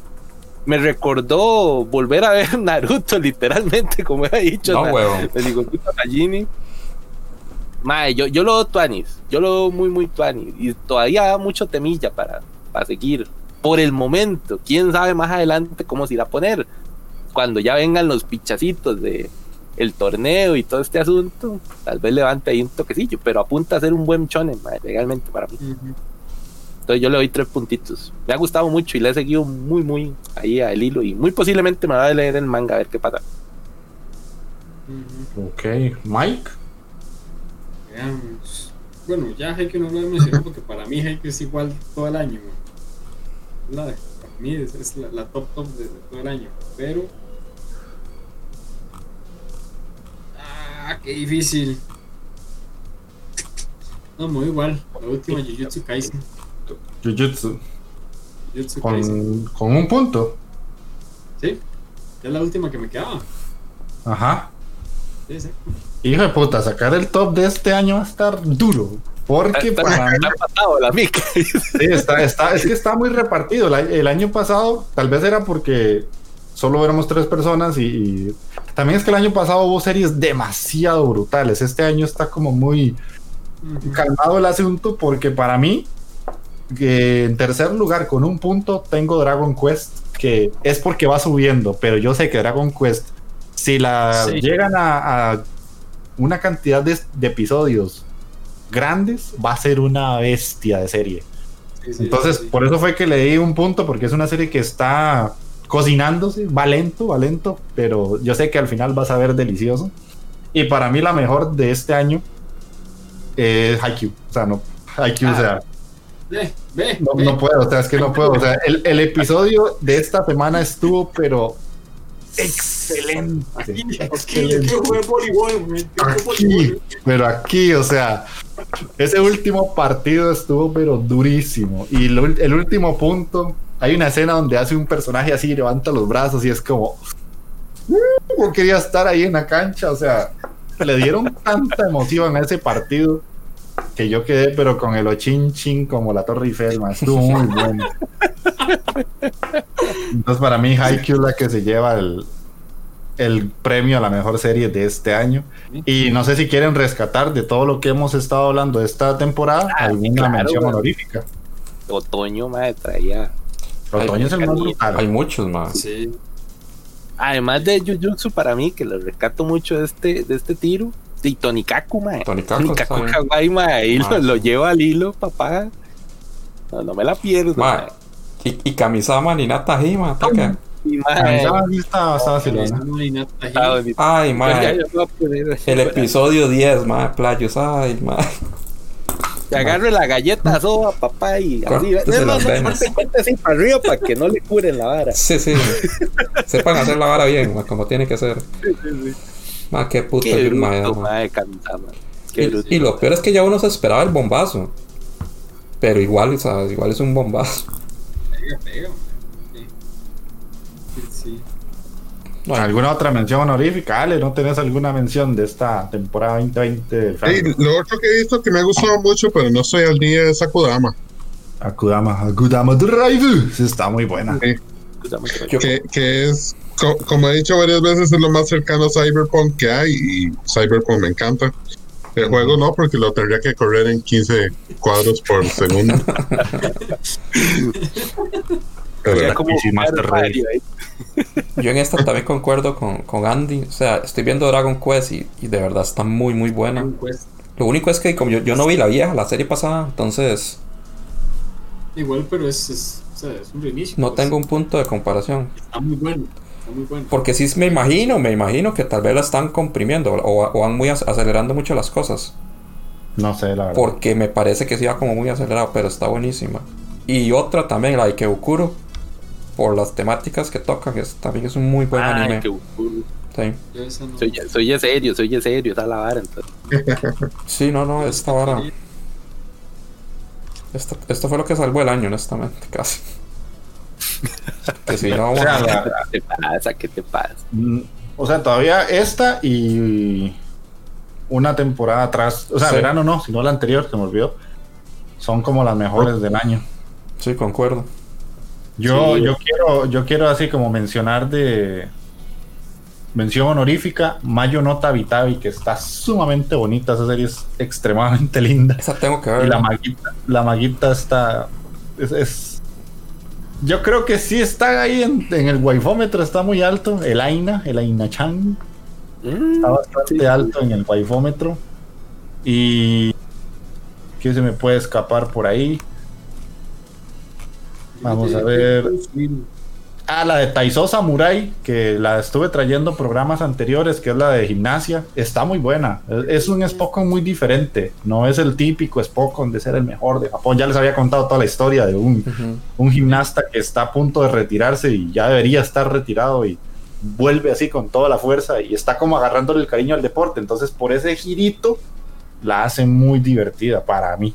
Me recordó volver a ver Naruto, literalmente, como he dicho. No, huevo. me digo. Mae, yo, yo lo veo tuanis. Yo lo veo muy, muy tuanis. Y todavía da mucho temilla para, para seguir. Por el momento. Quién sabe más adelante cómo se irá a poner. Cuando ya vengan los pichacitos de el torneo y todo este asunto, tal vez levante ahí un toquecillo, pero apunta a ser un buen chonen, mae, legalmente para mí. Entonces yo le doy tres puntitos. Me ha gustado mucho y le he seguido muy, muy ahí al hilo. Y muy posiblemente me va a leer el manga a ver qué pasa. Ok, Mike. Veamos. Bueno, ya Heike no lo he mencionado porque para mí Heike es igual todo el año. man. La, para mí es, es la, la top top de, de todo el año. Pero. Ah, qué difícil. No, muy igual. La última Jujutsu Kaisen. Jujutsu. Jujutsu Kaisen. Con, con un punto. Sí, es la última que me quedaba. Ajá. Sí, exacto. Hijo de puta, sacar el top de este año va a estar duro. Porque Está, para mí, está pasado la mica. sí, está, está, es que está muy repartido. El, año- el año pasado, tal vez era porque solo éramos tres personas y, y también es que el año pasado hubo series demasiado brutales. Este año está como muy calmado el asunto porque para mí, en tercer lugar con un punto tengo Dragon Quest, que es porque va subiendo, pero yo sé que Dragon Quest, si la Sí. llegan a, a una cantidad de, de episodios grandes, va a ser una bestia de serie. Sí, sí, Entonces, sí. por eso fue que le di un punto, porque es una serie que está cocinándose, va lento, va lento, pero yo sé que al final va a saber delicioso. Y para mí la mejor de este año es Haikyuu. O sea, no, Haikyuu, o sea, Ve, ve, no, ve. no puedo, o sea, es que no puedo. O sea, el, el episodio de esta semana estuvo, pero excelente. Aquí, excelente. voleibol, pero aquí, o sea, ese último partido estuvo pero durísimo. Y el último punto, hay una escena donde hace un personaje así, levanta los brazos y es como, "Uh, quería estar ahí en la cancha, o sea, le dieron tanta emoción a ese partido que yo quedé pero con el ochin chin como la Torre Eiffel, man, estuvo muy bueno. Entonces para mí Haikyuu la que se lleva el, el premio a la mejor serie de este año. Y no sé si quieren rescatar de todo lo que hemos estado hablando de esta temporada Ah, alguna claro, mención honorífica. Otoño, madre, traía. Otoño es el más Hay brutal. Hay muchos más. Sí, Además de Jujutsu, para mí, que lo rescato mucho de este, de este tiro, y Tonikaku, mae. Tonikaku, Tonikaku. Kawaii, mae. Ahí Ah, lo, lo lleva al hilo, papá. No, no me la pierdo, Ma, mae. y, y Kamisama ni Nata Hima, Ah, sí. Ay, ma. poner- El episodio 10, ma, playos. Ay, ma. Que agarre la galleta soba, papá, y venas. corte, corte así para arriba para que no le curen la vara. Sí, sí. Sepan hacer la vara bien, ma, como tiene que ser. Ma, qué puto Qué bruto, ma. mae, Kamisama. Qué. Y, y lo peor es que ya uno se esperaba el bombazo. Pero igual, sea, igual es un bombazo. Pega, pega, Bueno, ¿Alguna otra mención honorífica? Ale, ¿no tenés alguna mención de esta temporada 2020 del Sí, fandom? lo otro que he visto que me ha gustado mucho, pero no estoy al día, es Akudama. Akudama, Akudama Drive. Sí, está muy buena. Sí, que, que es, co- como he dicho varias veces, es lo más cercano a Cyberpunk que hay y Cyberpunk me encanta. El juego no, porque lo tendría que correr en 15 cuadros por segundo. Pero, como Y yo en esta también concuerdo con, con Andy. O sea, estoy viendo Dragon Quest y, y de verdad está muy, muy buena. Dragon Quest. Lo único es que como yo, yo no vi la vieja, la serie pasada, entonces Igual, pero es, es, o sea, es un reinicio. no pues. tengo un punto de comparación. Está muy bueno. Está muy bueno. Porque sí me imagino, me imagino que tal vez la están comprimiendo o, o van muy ac- acelerando mucho las cosas. No sé, la verdad. Porque me parece que sí va como muy acelerado, pero está buenísima. Y otra también, la de Keukuro, por las temáticas que tocan, es, también es un muy buen Ay, anime. qué. Sí. No- Soy, soy serio, soy serio, está la vara. Entonces. Sí, no, no, esta vara. Esto, esto fue lo que salvó el año, honestamente, casi. que si no, O sea, bueno, la- ¿Qué te pasa? ¿Qué te pasa? Mm, O sea, todavía esta y una temporada atrás, o sea, Sí. verano no, sino la anterior, se me olvidó, son como las mejores del año. sí, concuerdo. Yo, Sí. yo quiero, yo quiero así como mencionar de mención honorífica, Mayo Nota Vitavi, que está sumamente bonita, esa serie es extremadamente linda. Esa tengo que Y ver. la maguita, la maguita está. Es, es- yo creo que sí está ahí en, en el waifómetro, está muy alto. El Aina, el Aina Chan, Mm, está bastante sí. alto en el waifómetro. Y. ¿Qué se me puede escapar por ahí? Vamos a ver. Ah, la de Taiso Samurai, que la estuve trayendo programas anteriores, que es la de gimnasia, está muy buena. Es es un Spokon muy diferente. No es el típico Spokon de ser el mejor de Japón. Ya les había contado toda la historia de un, un gimnasta que está a punto de retirarse y ya debería estar retirado y vuelve así con toda la fuerza y está como agarrándole el cariño al deporte. Entonces, por ese girito, la hace muy divertida para mí.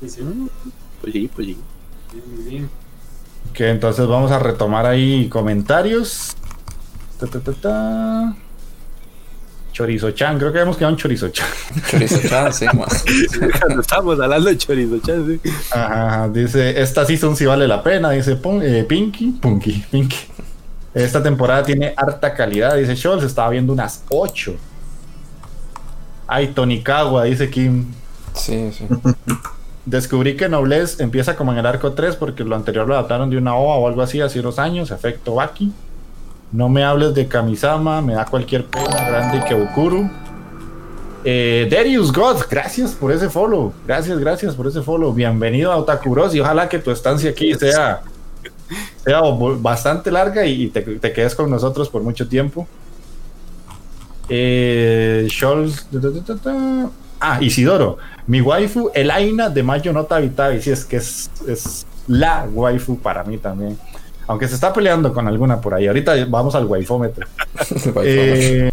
Sí, sí, Mm, Pues sí, pues sí. bien, muy bien. Que entonces vamos a retomar ahí comentarios. Ta, ta, ta, ta. Chorizo-chan, creo que habíamos quedado en Chorizo-chan. Chorizo chan, sí. Cuando estábamos hablando de chorizo, chan, sí. Ajá, ajá, dice, esta season sí vale la pena, dice eh, Pinky, Punky, Pinky. Esta temporada tiene harta calidad, dice Scholz. Estaba viendo unas 8. Ay, Tonikawa, dice Kim. Sí, sí. Descubrí que Noblesse empieza como en el arco 3 porque lo anterior lo adaptaron de una OVA o algo así hace unos años, efecto Baki. No me hables de Kamisama, me da cualquier pena grande que Bukuru. Eh, Darius God, gracias por ese follow. Gracias, gracias por ese follow. Bienvenido a Otakuros y ojalá que tu estancia aquí sea, sea bastante larga y te, te quedes con nosotros por mucho tiempo. Eh, Scholz. Ah, Isidoro. Mi waifu, Elaina de Mayo Nota Vitavi. Sí, es que es, es la waifu para mí también. Aunque se está peleando con alguna por ahí. Ahorita vamos al waifómetro. eh,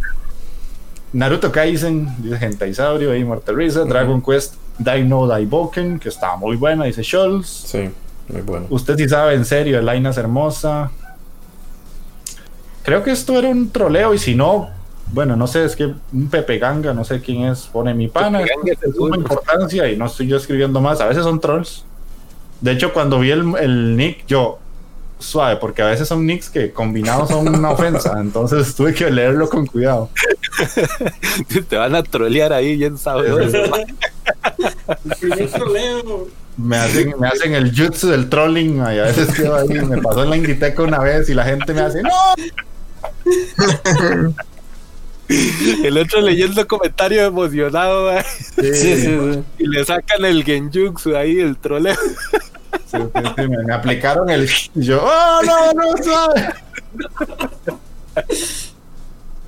Naruto Kaisen, dice Gentaisaurio, Immortal Risa, Dragon Quest, Dino Daiboken, que estaba muy buena, dice Scholz. Sí, muy bueno. Usted sí sabe, en serio, Elaina es hermosa. Creo que esto era un troleo y si no, bueno, no sé, es que un Pepe Ganga, no sé quién es, pone mi pana, es de suma importancia y no estoy yo escribiendo más, a veces son trolls. De hecho, cuando vi el, el nick, yo, suave, porque a veces son nicks que combinados son una ofensa, entonces tuve que leerlo con cuidado. Te van a trolear ahí, bien sabes. Me hacen, me hacen el jutsu del trolling y a veces quedo ahí, me pasó en la Inditeca una vez y la gente me hace, ¡No! El otro leyendo comentario emocionado, güey. Sí, sí, sí. Y le sacan el genjutsu ahí, el troleo. Sí, sí, sí, me, me aplicaron el. y Yo, ¡oh, no, no, suave!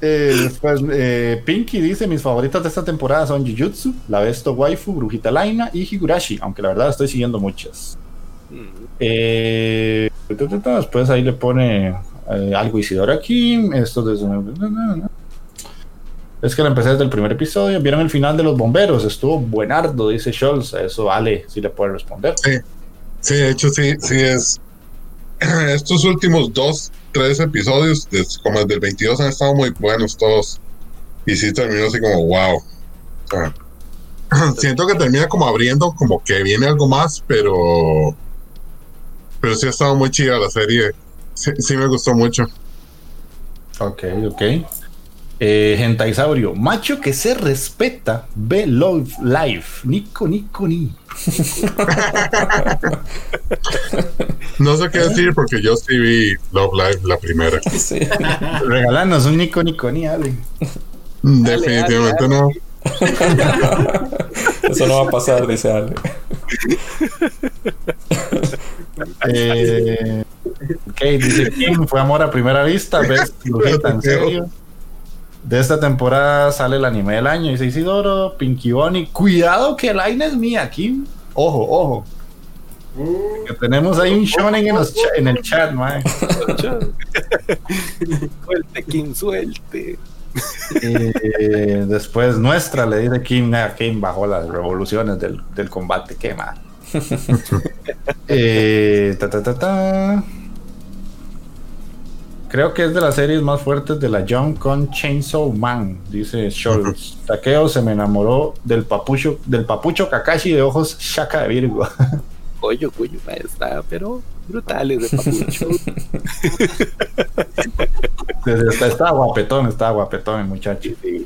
Eh, después, eh, Pinky dice: Mis favoritas de esta temporada son Jujutsu, La Besto Waifu, Brujita Laina y Higurashi, aunque la verdad estoy siguiendo muchas. Eh, después ahí le pone eh, algo Isidoro aquí. Esto desde. Es que la empecé desde el primer episodio. Vieron el final de los bomberos. Estuvo buenardo, dice Scholz. Eso vale, si le puede responder. Sí, sí, de hecho, sí, sí es. Estos últimos dos, tres episodios, como desde el 22, han estado muy buenos todos. Y sí terminó así como, wow. Siento que termina como abriendo, como que viene algo más, pero. Pero sí ha estado muy chida la serie. Sí, sí me gustó mucho. Ok, ok. Eh, Gentaisaurio, macho que se respeta, ve Love Life. Nico, Nico, ni. No sé qué decir porque yo sí vi Love Live la primera. Sí. Regalanos un Nico, Nico, ni, Ale. Definitivamente dale, no. Eso no va a pasar, dice Ale. Eh, ok, dice Kim, fue amor a primera vista. ¿Ves? En serio. De esta temporada sale el anime del año. Dice Isidoro, Pinky Bonnie. Cuidado que la es mía, Kim. Ojo, ojo. Uh, Que tenemos ahí un shonen en, los cha- en el chat, mae. suelte, Kim, suelte. Eh, después nuestra le dice Kim, ah, Kim bajó las revoluciones del, del combate, qué mal. Eh, ta, ta, ta, ta. Creo que es de las series más fuertes de la Young con Chainsaw Man, dice Scholz. Takeo se me enamoró del papucho, del papucho Kakashi de ojos Shaka de Virgo. Coño, coño, está, pero brutales de papucho. está, está guapetón, está guapetón el muchacho. Sí.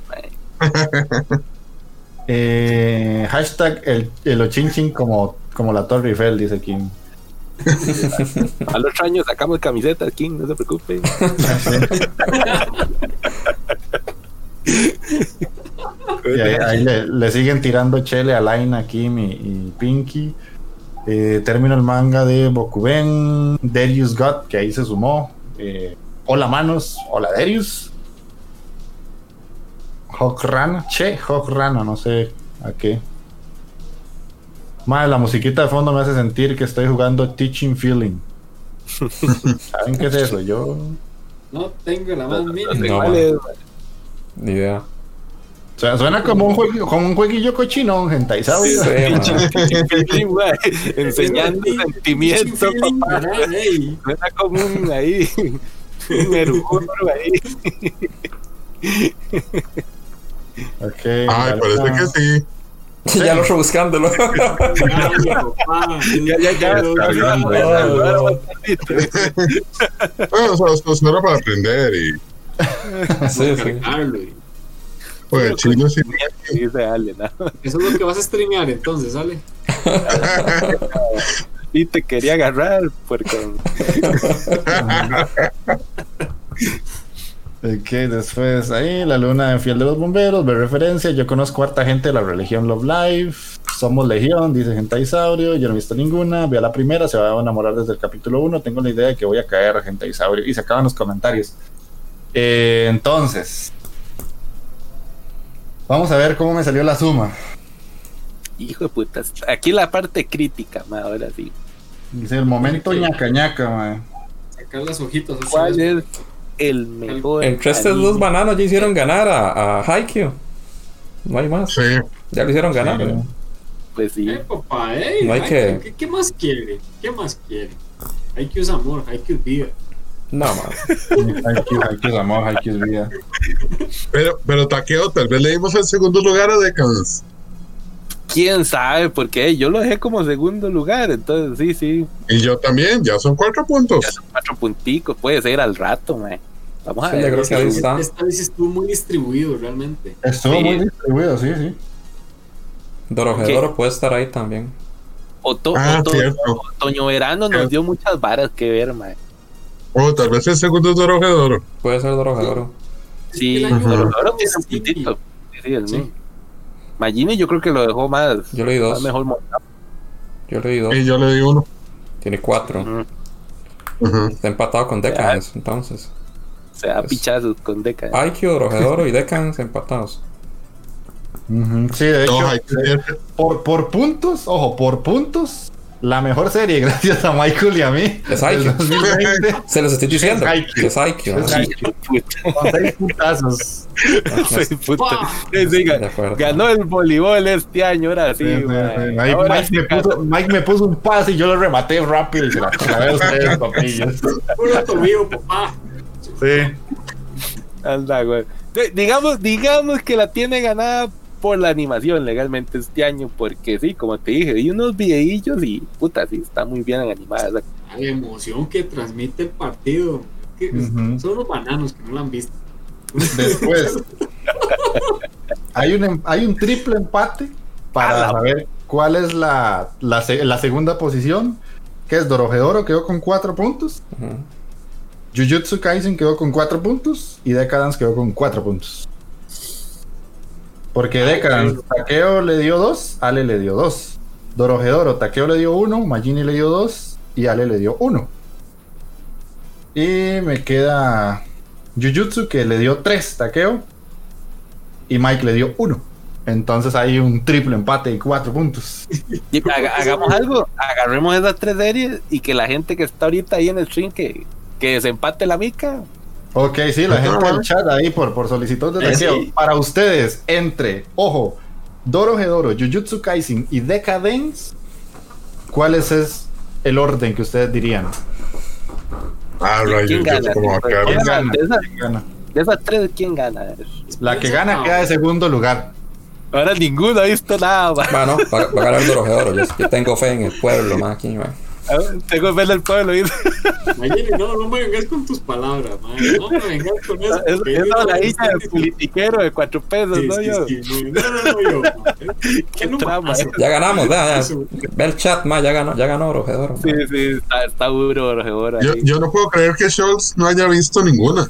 Eh, hashtag el, el Ochinchin como, como la Torre Eiffel, dice Kim. Al otro año sacamos camisetas, King, no se preocupe. Ahí, le, siguen tirando chele a Laina, Kim y, y Pinky. Eh, termino el manga de Bokuben, Darius God, que ahí se sumó. Eh, hola manos, hola Darius. Hawk Rana, che, Hawk Rana, no sé a qué. Madre, la musiquita de fondo me hace sentir que estoy jugando Teaching Feeling. ¿Saben qué es eso? Yo. no tengo la más mínima. No, iguales, Ni idea. O sea, suena como un, jueguillo, como un jueguillo cochinón, gente. ¿sabes? Sí, enseñando sentimientos, papá. Suena como un ahí, un hervor ahí. Ok, Ay, vale, parece que sí. Ya lo estoy buscándolo. Dale, papá. Ya, ya, ya. Cargando, Ahora, ya. ahora, ahora, bastantito. Bueno, eso, solo para aprender y sí, sí. Pues chino sí. Dice Ale, ¿no? Eso es lo que vas a streamear entonces, ¿sale? Y te quería agarrar porque Ok, después ahí, la luna fiel de los bomberos, ve referencia, yo conozco harta gente de la religión Love Life, somos legión, dice Gentaisaurio, yo no he visto ninguna, ve a la primera, se va a enamorar desde el capítulo 1, tengo la idea de que voy a caer a Gentaisaurio, y se acaban los comentarios. Eh, entonces, vamos a ver cómo me salió la suma. hijo de putas. Aquí la parte crítica, ma, ahora sí. Dice el momento ñaca ñaca, mae. Sacar las hojitas. ¿Cuál es el mejor? Entre estos anime? dos bananos ya hicieron ganar a, a Haikyuu. No hay más. Sí. Ya lo hicieron ganar. Sí. ¿no? Pues sí. Eh, papá, eh. No hay Ay, que- ¿qué, qué más quiere? ¿Qué más quiere? Que usar amor, hay que vida. No, más. Haikyuu, Haikyuu es amor, Haikyuu es vida. Pero, pero Taqueo, tal vez le dimos el segundo lugar a Decans. ¿Quién sabe? Porque yo lo dejé como segundo lugar. Entonces, sí, sí. Y yo también, ya son cuatro puntos. Ya son cuatro punticos. Puede ser al rato, ma. Vamos a Sí, ver. creo que ahí Esta- está. Esta vez estuvo muy distribuido realmente. Estuvo Sí. muy distribuido, sí, sí. Dorohedoro puede estar ahí también. Oto- Ah, oto- cierto. Otoño-verano nos dio muchas varas que ver, ma. O tal vez el segundo es Dorohedoro. Puede ser Dorohedoro. Sí, Ajá. ahora tiene un Sí. puntito. Sí, sí, el Sí. mío. Magini yo creo que lo dejó más, Yo leí más dos. mejor montado. Yo leí dos. Y yo le di uno. Tiene cuatro. Está empatado con Decans, entonces. Se da Pues- pichazos con Deca. Aikyo, Dorohedoro y Decans empatados. Sí, de hecho, No, por, por puntos, ojo, por puntos, la mejor serie, gracias a Michael y a mí. Es. 2020, Se los estoy diciendo. Es Aikyo. Es seis puntazos. puta. ¡Pah! Sí, sí, De acuerdo. ganó el voleibol este año, ahora sí. Sí, sí, ma. sí. Ahí Ahora Mike, me puso, Mike me puso un pase y yo lo rematé rápido y se la clavé a ustedes, papillos. Puro papá. Sí. Anda, güey. Digamos, digamos que la tiene ganada por la animación legalmente este año, porque sí, como te dije, vi unos videillos y puta, sí, está muy bien animada. La emoción que transmite el partido. Que. Son los bananos que no la han visto. Después, hay un, em- hay un triple empate para saber cuál es la, la, se- la segunda posición, que es Dorohedoro, quedó con cuatro puntos. Jujutsu Kaisen quedó con 4 puntos y Decadence quedó con 4 puntos. Porque Decadence, Takeo le dio 2, Ale le dio 2. Dorohedoro, Takeo le dio 1, Majini le dio 2 y Ale le dio 1. Y me queda Jujutsu que le dio 3 Takeo y Mike le dio 1. Entonces hay un triple empate y 4 puntos. Y haga- hagamos algo, agarremos esas tres series y que la gente que está ahorita ahí en el stream que, que desempate la mica. Ok, sí, la gente del chat ahí por, por solicitud de Eh, deseo. sí. Para ustedes, entre, ojo, Dorohedoro, Jujutsu Kaisen y Decadence, ¿cuál es, es el orden que ustedes dirían? Ah, rayos, ¿Quién yo gana? sé cómo va a quedar. ¿Quién Esa- gana? de esas- ¿Quién gana? De esas tres, ¿quién gana? La que gana queda de segundo lugar. Ahora ninguno ha visto nada. Bueno, va, va a ganar Dorohedoro. Yo, yo tengo fe en el pueblo, más aquí, ma. A ver, Tengo en el pueblo. Mayeli, no, no me vengas con tus palabras, madre. No me vengas con eso. Es, es yo la hija del politiquero de cuatro pesos, Sí, ¿no? sí, yo. sí, no, no, no, yo. Qué no trama, pasa. eh. Ya ganamos, ya. Eso. Ve el chat, ma, ya ganó, ya ganó Dorohedoro. ma. Sí, sí, está, está duro. Yo, yo no puedo creer que Schultz no haya visto ninguna.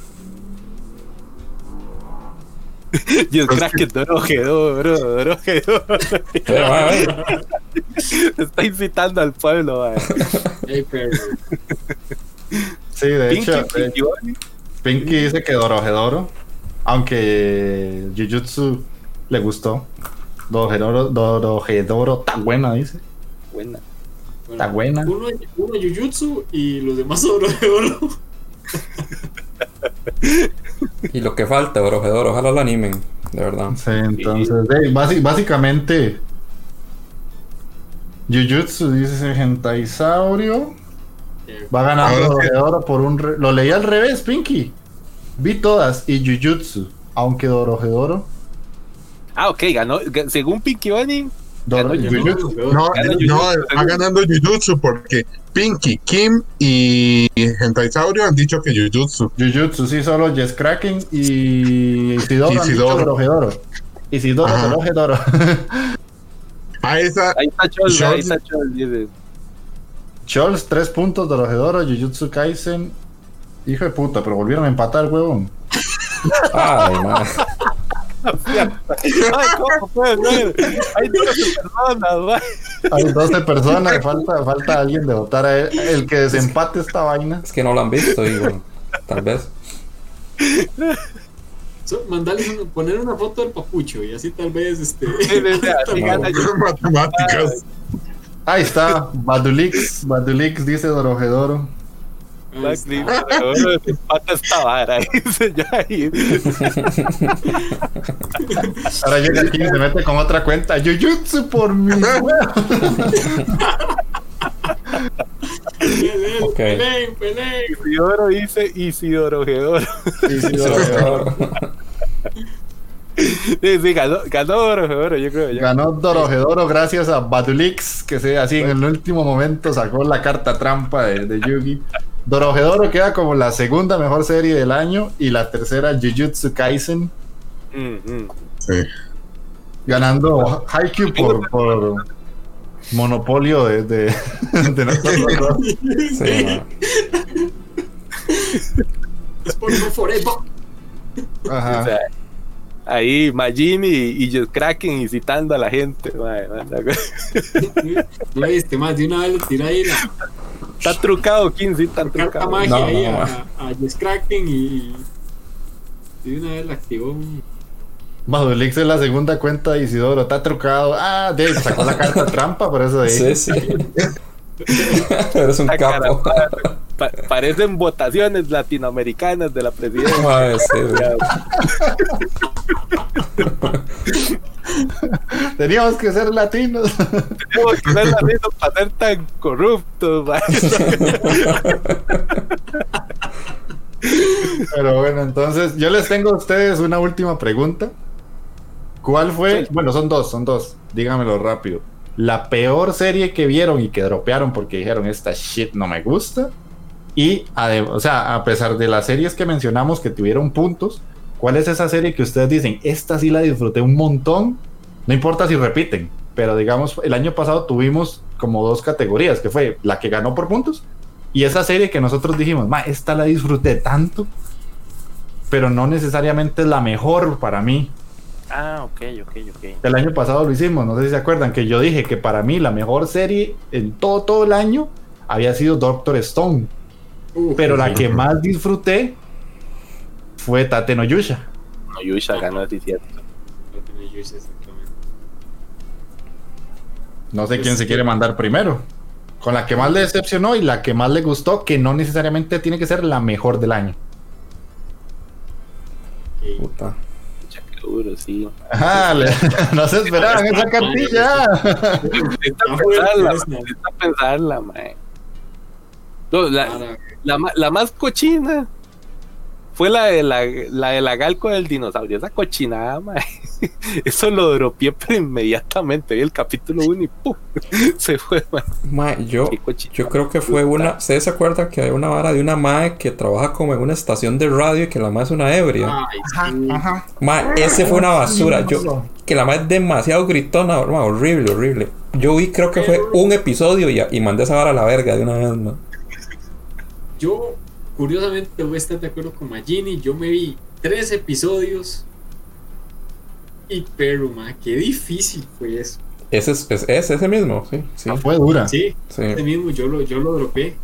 Y el crack que Doro quedó, bro, quedó. Pero. Está incitando al pueblo, ma. Ey, perro. Sí, de Pinky, hecho, eh, Pinky dice que Dorohedoro, aunque Jujutsu le gustó. Dorohedoro, Dorohedoro está buena, dice. Buena. Está buena. Uno, uno Jujutsu y los demás oro de oro. Y lo que falta, Dorohedoro, ojalá lo animen, de verdad. Sí, entonces, básicamente, Jujutsu dice Gentaisaurio. Va ganando Ahora sí. Dorohedoro por un... re- Lo leí al revés, Pinky. Vi todas y Jujutsu. Aunque Dorohedoro... Ah, ok, ganó. ga- Según Pinky Dor- Ganó Jujutsu. No, va ganando Jujutsu porque Pinky, Kim y Hentaisaurio han dicho que Jujutsu. Jujutsu, sí, solo Jess Kraken y Isidoro. han Isidoro. dicho Dorohedoro. Isidoro. Dorohedoro. A esa, Ahí está Chol, Chol. ahí está Chol, dice. Chols, 3 puntos, Dorohedoro, Jujutsu Kaisen. Hijo de puta, pero volvieron a empatar, huevón. Ay, man. Ay, ¿cómo puede ser? Hay 12 personas, man. Hay 12 personas, falta, falta alguien de votar a él. El que desempate esta vaina. Es que no lo han visto, digo. Tal vez. So, mandarles poner una foto del papucho y así tal vez este. Matemáticas. Ahí está, Badulix. Badulix dice "Ahora empata esta vara. Dice ya ahí. Ahora llega aquí y se mete con otra cuenta. Jujutsu por mi huevo. Peleen, Ok. peleen, peleen. Isidoro dice Isidoro Gedoro. Sí, Dorohedoro. Sí, sí, ganó, ganó Doro Gedoro, yo creo. ya. Ganó Dorohedoro gracias a Badulix, que se así en el último momento sacó la carta trampa de, de Yugi. Dorohedoro queda como la segunda mejor serie del año y la tercera Jujutsu Kaisen, Mm, mm. Sí. ganando Haikyuu por, por monopolio de, de, de nosotros dos. Sí, man. Es por no forever. O Ajá. sea, ahí Majin y, y Just Kraken incitando a la gente. mae, la- No viste más, de una vez le tiré ahí la Está trucado, 15, está trucado. magia No, ahí no, a, a Jess Kraken y, y de una vez la activó. Badulix es la segunda cuenta de Isidoro, está trucado. Ah, de ahí sacó la carta trampa, por eso de ahí. Sí, sí. Eres un Ah, capo. Pa- parecen votaciones latinoamericanas de la presidencia. Mae, sí, güey. Teníamos que ser latinos. Tenemos que ser latinos para ser tan corruptos. Pero bueno, entonces yo les tengo a ustedes una última pregunta. ¿Cuál fue? Bueno, son dos, son dos. Dígamelo rápido. La peor serie que vieron y que dropearon porque dijeron esta shit no me gusta. Y, o sea, a pesar de las series que mencionamos que tuvieron puntos, ¿cuál es esa serie que ustedes dicen? Esta sí la disfruté un montón. No importa si repiten, pero digamos, el año pasado tuvimos como dos categorías, que fue la que ganó por puntos y esa serie que nosotros dijimos, ma, esta la disfruté tanto, pero no necesariamente es la mejor para mí. Ah, ok, ok, ok. El año pasado lo hicimos, no sé si se acuerdan, que yo dije que para mí la mejor serie en todo, todo el año había sido Doctor Stone, pero la que más disfruté fue Tate no Yusha. No, Yusha ganó, sí, cierto. no sé quién se quiere mandar primero. Con la que más le decepcionó y la que más le gustó, que no necesariamente tiene que ser la mejor del año. Puta. Duro, sí. Ajá, le- no se esperaban esa cartilla. Bueno, pensarla, es- mae, necesita pensarla, mae. No, la, la, la más cochina fue la de la, la de la galco del dinosaurio. Esa cochinada, mae. Eso lo dropié pero inmediatamente. Vi el capítulo 1 y ¡pum! Se fue, mae. Mae, yo, yo creo que fue una. ¿Ustedes se acuerdan que hay una vara de una mae que trabaja como en una estación de radio y que la mae es una ebria? ay, sí. Mae, ese fue una basura. Yo, que la mae es demasiado gritona, mae, horrible, horrible. Yo vi, creo que fue un episodio y, y mandé esa vara a la verga de una vez, mae. Yo, curiosamente, voy a estar de acuerdo con Magini. Yo me vi tres episodios. Y pero, ma, qué difícil fue eso. Ese es, es, es ese mismo, sí, sí. Ah, Fue dura. Sí, sí. ese mismo yo lo, yo lo dropé.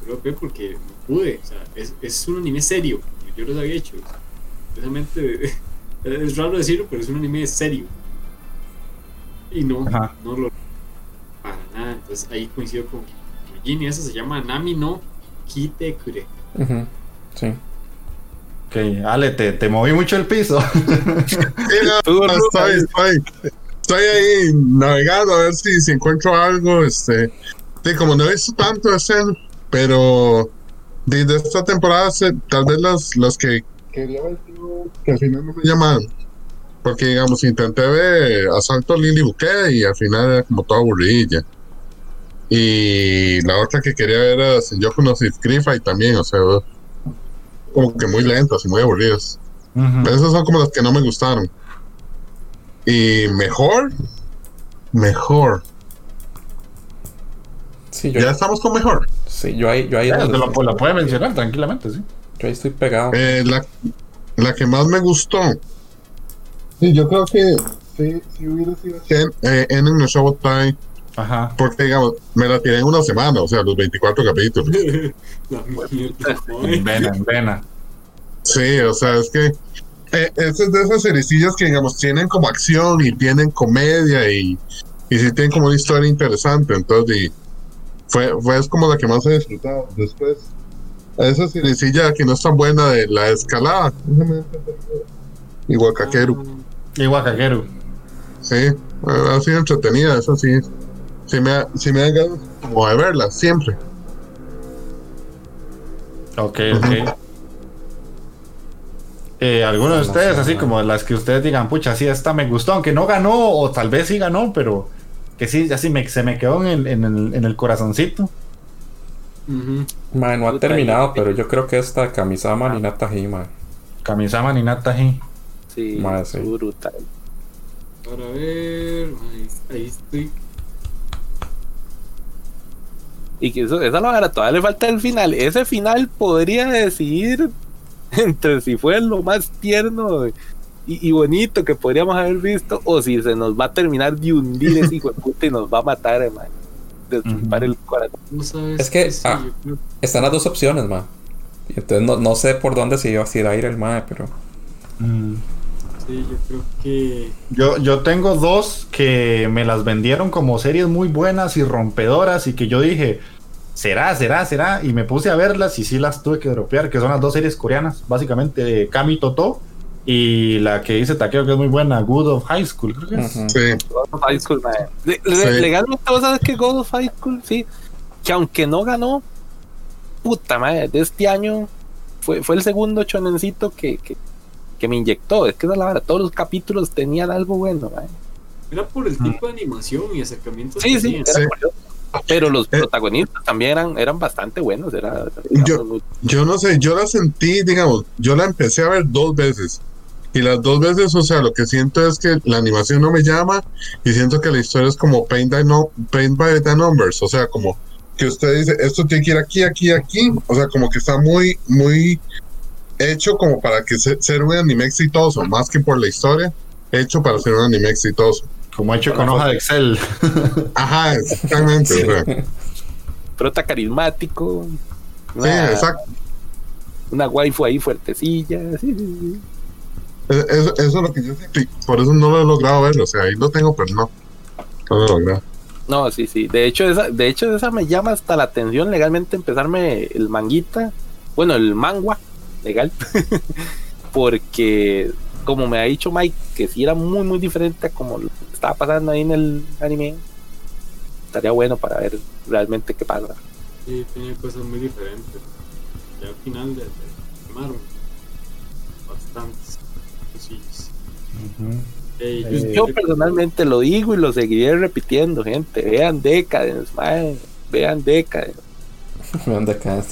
Yo lo dropé porque no pude. O sea, es, es un anime serio. Yo los había hecho. Precisamente, es raro decirlo, pero es un anime serio. Y no, Ajá. no lo. Para nada. Entonces ahí coincido con Magini. Esa se llama Nami no Ujú, sí. Ok, Ale, te, te moví mucho el piso. Sí, no, Estuvo no, ruda, estoy, estoy, estoy ahí navegando a ver si, si encuentro algo. Este, sí, como no he visto tanto de ese, pero desde esta temporada, se- tal vez las, las que quería ver que al final no me llaman Porque, digamos, intenté ver Asalto a Lily Bouquet y al final era como toda aburrida. Y la otra que quería ver era Senjoku no y también, o sea, como que muy lentas y muy aburridas. Ujú. Esas son como las que no me gustaron. Y mejor, mejor. Sí, yo, Ya estamos con mejor. sí, yo ahí, yo ahí, Ya, donde te lo, estoy- lo puede mencionar tranquilamente, sí. yo ahí estoy pegado. Eh, la, la que más me gustó. Sí, yo creo que sí, sí hubiera sido en, eh, en el Showtime. Ajá. Porque, digamos, me la tiré en una semana, o sea, los 24 capítulos. Vena, en vena. Sí, o sea, es que eh, esa es de esas sericillas que, digamos, tienen como acción y tienen comedia y, y sí tienen como una historia interesante. Entonces, y fue, fue es como la que más he disfrutado. Después, esa sericilla que no es tan buena de la escalada. Y Huacaquero. Y Wakakeru. Sí, ha sido entretenida, eso sí. Sí me, ha- sí me da ganas como de verla, siempre. Ok, ok. Eh, ¿Alguno de ustedes, así como las que ustedes digan, pucha, sí, esta me gustó, aunque no ganó, o tal vez sí ganó, pero que sí, así me, se me quedó en el, en el, en el corazoncito? No ha terminado, pero yo creo que esta Kamisama ni Natahi, mae. Kamisama ni Natahi. Sí, sí. brutal. Para ver, ahí, ahí estoy. Y que eso, esa la vara, todavía le falta el final. Ese final podría decidir entre si fue lo más tierno y, y bonito que podríamos haber visto o si se nos va a terminar de hundir ese hijo de puta y nos va a matar, hermano. Ujú. el corazón. No Es que, ah. Están las dos opciones, mae. Y entonces no, no sé por dónde se iba a ir a ir el mae, pero. Mm. Sí, yo creo que. Yo, yo tengo dos que me las vendieron como series muy buenas y rompedoras y que yo dije, será, será, será, y me puse a verlas y sí las tuve que dropear, que son las dos series coreanas, básicamente de Kami Toto y la que dice Takeo que es muy buena, Good of High School, creo que es. Sí, God of High School, mae. Le- le- Sí. Legalmente, vos sabes que God of High School, sí, que aunque no ganó, puta madre, de este año fue, fue el segundo chonencito que, que, que me inyectó. Es que esa es la verdad, todos los capítulos tenían algo bueno, mae. Era por el tipo de animación y acercamiento Sí, sí, Sí. Pero los Eh. protagonistas también eran, eran bastante buenos. Era, Yo- muy- yo no sé, yo la sentí, digamos, yo la empecé a ver dos veces. Y las dos veces, o sea, lo que siento es que la animación no me llama y siento que la historia es como paint by, no, paint by the numbers. O sea, como que usted dice, esto tiene que ir aquí, aquí, aquí. O sea, como que está muy, muy hecho como para que se- ser un anime exitoso, más que por la historia, hecho para ser un anime exitoso. Como hecho con hoja de Excel. Ajá, exactamente. o sea, prota carismático. sí, Una, exacto. una waifu ahí fuertecilla. sí, sí, sí. E- Eso, eso es lo que yo siento. y Por eso no lo he logrado ver. O sea, ahí lo tengo, pero no. No lo he logrado. No, sí, sí. De hecho, esa, de hecho, esa me llama hasta la atención legalmente empezarme el manguita. Bueno, el mangua legal. Porque, como me ha dicho Mike, que sí era muy, muy diferente a como estaba pasando ahí en el anime. Estaría bueno para ver realmente qué pasa. Sí, tenía cosas muy diferentes. Ya al final de, de quemaron bastantes cosillas. Eh, Yo personalmente lo digo y lo seguiré repitiendo, gente. Vean Decadence, mae. Vean Decadence. ¿Dónde quedas?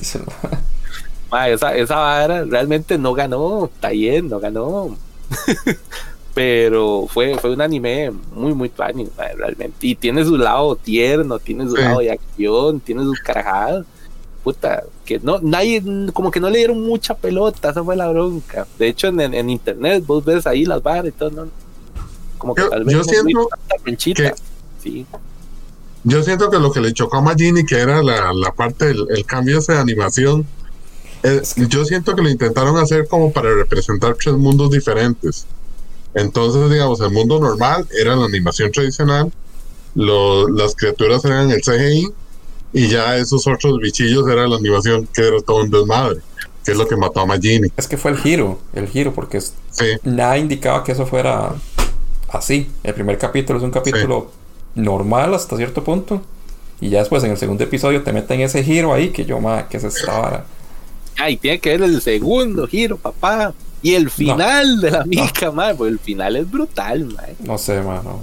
El. Ma, esa, esa vara realmente no ganó, está bien, no ganó. Pero fue, fue un anime muy, muy ma, realmente. Y tiene su lado tierno, tiene su Sí. lado de acción, tiene sus carajadas. Puta, que no, nadie, como que no le dieron mucha pelota, esa fue la bronca. De hecho, en, en, internet vos ves ahí las varas y todo, ¿no? Como que Yo- tal vez yo siento que- Sí, Yo siento que lo que le chocó a Magini, que era la, la parte del el cambio ese de animación, eh, yo siento que lo intentaron hacer como para representar tres mundos diferentes. Entonces, digamos, el mundo normal era la animación tradicional, lo- las criaturas eran el CGI, y ya esos otros bichillos era la animación que era todo un desmadre, que es lo que mató a Magini. Es que fue el giro, el giro, porque es- Sí, nada indicaba que eso fuera así. El primer capítulo es un capítulo normal hasta cierto punto. Y ya después en el segundo episodio te meten ese giro ahí que yo, ma, que es esta vara. Ay, tiene que ver el segundo giro, papá. Y el final de la mica, mae, pues el final es brutal, mae. No sé, mano.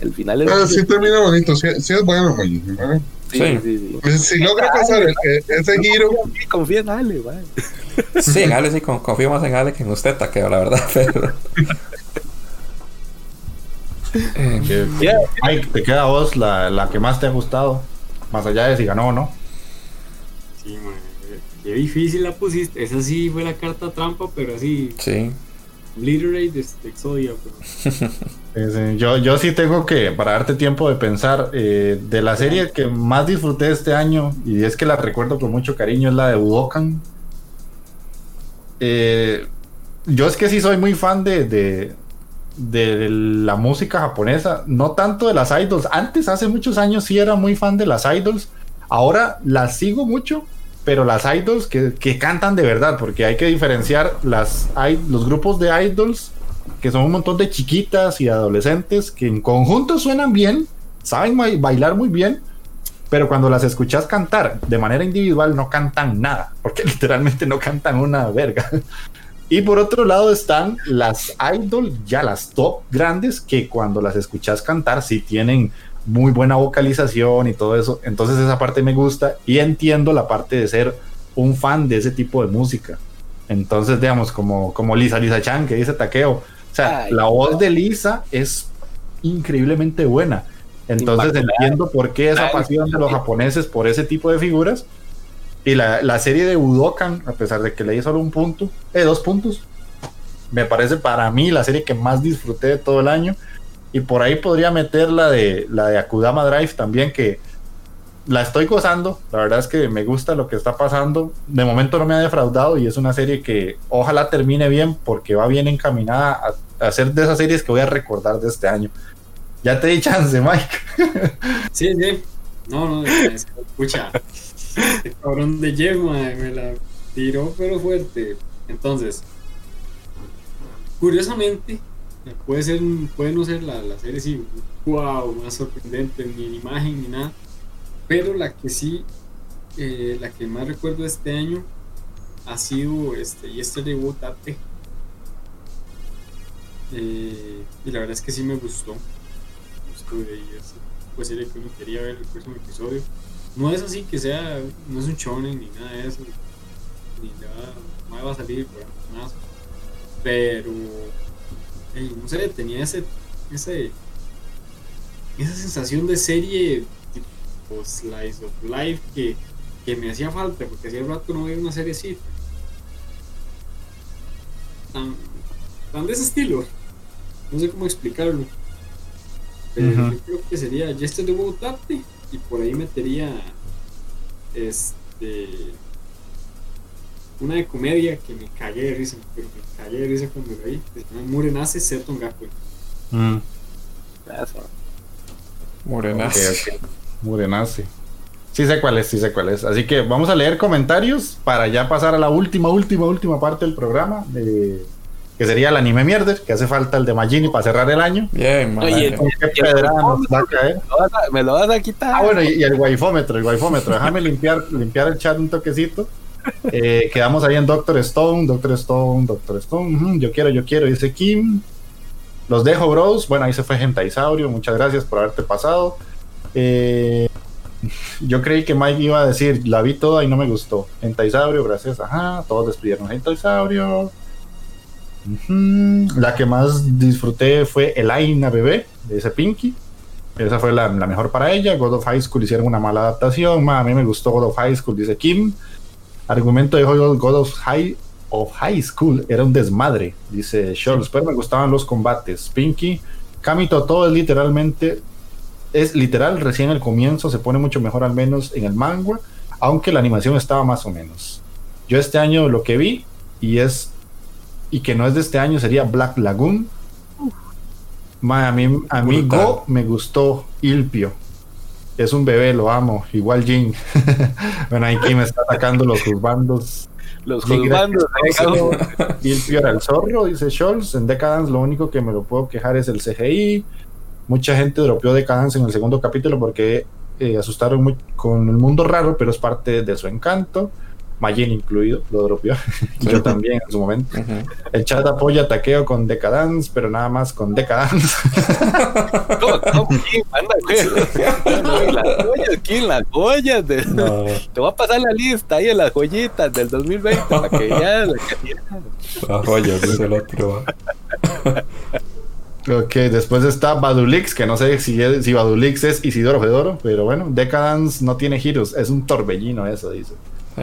El final es sí brutal. termina bonito, sí, sí es bueno, man, ¿no? Sí, Sí. sí, sí. Si logra pasar el- eh, ese giro, Confía- Confía en Ale, mae. Sí, en Ale sí, con- confío más en Ale que en usted, taqueo, la verdad. Pero... Eh, Ya, Mike, te queda a vos la, la que más te ha gustado, más allá de si ganó o no. Sí, man. Qué difícil la pusiste. Esa sí fue la carta trampa, pero así. sí. Obliterate este, Exodia. Pero... Yo, yo sí tengo que, para darte tiempo de pensar, eh, de la serie que más disfruté este año, y es que la recuerdo con mucho cariño, es la de Budokan. Eh, yo es que sí soy muy fan de, de, de la música japonesa, no tanto de las idols. Antes, hace muchos años, sí era muy fan de las idols. Ahora las sigo mucho, pero las idols que, que cantan de verdad, porque hay que diferenciar las, los grupos de idols que son un montón de chiquitas y adolescentes que en conjunto suenan bien, saben ba- bailar muy bien, pero cuando las escuchas cantar de manera individual no cantan nada, porque literalmente no cantan una verga. Y por otro lado están las idol, ya las top grandes, que cuando las escuchas cantar sí tienen muy buena vocalización y todo eso. Entonces esa parte me gusta y entiendo la parte de ser un fan de ese tipo de música. Entonces, digamos, como, como Lisa, Lisa Chan, que dice taqueo. O sea, Ay, la voz de Lisa es increíblemente buena. Entonces entiendo por qué esa pasión de los japoneses por ese tipo de figuras. Y la, la serie de Budokan, a pesar de que leí solo un punto, eh, dos puntos, me parece para mí la serie que más disfruté de todo el año. Y por ahí podría meter la de, la de Akudama Drive también, que la estoy gozando. La verdad es que me gusta lo que está pasando. De momento no me ha defraudado y es una serie que ojalá termine bien porque va bien encaminada a, a ser de esas series que voy a recordar de este año. Ya te di chance, Mike. Sí, sí. No, no, es- escucha. Este cabrón de mae, me la tiró, pero fuerte. Entonces, curiosamente, puede, ser, puede no ser la, la serie así, wow, más sorprendente, ni en imagen ni nada. Pero la que sí, eh, la que más recuerdo este año ha sido este, Tate. Eh, y la verdad es que sí me gustó. Pues serie que uno quería ver el próximo episodio. No es así que sea, no es un shonen ni nada de eso, ni le va, a salir nada. Pero, no sé, tenía ese, ese, esa sensación de serie tipo Slice of Life que, que me hacía falta, porque hacía rato no veía una serie así. Tan, tan de ese estilo. No sé cómo explicarlo. Pero Ujú. yo creo que sería Yesterday Tate y por ahí metería este una de comedia que me cagué de risa, pero me cagué de risa cuando la vi. Se llama Murenace Seton Gaku. Mm, Eso. Ok. Murenace. Sí sé cuál es, sí sé cuál es. Así que vamos a leer comentarios para ya pasar a la última, última, última parte del programa. de- que sería el anime mierder, que hace falta el de Magini para cerrar el año. Bien, man. Oye, ¿Con qué pedrada nos va a caer? ¿Me lo vas a- ¿Me lo vas a quitar? Ah, bueno, y, y el waifómetro, el waifómetro. Déjame limpiar, limpiar el chat un toquecito. Eh, quedamos ahí en Doctor Stone, Doctor Stone, Doctor Stone. yo quiero, yo quiero, dice Kim. Los dejo, bros. Bueno, ahí se fue Gentaisaurio. Muchas gracias por haberte pasado. Eh, yo creí que Mike iba a decir, la vi toda y no me gustó. Gentaisaurio, gracias. Ajá, todos despidieron Gentaisaurio. Ujú, La que más disfruté fue el Aina Bebé, de ese Pinky. Esa fue la, la mejor para ella. God of High School hicieron una mala adaptación. Ma, a mí me gustó God of High School, dice Kim. Argumento de God God of High, of High School era un desmadre, dice Scholz. Pero me gustaban los combates. Pinky, Kamito, todo es literalmente. Es literal, recién al comienzo se pone mucho mejor, al menos en el manga. Aunque la animación estaba más o menos. Yo este año lo que vi, y es. Y que no es de este año, sería Black Lagoon. Ma, a mí, a mí. Go me gustó Ilpio. Es un bebé, lo amo. Igual Jin. bueno, aquí me está atacando los juzbandos. Los juzgandos. gracias. Ilpio era el zorro, dice Scholz. En Decadence lo único que me lo puedo quejar es el CGI. Mucha gente dropeó Decadence en el segundo capítulo porque eh, asustaron muy con el mundo raro, pero es parte de su encanto. Majin incluido, lo dropeó. Yo también en su momento. Ujú. El chat apoya taqueo con Decadance, pero nada más con Decadance. ¿Cómo, cómo? ¿Quién manda, güey? Las joyas, ¿quién? Las joyas. De... No, Te voy a pasar la lista ahí de las joyitas del 2020 para que ya. la joya, dice el otro. ok, después está Badulix, que no sé si, es- si Badulix es Isidoro Fedoro, pero bueno, Decadance no tiene giros, es un torbellino eso, dice. Sí.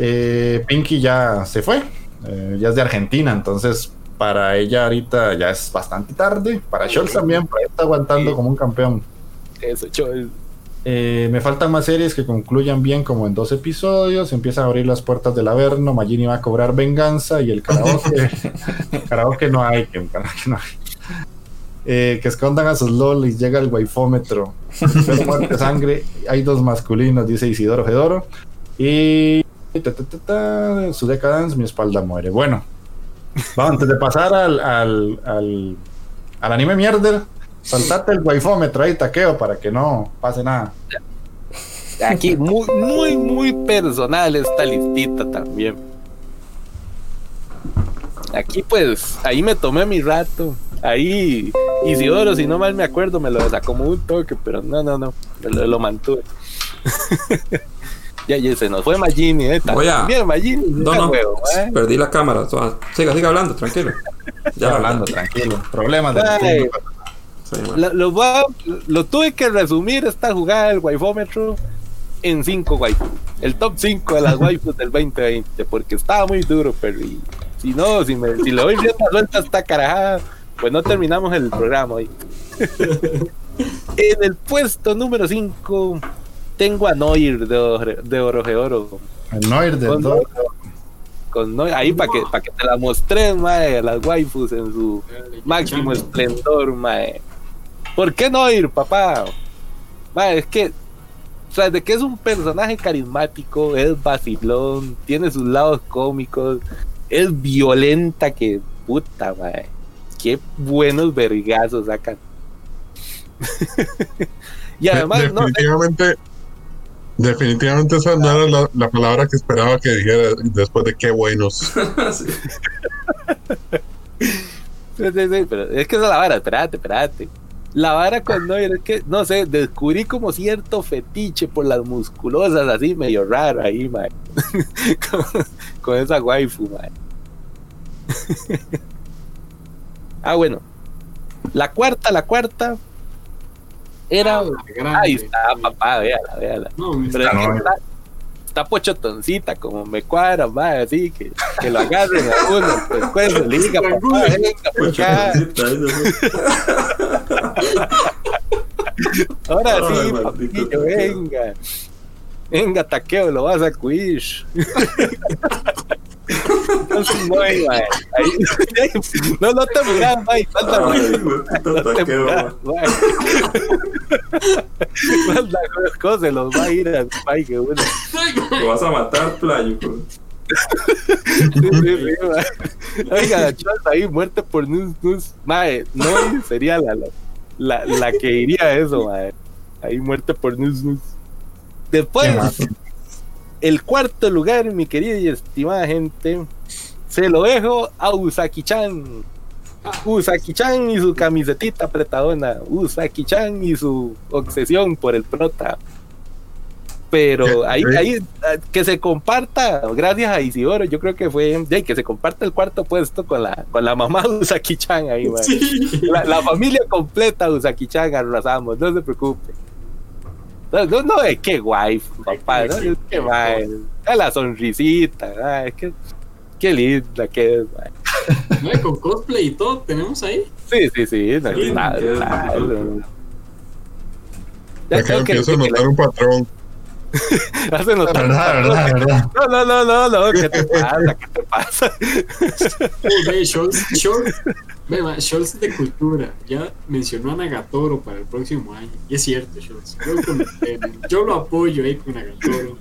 Eh, Pinky ya se fue, eh, ya es de Argentina, entonces para ella ahorita ya es bastante tarde. Para Scholz también, pero está aguantando Sí. como un campeón. Eso, yo. Eh, me faltan más series que concluyan bien como en dos episodios. Empiezan a abrir las puertas del Averno. Magini va a cobrar venganza y el karaoke. karaoke no hay. Que, karaoke no hay. Eh, que escondan a sus lolis. Llega el waifómetro. Muerte sangre. Hay dos masculinos, dice Isidoro Fedoro. Y. ta, ta, ta, ta, su decadence, mi espalda muere. Bueno, vamos, antes de pasar al, al, al, al anime mierder, saltate el waifómetro ahí, taqueo, para que no pase nada. Aquí, muy, muy, muy personal esta listita también. Aquí, pues, ahí me tomé mi rato. Ahí, Isidoro, si no mal me acuerdo, me lo desacomodó un toque, pero no, no, no, me lo, lo mantuve. ya, ya se nos fue Magini, ¿eh? Voy a- Bien, Magini, No, no, huevo, ¿eh? perdí la cámara. Siga, siga hablando, tranquilo. Ya hablando, tranquilo. Problemas de Ay, Sí, bueno. lo, lo a- lo tuve que resumir esta jugada del waifómetro en 5 waifus. El top 5 de las waifus del 2020, porque estaba muy duro, pero y- si no, si, me, si le doy rienda suelta esta carajada, pues no terminamos el programa hoy. en el puesto número 5 tengo a Noir de, Oro- de Orogeoro. El Noir del Con, dos. con Noir, ahí para que, para que te la mostré, mae, las waifus en su máximo esplendor, mae. ¿Por qué no ir, papá? Mae, es que, tras de que es un personaje carismático, es vacilón, tiene sus lados cómicos, es violenta que puta, mae. Qué buenos vergazos sacan. y además, definitivamente, definitivamente esa no era la, la palabra que esperaba que dijera después de qué buenos. Sí. Sí, sí, sí, pero es que esa es la vara, espérate, espérate. La vara con Noir es que, no sé, descubrí como cierto fetiche por las musculosas, así medio raro ahí, man. con, con esa waifu, man. ah, bueno. La cuarta, la cuarta era. Grande. Ahí está, papá, véala, véala. No, Pero está- es que no, está, está pochotoncita, como me cuadra, va, así que, que lo agarren a uno, pues, pues, le diga, papá, venga, pues. Ahora Ay, sí, papillo, taqueo. venga. Venga, taqueo, lo vas a cuir. Entonces, no, ahí, mae. Ahí- no, no te muras, mae. Falta, No te cosas, se los va a ir a que uno. Lo vas a matar, playo. Sí, sí, sí, mae. Oiga, chavos, ahí muerte por nus, nus. Mae, no sería la, la, la, que diría eso, mae. Ahí muerte por nus, nus. Después, el cuarto lugar, mi querida y estimada gente, se lo dejo a Usaki-chan. Usaki-chan y su camisetita apretadona. Usaki-chan y su obsesión por el prota. Pero ahí, ahí, eh, que se comparta, gracias a Isidoro, yo creo que fue, ya, que se comparta el cuarto puesto con la, con la mamá de Usaki-chan ahí. Sí. La, la familia completa Usaki-chan arrasamos, no se preocupe. No, no, no, es que guay, papá, ¿no? Es que guay. A la sonrisita, ah, es que qué linda que es. No, con cosplay y todo tenemos ahí. Sí, sí, sí, no, Acá creo que, empiezo a notar un patrón. hacen notar. Verdad, verdad, verdad. No, no, no, no, no, ¿qué te pasa? ¿Qué te pasa? Oh, ve, Scholz, de cultura. Ya mencionó a Nagatoro para el próximo año. Y es cierto, Scholz. Yo, eh, lo apoyo ahí con Nagatoro.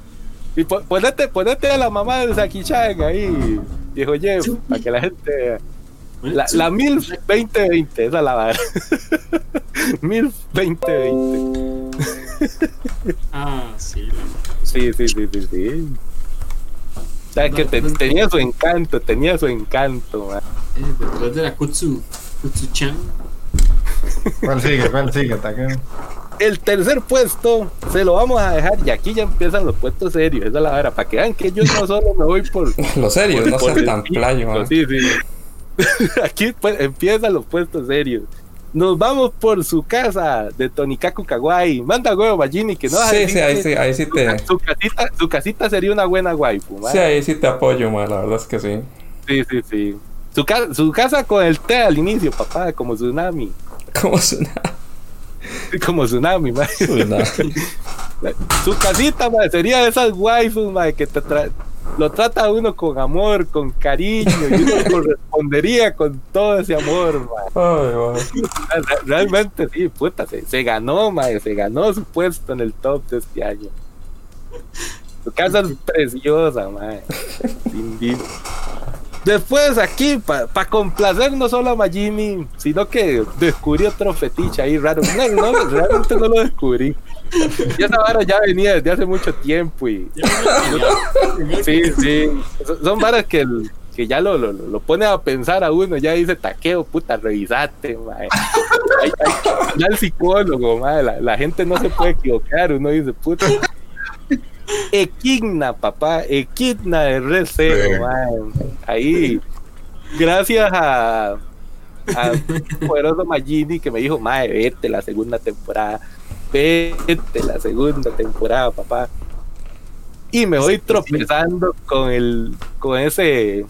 Y po- ponete, ponete a la mamá de Saki-chan ahí, viejo Jeff, Sí. para que la gente La, sí, la MIL 2020, esa es la vara. MIL 2020. Ah, sí. la- Sí, sí, sí, sí, sí. sea, que te- tenía su encanto, tenía su encanto, man. Eh, detrás de la Kutsu, Kutsu-chan. ¿Cuál sigue? ¿Cuál sigue? El tercer puesto se lo vamos a dejar y aquí ya empiezan los puestos serios. Esa es la hora, para que vean que yo no solo me voy por. Lo serio, no por seas el tan playo, man. Sí, sí. aquí pues, empiezan los puestos serios. Nos vamos por su casa de Tonikaku Kawaii. Manda huevo, Bajini, que no Sí, sí, ahí sí, ahí sí te. Su casita, su casita sería una buena waifu, man. Sí, ahí sí te apoyo, man. La verdad es que sí. Sí, sí, sí. Su, ca- su casa con el té al inicio, papá, como tsunami. ¿Cómo suena? Como tsunami, man. Suena. Su casita, man, sería de esas waifus, man, que te tra- lo trata uno con amor, con cariño, y uno correspondería con todo ese amor, man. Ay, man. Re- Realmente, sí, puta, se, se ganó, man, se ganó su puesto en el top de este año. Su casa es preciosa, man. Sin duda. Después aquí, para complacer no solo a Majimi, sino que descubrí otro fetiche ahí raro. No, no, realmente no lo descubrí. Y esa vara ya venía desde hace mucho tiempo y sí, sí. Son- varas que, que ya lo, lo, lo pone a pensar a uno, ya dice taqueo, puta, revisate, mae. Ya el psicólogo, mae, la, la gente no se puede equivocar, uno dice, puta. Equigna, papá, Zero, Sí. mae. Ahí, gracias a, a poderoso Magini que me dijo, mae, vete la segunda temporada, vete la segunda temporada, papá. Y me voy tropezando con el, con ese,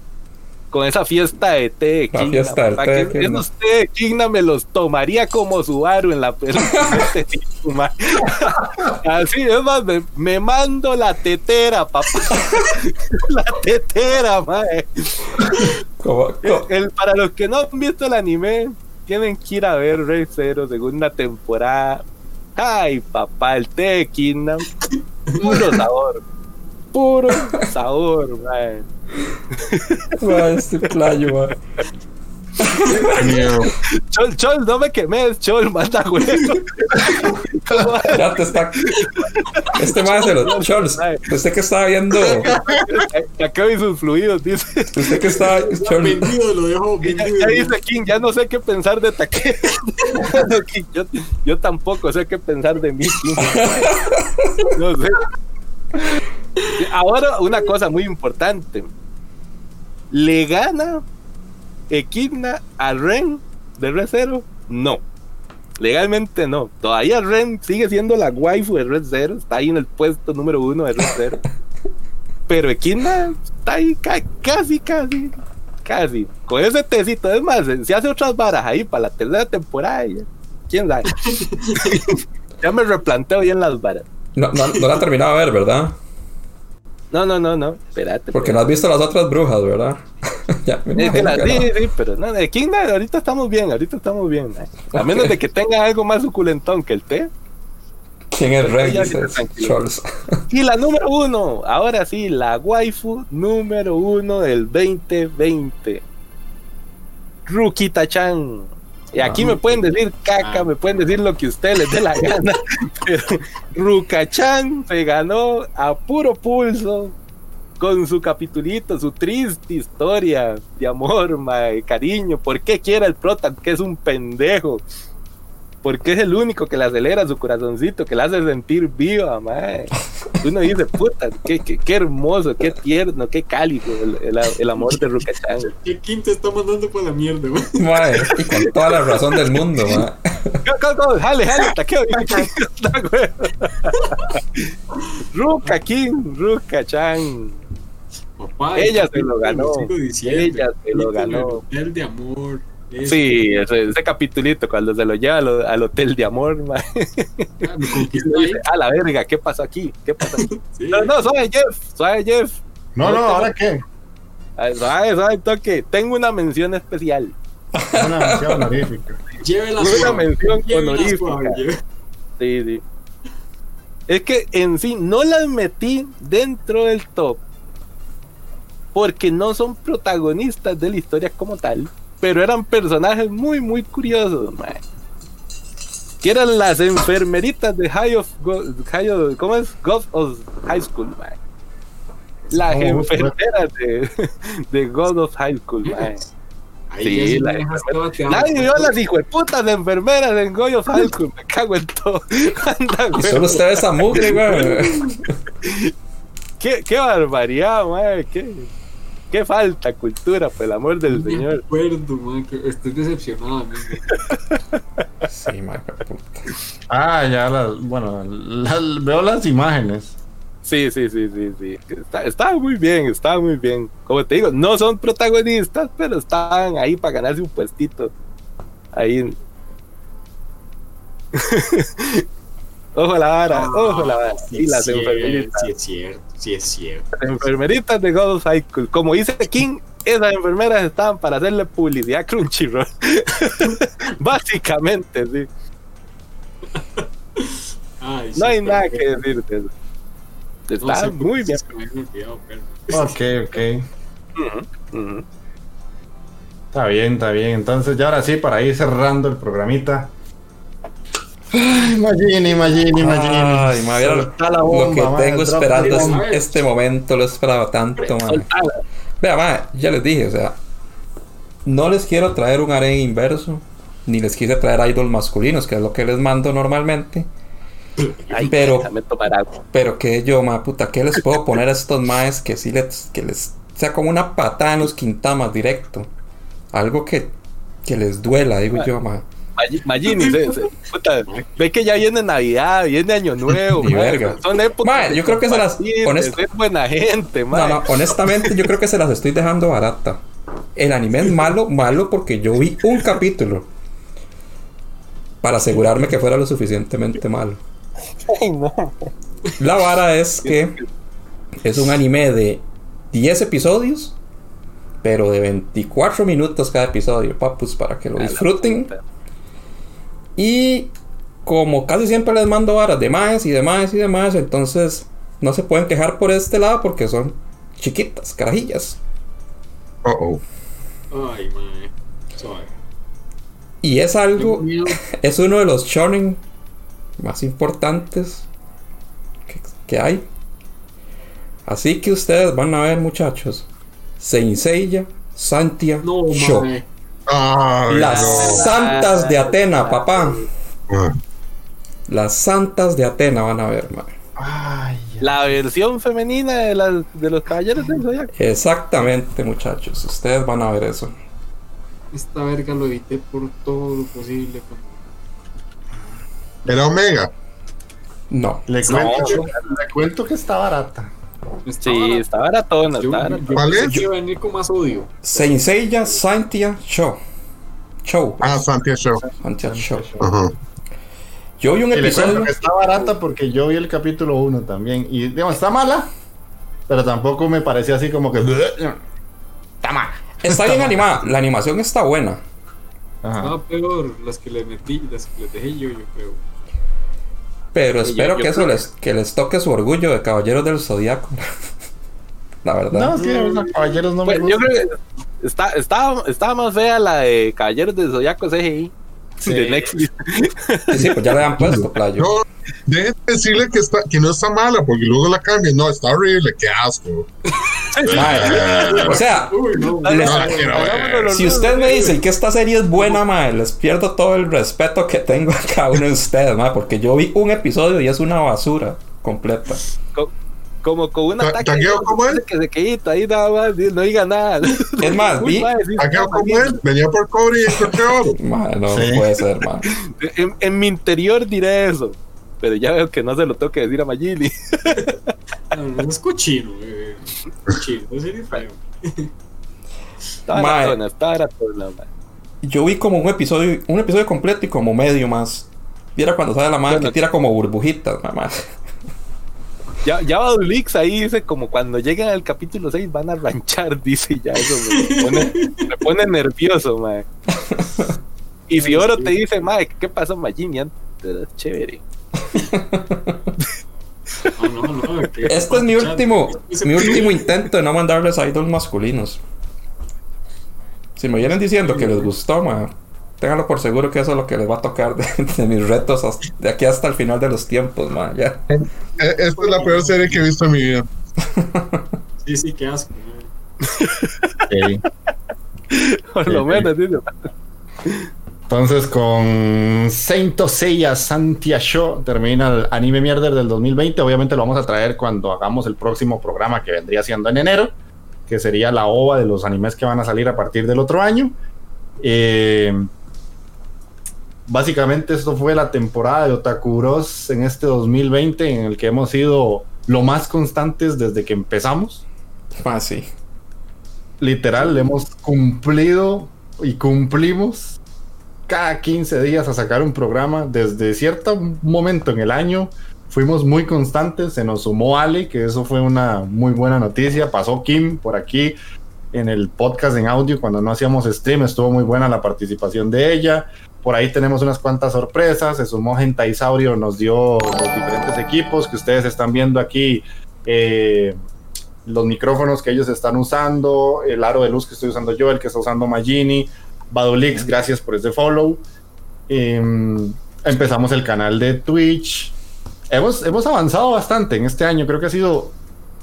con esa fiesta de té de La Kingna, fiesta té de que Kingna. té de Kingna me los tomaría como Subaru en la este tipo. Así es más, me, me mando la tetera, papá. la tetera, mae. ¿Cómo- cómo- El- el- para los que no han visto el anime, tienen que ir a ver Rey Zero, segunda temporada. Ay, papá, el té de Kingdom. Puro sabor. Puro sabor, man. man, este playo, man. Chol, Chol, no me quemes, Chol, manda huevo. Ya te está. Este man se lo. Charles, usted que estaba viendo. Acabo y sus fluidos, dice. Usted que estaba. Vendido, lo dejo Ya, vendido. ya dice King, ya no sé qué pensar de Taque. King, yo, yo tampoco sé qué pensar de mí, King. No sé. Ahora, una cosa muy importante. ¿Le gana Equidna a Ren de Red Zero? No. Legalmente no. Todavía Ren sigue siendo la waifu de Red Zero. Está ahí en el puesto número uno de Red Zero. Pero Equidna está ahí ca- casi, casi, casi. Con ese tecito. Es más, se hace otras varas ahí para la tercera temporada. y ya. ¿Quién sabe? ya me replanteo bien las varas. no, no, no la ha terminado de ver, ¿verdad? No, no, no, no. Espérate. Porque no has visto las otras brujas, ¿verdad? ya, me Es que imagino la- que sí, no. sí, pero no, de King ahorita estamos bien, ahorita estamos bien. man. A menos de que tenga algo más suculentón que el té. ¿Quién es tranquilo. Charles. Y la número uno, ahora sí, la waifu número uno del 2020. Rukita-chan. Y aquí me pueden decir caca, Ah. me pueden decir lo que ustedes les dé la gana. Pero Ruka-chan se ganó a puro pulso con su capitulito, su triste historia de amor, mae, cariño. ¿Por qué quiere el prota? Que es un pendejo. Porque es el único que le acelera su corazoncito, que le hace sentir viva, mae. Uno dice, puta, qué, qué, qué hermoso, qué tierno, qué cálido el, el, el amor de Ruka-chan. ¿Qué quinto está mandando por la mierda, güey? Mae, y con toda la razón del mundo, mae. Go, go, go, jale, jale, taqueo. Ruka King, Ruka Chan. Papá, Ella el se lo ganó. 5 de diciembre, Ella se lo ganó. Hotel de amor. Sí, ese, ese capitulito cuando se lo lleva al, al hotel de amor, man. ah, Me. Dice, a la verga, ¿qué pasó aquí? ¿Qué pasó aquí? Sí. No, no, suave Jeff, suave Jeff. No, no, ¿ahora qué? Suave, suave toque. Tengo una mención especial. Una mención honorífica. Llévela Una mención honorífica. Sí, sí. Es que en sí no las metí dentro del top porque no son protagonistas de la historia como tal, pero eran personajes muy, muy curiosos, mae. Que eran las enfermeritas de High of, Go- High of- ¿cómo es? God of High School, mae. Las Oh, enfermeras de, de God of High School, mae. Ahí Sí, la. Nadie vio las hijueputas enfermeras en God of High School. Me cago en todo. Anda, Y güey. solo usted ve esa mugre, güey. ¿Qué, qué barbaridad, mae. Qué, qué falta cultura, por el amor del me Señor. acuerdo, man, que estoy decepcionado. man. Sí, puta. Ah, ya las. Bueno, veo las imágenes. Sí, sí, sí, sí, sí. Está, estaba muy bien, estaba muy bien. Como te digo, no son protagonistas, pero estaban ahí para ganarse un puestito. Ahí. ojo a la vara, ojo a la vara. Ah, Sí, y las cierto, enfermeritas. sí es cierto, sí es cierto. Las enfermeritas de God of Cycle. Como dice King, esas enfermeras estaban para hacerle publicidad a Crunchyroll. Básicamente, sí. Ay, sí, No hay nada que decirte. Está muy bien. Ok, ok. Está bien, está bien. Entonces, ya ahora sí, para ir cerrando el programita. Ay, Magini, Magini, Magini. Ay, mira lo, Soltá la lo bomba, que tengo esperando es- este momento, lo esperaba tanto, mae. Soltala. Vea, ya les dije, o sea, no les quiero traer un harén inverso, ni les quise traer idols masculinos, que es lo que les mando normalmente. Ay, Pero-. Pero que yo, ma puta, ¿qué les puedo poner a estos maes que sí les, que les sea como una patada en los quintamas directo? Algo que, que les duela, digo yo, ma. Magi- Magini, se- se- puta, ve que ya viene Navidad, viene Año Nuevo. Ni ma, verga. Son épocas. Ma, de yo creo que se las- honest- ser buena gente. No, no, honestamente yo creo que se las estoy dejando barata. El anime es malo, malo porque yo vi un capítulo para asegurarme que fuera lo suficientemente malo. Ay, no. La vara es que es un anime de 10 episodios, pero de 24 minutos cada episodio, papus, para que lo A la disfruten. Y como casi siempre les mando varas de más y demás y demás, entonces no se pueden quejar por este lado porque son chiquitas, carajillas. Uh oh. Ay, mae. Suave. Y es algo, es uno de los shonen más importantes que, que hay. Así que ustedes van a ver, muchachos, Seiya Santia No, Show. Ay, Las no. santas de Atena, papá. Ah, Las santas de Atena van a ver, man. Ay, La versión femenina de, las de los caballeros del Zodiaco. Exactamente, muchachos. Ustedes van a ver eso. Esta verga lo evité por todo lo posible. Era Omega. No. le, No. le cuento que está barata. Sí, está baratona, Yo, está yo baratona. ¿Cuál es? a venir con más odio. Seiya Santia Show. Show. Ah, Santia Show. Santia Show. Ajá. Yo vi un le episodio. que está barata porque yo vi el capítulo 1 también. Y digamos, está mala, pero tampoco me parecía así como que. Está mala. Está bien animada. La animación está buena. Ajá. Estaba peor las que le metí, las que les dejé yo, yo creo. Pero Sí, espero yo- yo que eso creo les, que les toque su orgullo de caballeros del zodiaco. La verdad. No, es que los caballeros no me Pues, yo creo que está, estaba, estaba más fea la de Caballeros del Zodiaco CGI Sí. de Netflix. Sí, sí, pues ya le han puesto, playo. No, dejen de decirle que, está, que no está mala, porque luego la cambian. No, está horrible, qué asco. Mae, O sea, Uy, no. Les- No la quiero ver. si usted me dice que esta serie es buena, mae, les pierdo todo el respeto que tengo a cada uno de ustedes, mae, porque yo vi un episodio y es una basura completa. Co- Como con un Ta- ataque tagueo como él. que se ahí nada más, no diga nada. Es más, vi- está como él, venía por cobre y encontré oro. Mae, no Sí. puede ser, mae. En, en mi interior diré eso. Pero ya veo que no se lo tengo que decir a Magili. No, es cochino, eh. Cochino, es feo. Mae. Yo vi como un episodio, un episodio completo y como medio más. Viera cuando sale la madre Bueno. que tira como burbujitas, mamá. Ya, ya Badulix ahí dice como cuando lleguen al capítulo 6 van a ranchar, dice ya eso me pone, me pone nervioso, mae. Y si Oro te dice, mae, ¿qué pasó, Magini? Antes era chévere. No, no, no. que- Este es mi último, Ese- mi último intento de no mandarles idols masculinos. Si me vienen diciendo que les gustó, ma, ténganlo por seguro que eso es lo que les va a tocar de, de mis retos hasta- de aquí hasta el final de los tiempos, ma, ya. Esta es la peor serie que he visto en mi vida. Sí, sí, qué asco. Ok. Por lo menos, dice. Entonces, con Saint Seiya Santia Show termina el anime mierder del 2020. Obviamente lo vamos a traer cuando hagamos el próximo programa que vendría siendo en enero, que sería la OVA de los animes que van a salir a partir del otro año. Eh, básicamente, esto fue la temporada de Otaku Bros en este 2020, en el que hemos sido lo más constantes desde que empezamos. Ah, sí. Literal, hemos cumplido y cumplimos cada 15 días a sacar un programa. Desde cierto momento en el año fuimos muy constantes. Se nos sumó Ale, que eso fue una muy buena noticia. Pasó Kim por aquí en el podcast en audio cuando no hacíamos stream. Estuvo muy buena la participación de ella. Por ahí tenemos unas cuantas sorpresas. Se sumó Gentaisaurio, nos dio los diferentes equipos que ustedes están viendo aquí. eh, los micrófonos que ellos están usando, el aro de luz que estoy usando yo, el que está usando Magini, Badolix, gracias por ese follow. Em, empezamos el canal de Twitch. Hemos, hemos avanzado bastante en este año. Creo que ha sido,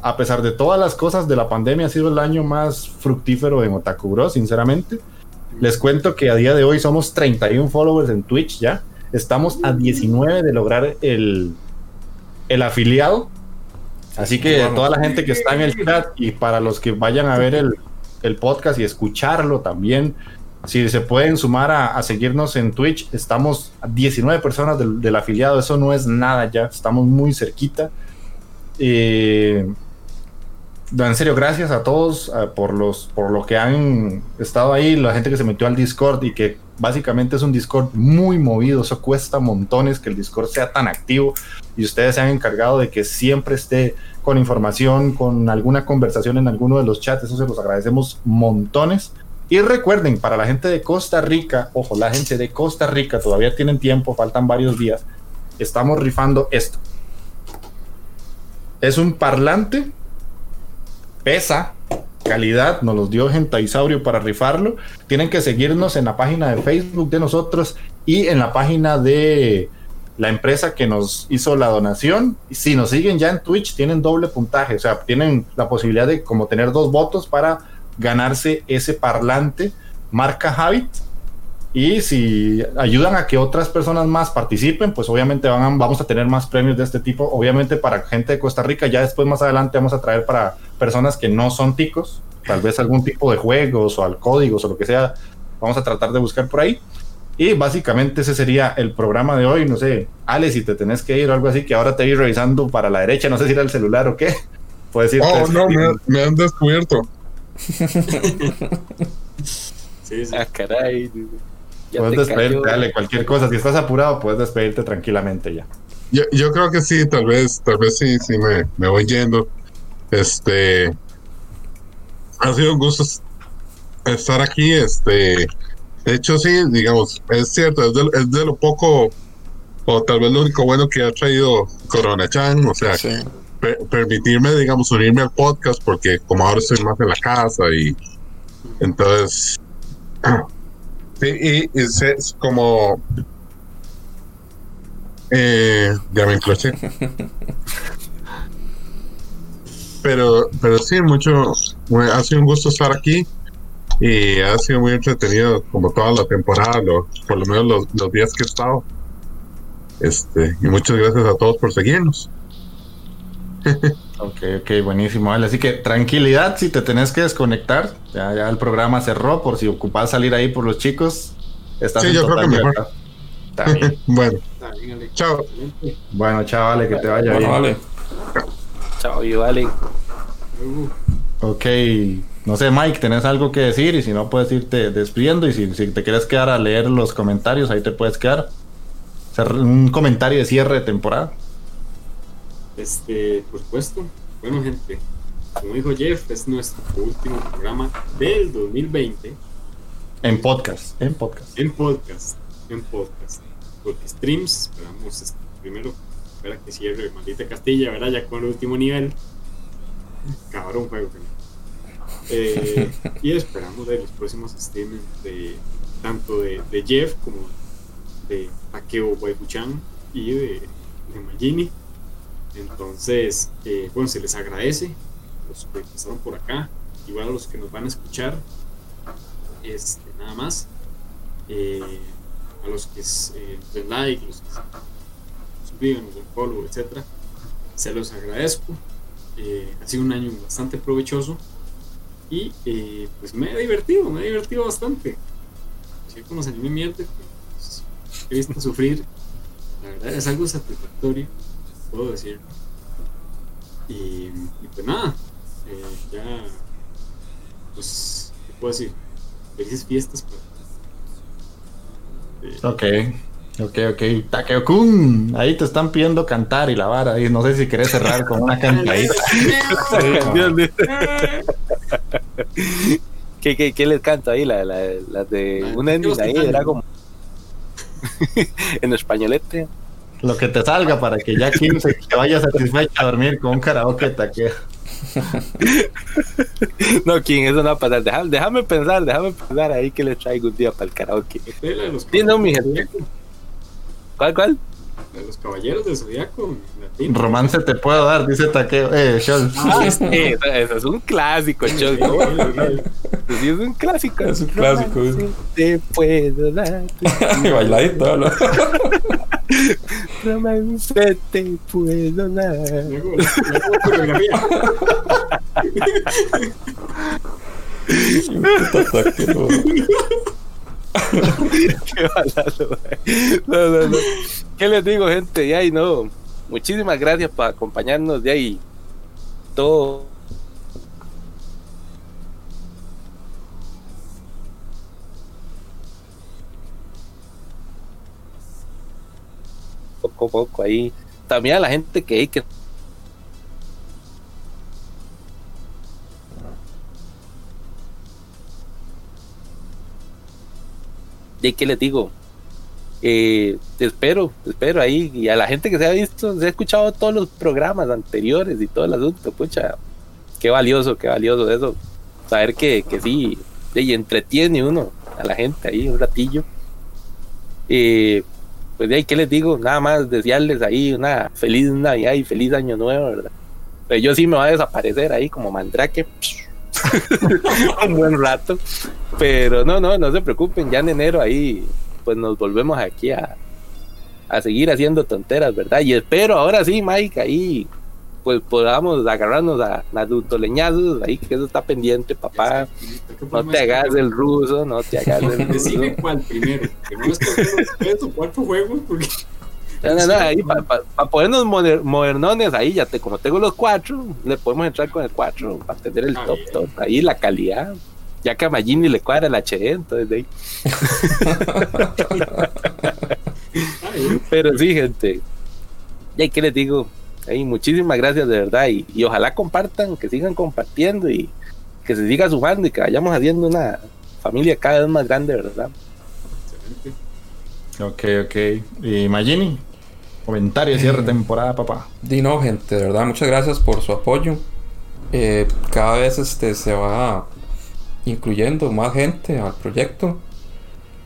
a pesar de todas las cosas de la pandemia, ha sido el año más fructífero en Otaku Bros, sinceramente. Les cuento que a día de hoy somos 31 followers en Twitch ya. Estamos a 19 de lograr el, el afiliado. Así que Bueno. toda la gente que está en el chat y para los que vayan a ver el, el podcast y escucharlo también, si se pueden sumar a, a seguirnos en Twitch, estamos a 19 personas del, del afiliado, eso no es nada ya, estamos muy cerquita. Eh, en serio, gracias a todos por, los, por lo que han estado ahí, la gente que se metió al Discord y que básicamente es un Discord muy movido, eso cuesta montones que el Discord sea tan activo y ustedes se han encargado de que siempre esté con información, con alguna conversación en alguno de los chats, eso se los agradecemos montones. Y recuerden, para la gente de Costa Rica, ojo, la gente de Costa Rica todavía tienen tiempo, faltan varios días, estamos rifando esto. Es un parlante, pesa, calidad, nos los dio Gentaisaurio para rifarlo. Tienen que seguirnos en la página de Facebook de nosotros y en la página de la empresa que nos hizo la donación. Si nos siguen ya en Twitch, tienen doble puntaje, o sea, tienen la posibilidad de como tener dos votos para ganarse ese parlante marca Habit. Y si ayudan a que otras personas más participen, pues obviamente van a- vamos a tener más premios de este tipo. Obviamente para gente de Costa Rica, ya después más adelante vamos a traer para personas que no son ticos, tal vez algún tipo de juegos o al códigos o lo que sea. Vamos a tratar de buscar por ahí. Y básicamente ese sería el programa de hoy. No sé, Ale, si te tenés que ir o algo así, que ahora te vi revisando para la derecha, no sé si era el celular o qué. Puedes ir. Oh, no, me, me han descubierto. Sí, sí. Ah, caray. Ya Puedes te despedirte, cayó. Ale, cualquier cosa. Si estás apurado, puedes despedirte tranquilamente ya. Yo, yo creo que sí, tal vez, tal vez sí, sí me, me voy yendo. Este ha sido un gusto es- estar aquí. Este, de hecho, sí, digamos, es cierto, es de, es de lo poco, o tal vez lo único bueno que ha traído Corona Chan, o sea, Sí. per- permitirme, digamos, unirme al podcast, porque como ahora estoy más en la casa y entonces. Y, se- es como. Eh, ya me encloché. pero, pero sí, mucho. ha sido un gusto estar aquí y ha sido muy entretenido, como toda la temporada, lo- por lo menos los, los días que he estado. Este, y muchas gracias a todos por seguirnos. Ok, ok, buenísimo, Ale. Así que tranquilidad si te tenés que desconectar. Ya, ya el programa cerró por si ocupas salir ahí por los chicos. Estás Sí, en yo creo que mejor. Está bien. Bueno, Está bien, Ale. Chao. Excelente. Bueno, chavales, que te vaya Bueno, bien. vale. Chao, y vale. Luego, Ok, no sé, Mike, ¿tenés algo que decir? Y si no, puedes irte despidiendo. Y si, si te quieres quedar a leer los comentarios, ahí te puedes quedar. Hacer un comentario de cierre de temporada. Este, por supuesto. Bueno, gente, como dijo Jeff, es nuestro último programa del 2020 En podcast, en podcast. en podcast. En podcast. Porque streams, esperamos este, primero espera que cierre Maldita Castilla, ¿verdad? Ya con el último nivel. Cabrón juego. que no. Eh, y esperamos ver los próximos streams de tanto de, de Jeff como de Takeo Waifuchan y de, de Magini. Entonces, eh, bueno, se les agradece los que pasaron por acá, igual a los que nos van a escuchar, este, nada más. Eh, a los que eh, den like, los que suscriban, los den follow, etc. Se los agradezco. Eh, ha sido un año bastante provechoso y pues me he divertido, me he divertido bastante. Si con los anime mierte, pues, he visto sufrir. La verdad es algo satisfactorio, puedo decir. Y, y pues nada, eh, ya, pues, ¿qué puedo decir? Felices fiestas para Ok, ok, ok. Takeo-kun, ahí te están pidiendo cantar y la vara. Y no sé si querés cerrar con una cantadita. ¿Qué, qué, qué les canto ahí? La, la, la de La de un ending ahí, era como en españolete. Lo que te salga para que ya 15 te vaya satisfecho a dormir con un karaoke taqueo. No, ¿quién? Eso no va a pasar. Déjame, déjame pensar, déjame pensar ahí que les traigo un día para el karaoke. Sí, no, mi gente. ¿Cuál, cuál? De los caballeros del zodiaco latino. Romance te puedo dar, dice Taqueo. Eh. Ah, sí, eso, es un clásico. Sí, es un clásico. Es un clásico, Te puedo dar. y bailadito, ¿no? Romance te puedo dar. Le Qué balazo, no, no, no. ¿Qué les digo, gente? De ahí no. Muchísimas gracias por acompañarnos de ahí. Todo. Poco a poco ahí. También a la gente que, que ¿Y qué les digo? Eh, espero, espero ahí. Y a la gente que se ha visto, se ha escuchado todos los programas anteriores y todo el asunto, pucha, qué valioso, qué valioso eso. Saber que, que sí, y entretiene uno a la gente ahí un ratillo. Eh, pues de ahí, ¿qué les digo? Nada más desearles ahí una feliz Navidad y feliz Año Nuevo, ¿verdad? Pero yo sí me voy a desaparecer ahí como mandrake. un buen rato. Pero no, no, no se preocupen, ya en enero ahí pues nos volvemos aquí a, a seguir haciendo tonteras, ¿verdad? Y espero ahora sí, Mike, ahí pues podamos agarrarnos a Naruto leñazos, ahí que eso está pendiente, papá. No te hagas el ruso, no te hagas el ruso. Decime cuál primero. Que es tres o cuatro juegos, porque No, no, no, ahí para ponernos moder- modernones, ahí ya te, como tengo los cuatro, le podemos entrar con el cuatro para tener el Ah, top bien. top, ahí la calidad. Ya que a Magini le cuadra el HD, entonces de ahí. Pero sí, gente. Y qué les digo, Ey, muchísimas gracias de verdad y, y ojalá compartan, que sigan compartiendo y que se siga sumando y que vayamos haciendo una familia cada vez más grande, ¿verdad? excelente. Ok, ok. Y Magini, comentario de cierre de temporada, papá. Di no, gente, de verdad, muchas gracias por su apoyo. Eh, cada vez este, se va incluyendo más gente al proyecto.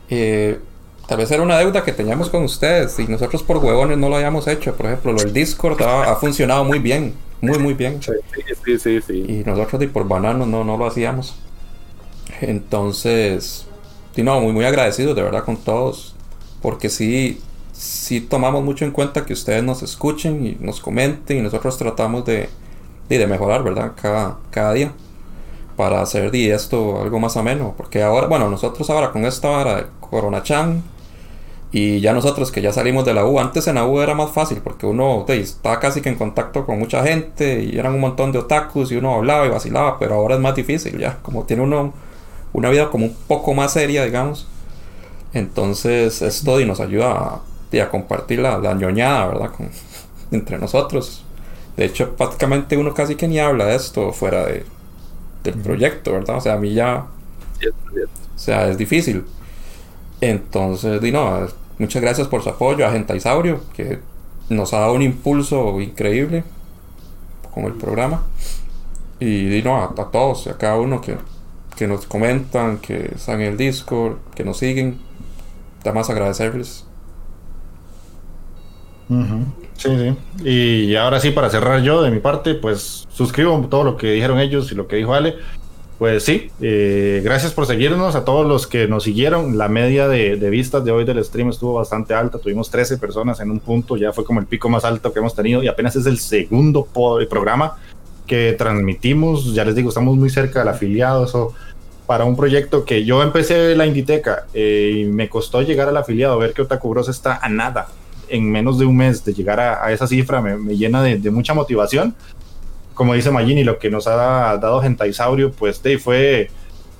Eh, tal vez era una deuda que teníamos con ustedes y nosotros por huevones no lo habíamos hecho. Por ejemplo, lo del Discord ha, ha funcionado muy bien, muy, muy bien. Sí, sí, sí. sí. Y nosotros, di por bananos, no, no lo hacíamos. Entonces, di no, muy, muy agradecidos de verdad con todos. Porque sí, sí tomamos mucho en cuenta que ustedes nos escuchen y nos comenten y nosotros tratamos de, de, mejorar, ¿verdad? Cada, cada día. Para hacer de esto algo más ameno. Porque ahora, bueno, nosotros ahora con esta vara de Corona Chan y ya nosotros que ya salimos de la U, antes en la U era más fácil porque uno de, estaba casi que en contacto con mucha gente y eran un montón de otakus y uno hablaba y vacilaba, pero ahora es más difícil ya, como tiene uno una vida como un poco más seria, digamos. Entonces esto y nos ayuda y a compartir la, la ñoñada, ¿verdad? Con, entre nosotros. De hecho, prácticamente uno casi que ni habla de esto fuera de, del proyecto, ¿verdad? O sea, a mí ya o sea, es difícil. Entonces, di no, muchas gracias por su apoyo a Gentaisaurio, que nos ha dado un impulso increíble con el programa. Y di no, a, a todos, a cada uno que, que nos comentan, que están en el Discord, que nos siguen. Nada más agradecerles. Ujú. Sí, sí. Y ahora sí, para cerrar yo de mi parte, pues suscribo todo lo que dijeron ellos y lo que dijo Ale. Pues sí, eh, gracias por seguirnos a todos los que nos siguieron. La media de, de, vistas de hoy del stream estuvo bastante alta. Tuvimos 13 personas en un punto, ya fue como el pico más alto que hemos tenido y apenas es el segundo programa que transmitimos. Ya les digo, estamos muy cerca del afiliado. Eso para un proyecto que yo empecé la Inditeca eh, y me costó llegar al afiliado, ver que Otaku Bros está a nada en menos de un mes de llegar a, esa cifra me, me llena de, mucha motivación. Como dice Magini, lo que nos ha dado Gentaisaurio, pues de, fue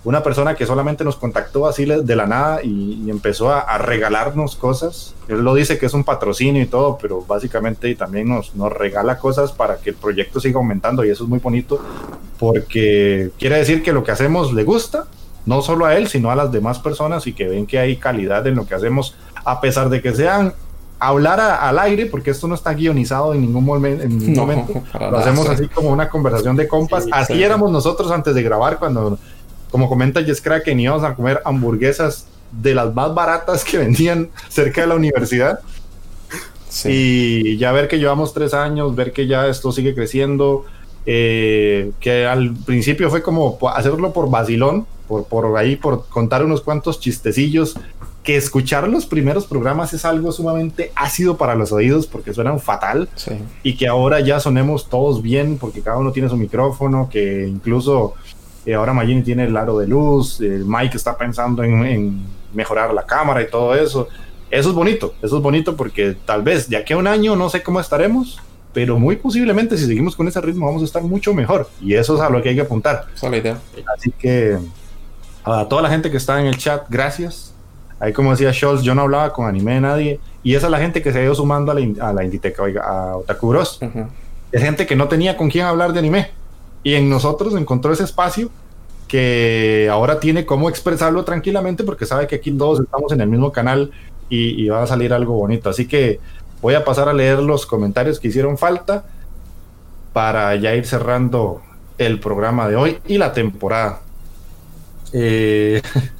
una persona que solamente nos contactó así de la nada y, empezó a, a, regalarnos cosas. Él lo dice que es un patrocinio y todo, pero básicamente también nos, nos regala cosas para que el proyecto siga aumentando y eso es muy bonito porque quiere decir que lo que hacemos le gusta, no solo a él, sino a las demás personas y que ven que hay calidad en lo que hacemos, a pesar de que sean hablar a, al aire, porque esto no está guionizado en ningún, momen, en ningún no, momento. Lo hacemos así como una conversación de compas. Sí, así sí. éramos nosotros antes de grabar, cuando, como comenta Jess Kraken, íbamos a comer hamburguesas de las más baratas que vendían cerca de la universidad. Sí. Y ya ver que llevamos tres años, ver que ya esto sigue creciendo, eh, que al principio fue como hacerlo por vacilón, por, por ahí, por contar unos cuantos chistecillos, que escuchar los primeros programas es algo sumamente ácido para los oídos porque suenan fatal sí. y que ahora ya sonemos todos bien porque cada uno tiene su micrófono, que incluso eh, ahora Magini tiene el aro de luz, eh, Mike está pensando en, en, mejorar la cámara y todo eso. Eso es bonito, eso es bonito porque tal vez de aquí a un año no sé cómo estaremos, pero muy posiblemente si seguimos con ese ritmo vamos a estar mucho mejor y eso es a lo que hay que apuntar. Esa es la idea. Así que a toda la gente que está en el chat, gracias Ahí como decía Scholz, yo no hablaba con anime de nadie. Y esa es la gente que se ha ido sumando a la, a la Inditeca, oiga, a Otaku Bros. Uh -huh. Es gente que no tenía con quién hablar de anime. Y en nosotros encontró ese espacio que ahora tiene cómo expresarlo tranquilamente porque sabe que aquí todos estamos en el mismo canal y, y va a salir algo bonito. Así que voy a pasar a leer los comentarios que hicieron falta para ya ir cerrando el programa de hoy y la temporada. Eh,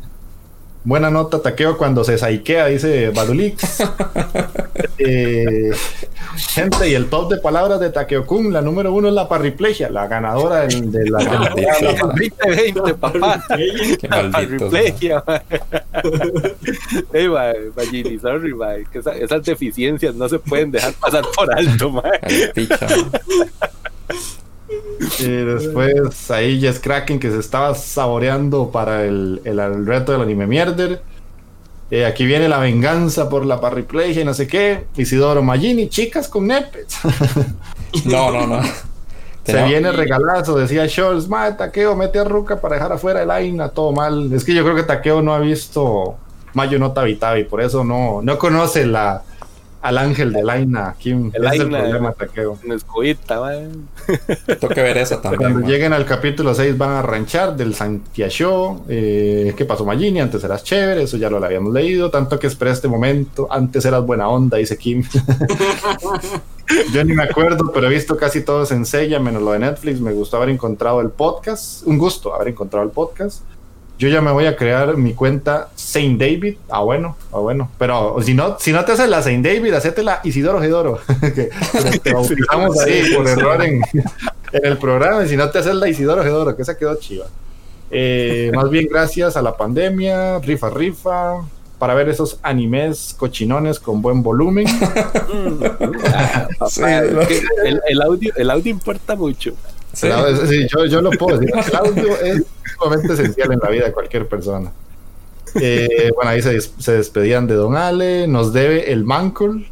Buena nota, taqueo cuando se saikea, dice Badulix. eh, gente, y el top de palabras de Takeo Kun, la número uno es la parriplegia, la ganadora de, de la, la 2020, papá. la parriplegia, Ey, Magini, sorry, man, que esa, esas deficiencias no se pueden dejar pasar por alto, man. Y después ahí Jess Kraken que se estaba saboreando para el, el, el reto del anime mierder. Eh, aquí viene la venganza por la parriplegia y no sé qué. Isidoro Magini, chicas con nepes. no, no, no. Se no. viene regalazo, decía Scholz, ma, Taqueo, mete a Ruka para dejar afuera el Aina, todo mal. Es que yo creo que Taqueo no ha visto Mayo no Tabitabi, por eso no, no conoce la, al ángel de Laina. Kim, el es Aina, el problema, Taqueo. En escudita, man. Tengo que ver eso también. Cuando man. lleguen al capítulo 6 van a ranchar del Santiago. Eh, ¿Qué pasó, Magini? Antes eras chévere, eso ya lo habíamos leído. Tanto que esperé este momento. Antes eras buena onda, dice Kim. Yo ni me acuerdo, pero he visto casi todos en Sella, menos lo de Netflix. Me gustó haber encontrado el podcast. Un gusto haber encontrado el podcast yo ya me voy a crear mi cuenta Saint David. Ah, bueno, ah, bueno. Pero si no, si no te haces la Saint David, hacétela Isidoro Gedoro. que te bautizamos ahí por error en, en, el programa. Y si no te haces la Isidoro Gedoro, que esa quedó chiva. Eh, más bien gracias a la pandemia, rifa, rifa, para ver esos animes cochinones con buen volumen. sí, el, el, audio, el audio importa mucho. Sí. sí, yo, yo, lo puedo decir. El audio es sumamente esencial en la vida de cualquier persona. Eh, bueno, ahí se, se, despedían de Don Ale. Nos debe el Mancol,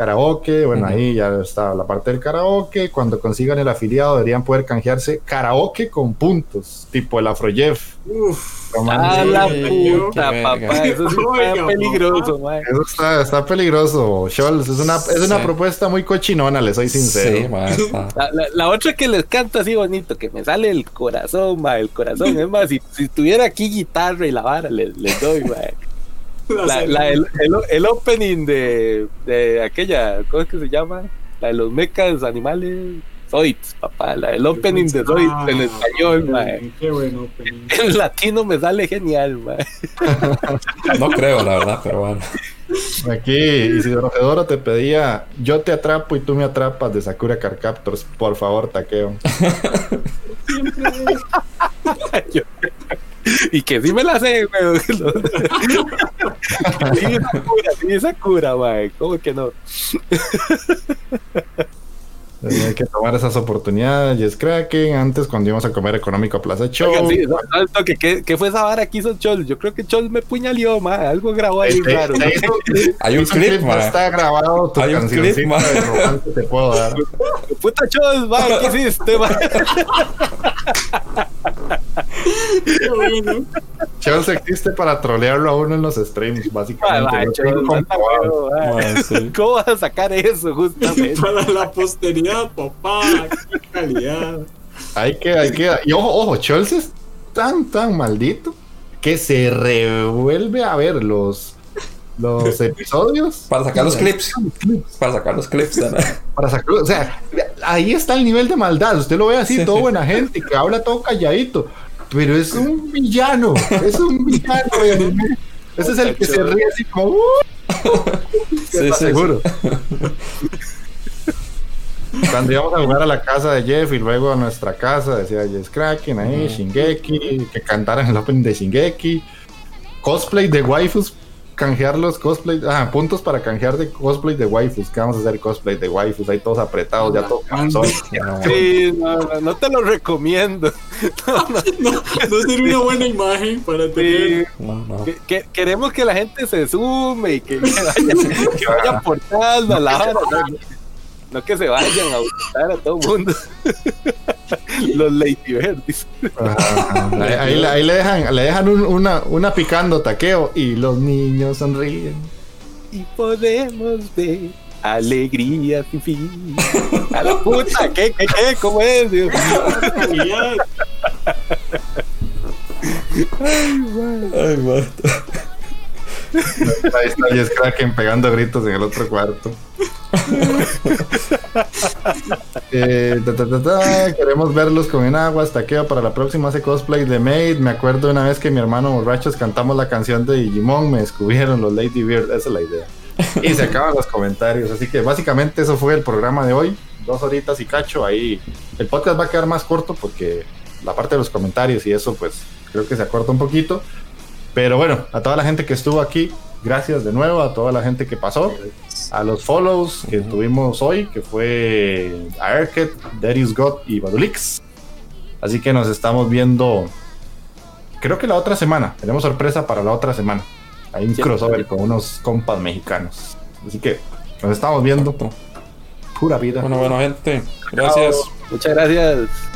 karaoke. Bueno, uh -huh. ahí ya está la parte del karaoke. Cuando consigan el afiliado, deberían poder canjearse karaoke con puntos, tipo el Afrojeff. Uf. Ah, la puta, papá. Eso sí está peligroso, man. Eso está, está peligroso, Scholz. Es una, es una sí. propuesta muy cochinona, le soy sincero. Sí, man, la, la, la, otra que les canto así bonito, que me sale el corazón, man, el corazón. es más, si, si tuviera aquí guitarra y la vara, les, les doy, man. La, la, el, el, el, opening de, de aquella, ¿cómo es que se llama? La de los mecas animales. Zoids, papá, la, el opening de Zoids ah, en español, mae. Qué bueno opening. En latino me sale genial, mae. no creo, la verdad, pero bueno. Aquí Isidoro Fedoro te pedía yo te atrapo y tú me atrapas de Sakura Car Captors. Por favor, taqueo. Yo- y que sí me la sé, weón. sí, Sakura, sí, Sakura, mae. ¿Cómo que no? Eh, Hay que tomar esas oportunidades. Y es Kraken. Antes, cuando íbamos a comer económico a Plaza. Oigan, sí, no, toque, ¿qué, ¿Qué fue esa vara que hizo Chol? Yo creo que Chol me puñaleó, mae. Algo grabó ahí Este- raro. este hizo- Hay un clip, mae. está grabado tu Hay un clip, romance te puedo dar. Puta Chol, mae, ¿qué hiciste? Qué bueno. Charles existe para trolearlo a uno en los streams, básicamente. Chol. Mae, sí. ¿Cómo vas a sacar eso, justamente? Para la posteridad, papá. Qué calidad. Hay que, hay que. Y ojo, ojo, Charles es tan, tan maldito que se revuelve a ver los, los episodios. Para sacar los clips. Para sacar los clips. ¿no? Para sacar, o sea, ahí está el nivel de maldad. Usted lo ve así, Sí, todo sí. buena gente, que habla todo calladito. Pero es un villano, es un villano de anime. Ese es el que se ríe así como. "Uh", Sí, ¿estás sí, seguro? Cuando íbamos a jugar a la casa de Jeff y luego a nuestra casa, decía Jess Kraken ahí, Shingeki, que cantaran el opening de Shingeki, cosplay de waifus, canjear los cosplays, ah, puntos para canjear de cosplay de waifus, que vamos a hacer cosplay de waifus, ahí todos apretados, ya todos. No, Sí, no, no, no te lo recomiendo. No, no sería una buena imagen para Sí, tener. no, no. que- que- queremos que la gente se sume y que, que vaya, que vaya aportando a la hora. No, que se vayan a buscar a todo el mundo. Los Lady Birds. Ajá. Ahí, ahí le- ahí le dejan, le dejan un- una, una picando taqueo y los niños sonríen. Y podemos ver alegría sin fin. A la puta, ¿qué, qué, qué? ¿Cómo es? Dios? calidad. Ay, mae. Ahí está Jess Kraken pegando gritos en el otro cuarto. Eh, ta, ta, ta, Queremos verlos con enaguas, taqueo para la próxima hace cosplay de Maid. Me acuerdo una vez que mi hermano borrachos cantamos la canción de Digimon, me descubrieron los Lady Beard, esa es la idea. Y se acaban los comentarios, así que básicamente eso fue el programa de hoy. Dos horitas y cacho, ahí el podcast va a quedar más corto porque la parte de los comentarios y eso pues creo que se acorta un poquito. Pero bueno, a toda la gente que estuvo aquí, gracias de nuevo, a toda la gente que pasó, a los follows que tuvimos hoy, que fue Airket, Darius God y Badulix. Así que nos estamos viendo, creo que la otra semana, tenemos sorpresa para la otra semana. Hay un Sí. crossover con unos compas mexicanos. Así que nos estamos viendo. Pura vida. Bueno, bueno, gente. Gracias. Muchas gracias.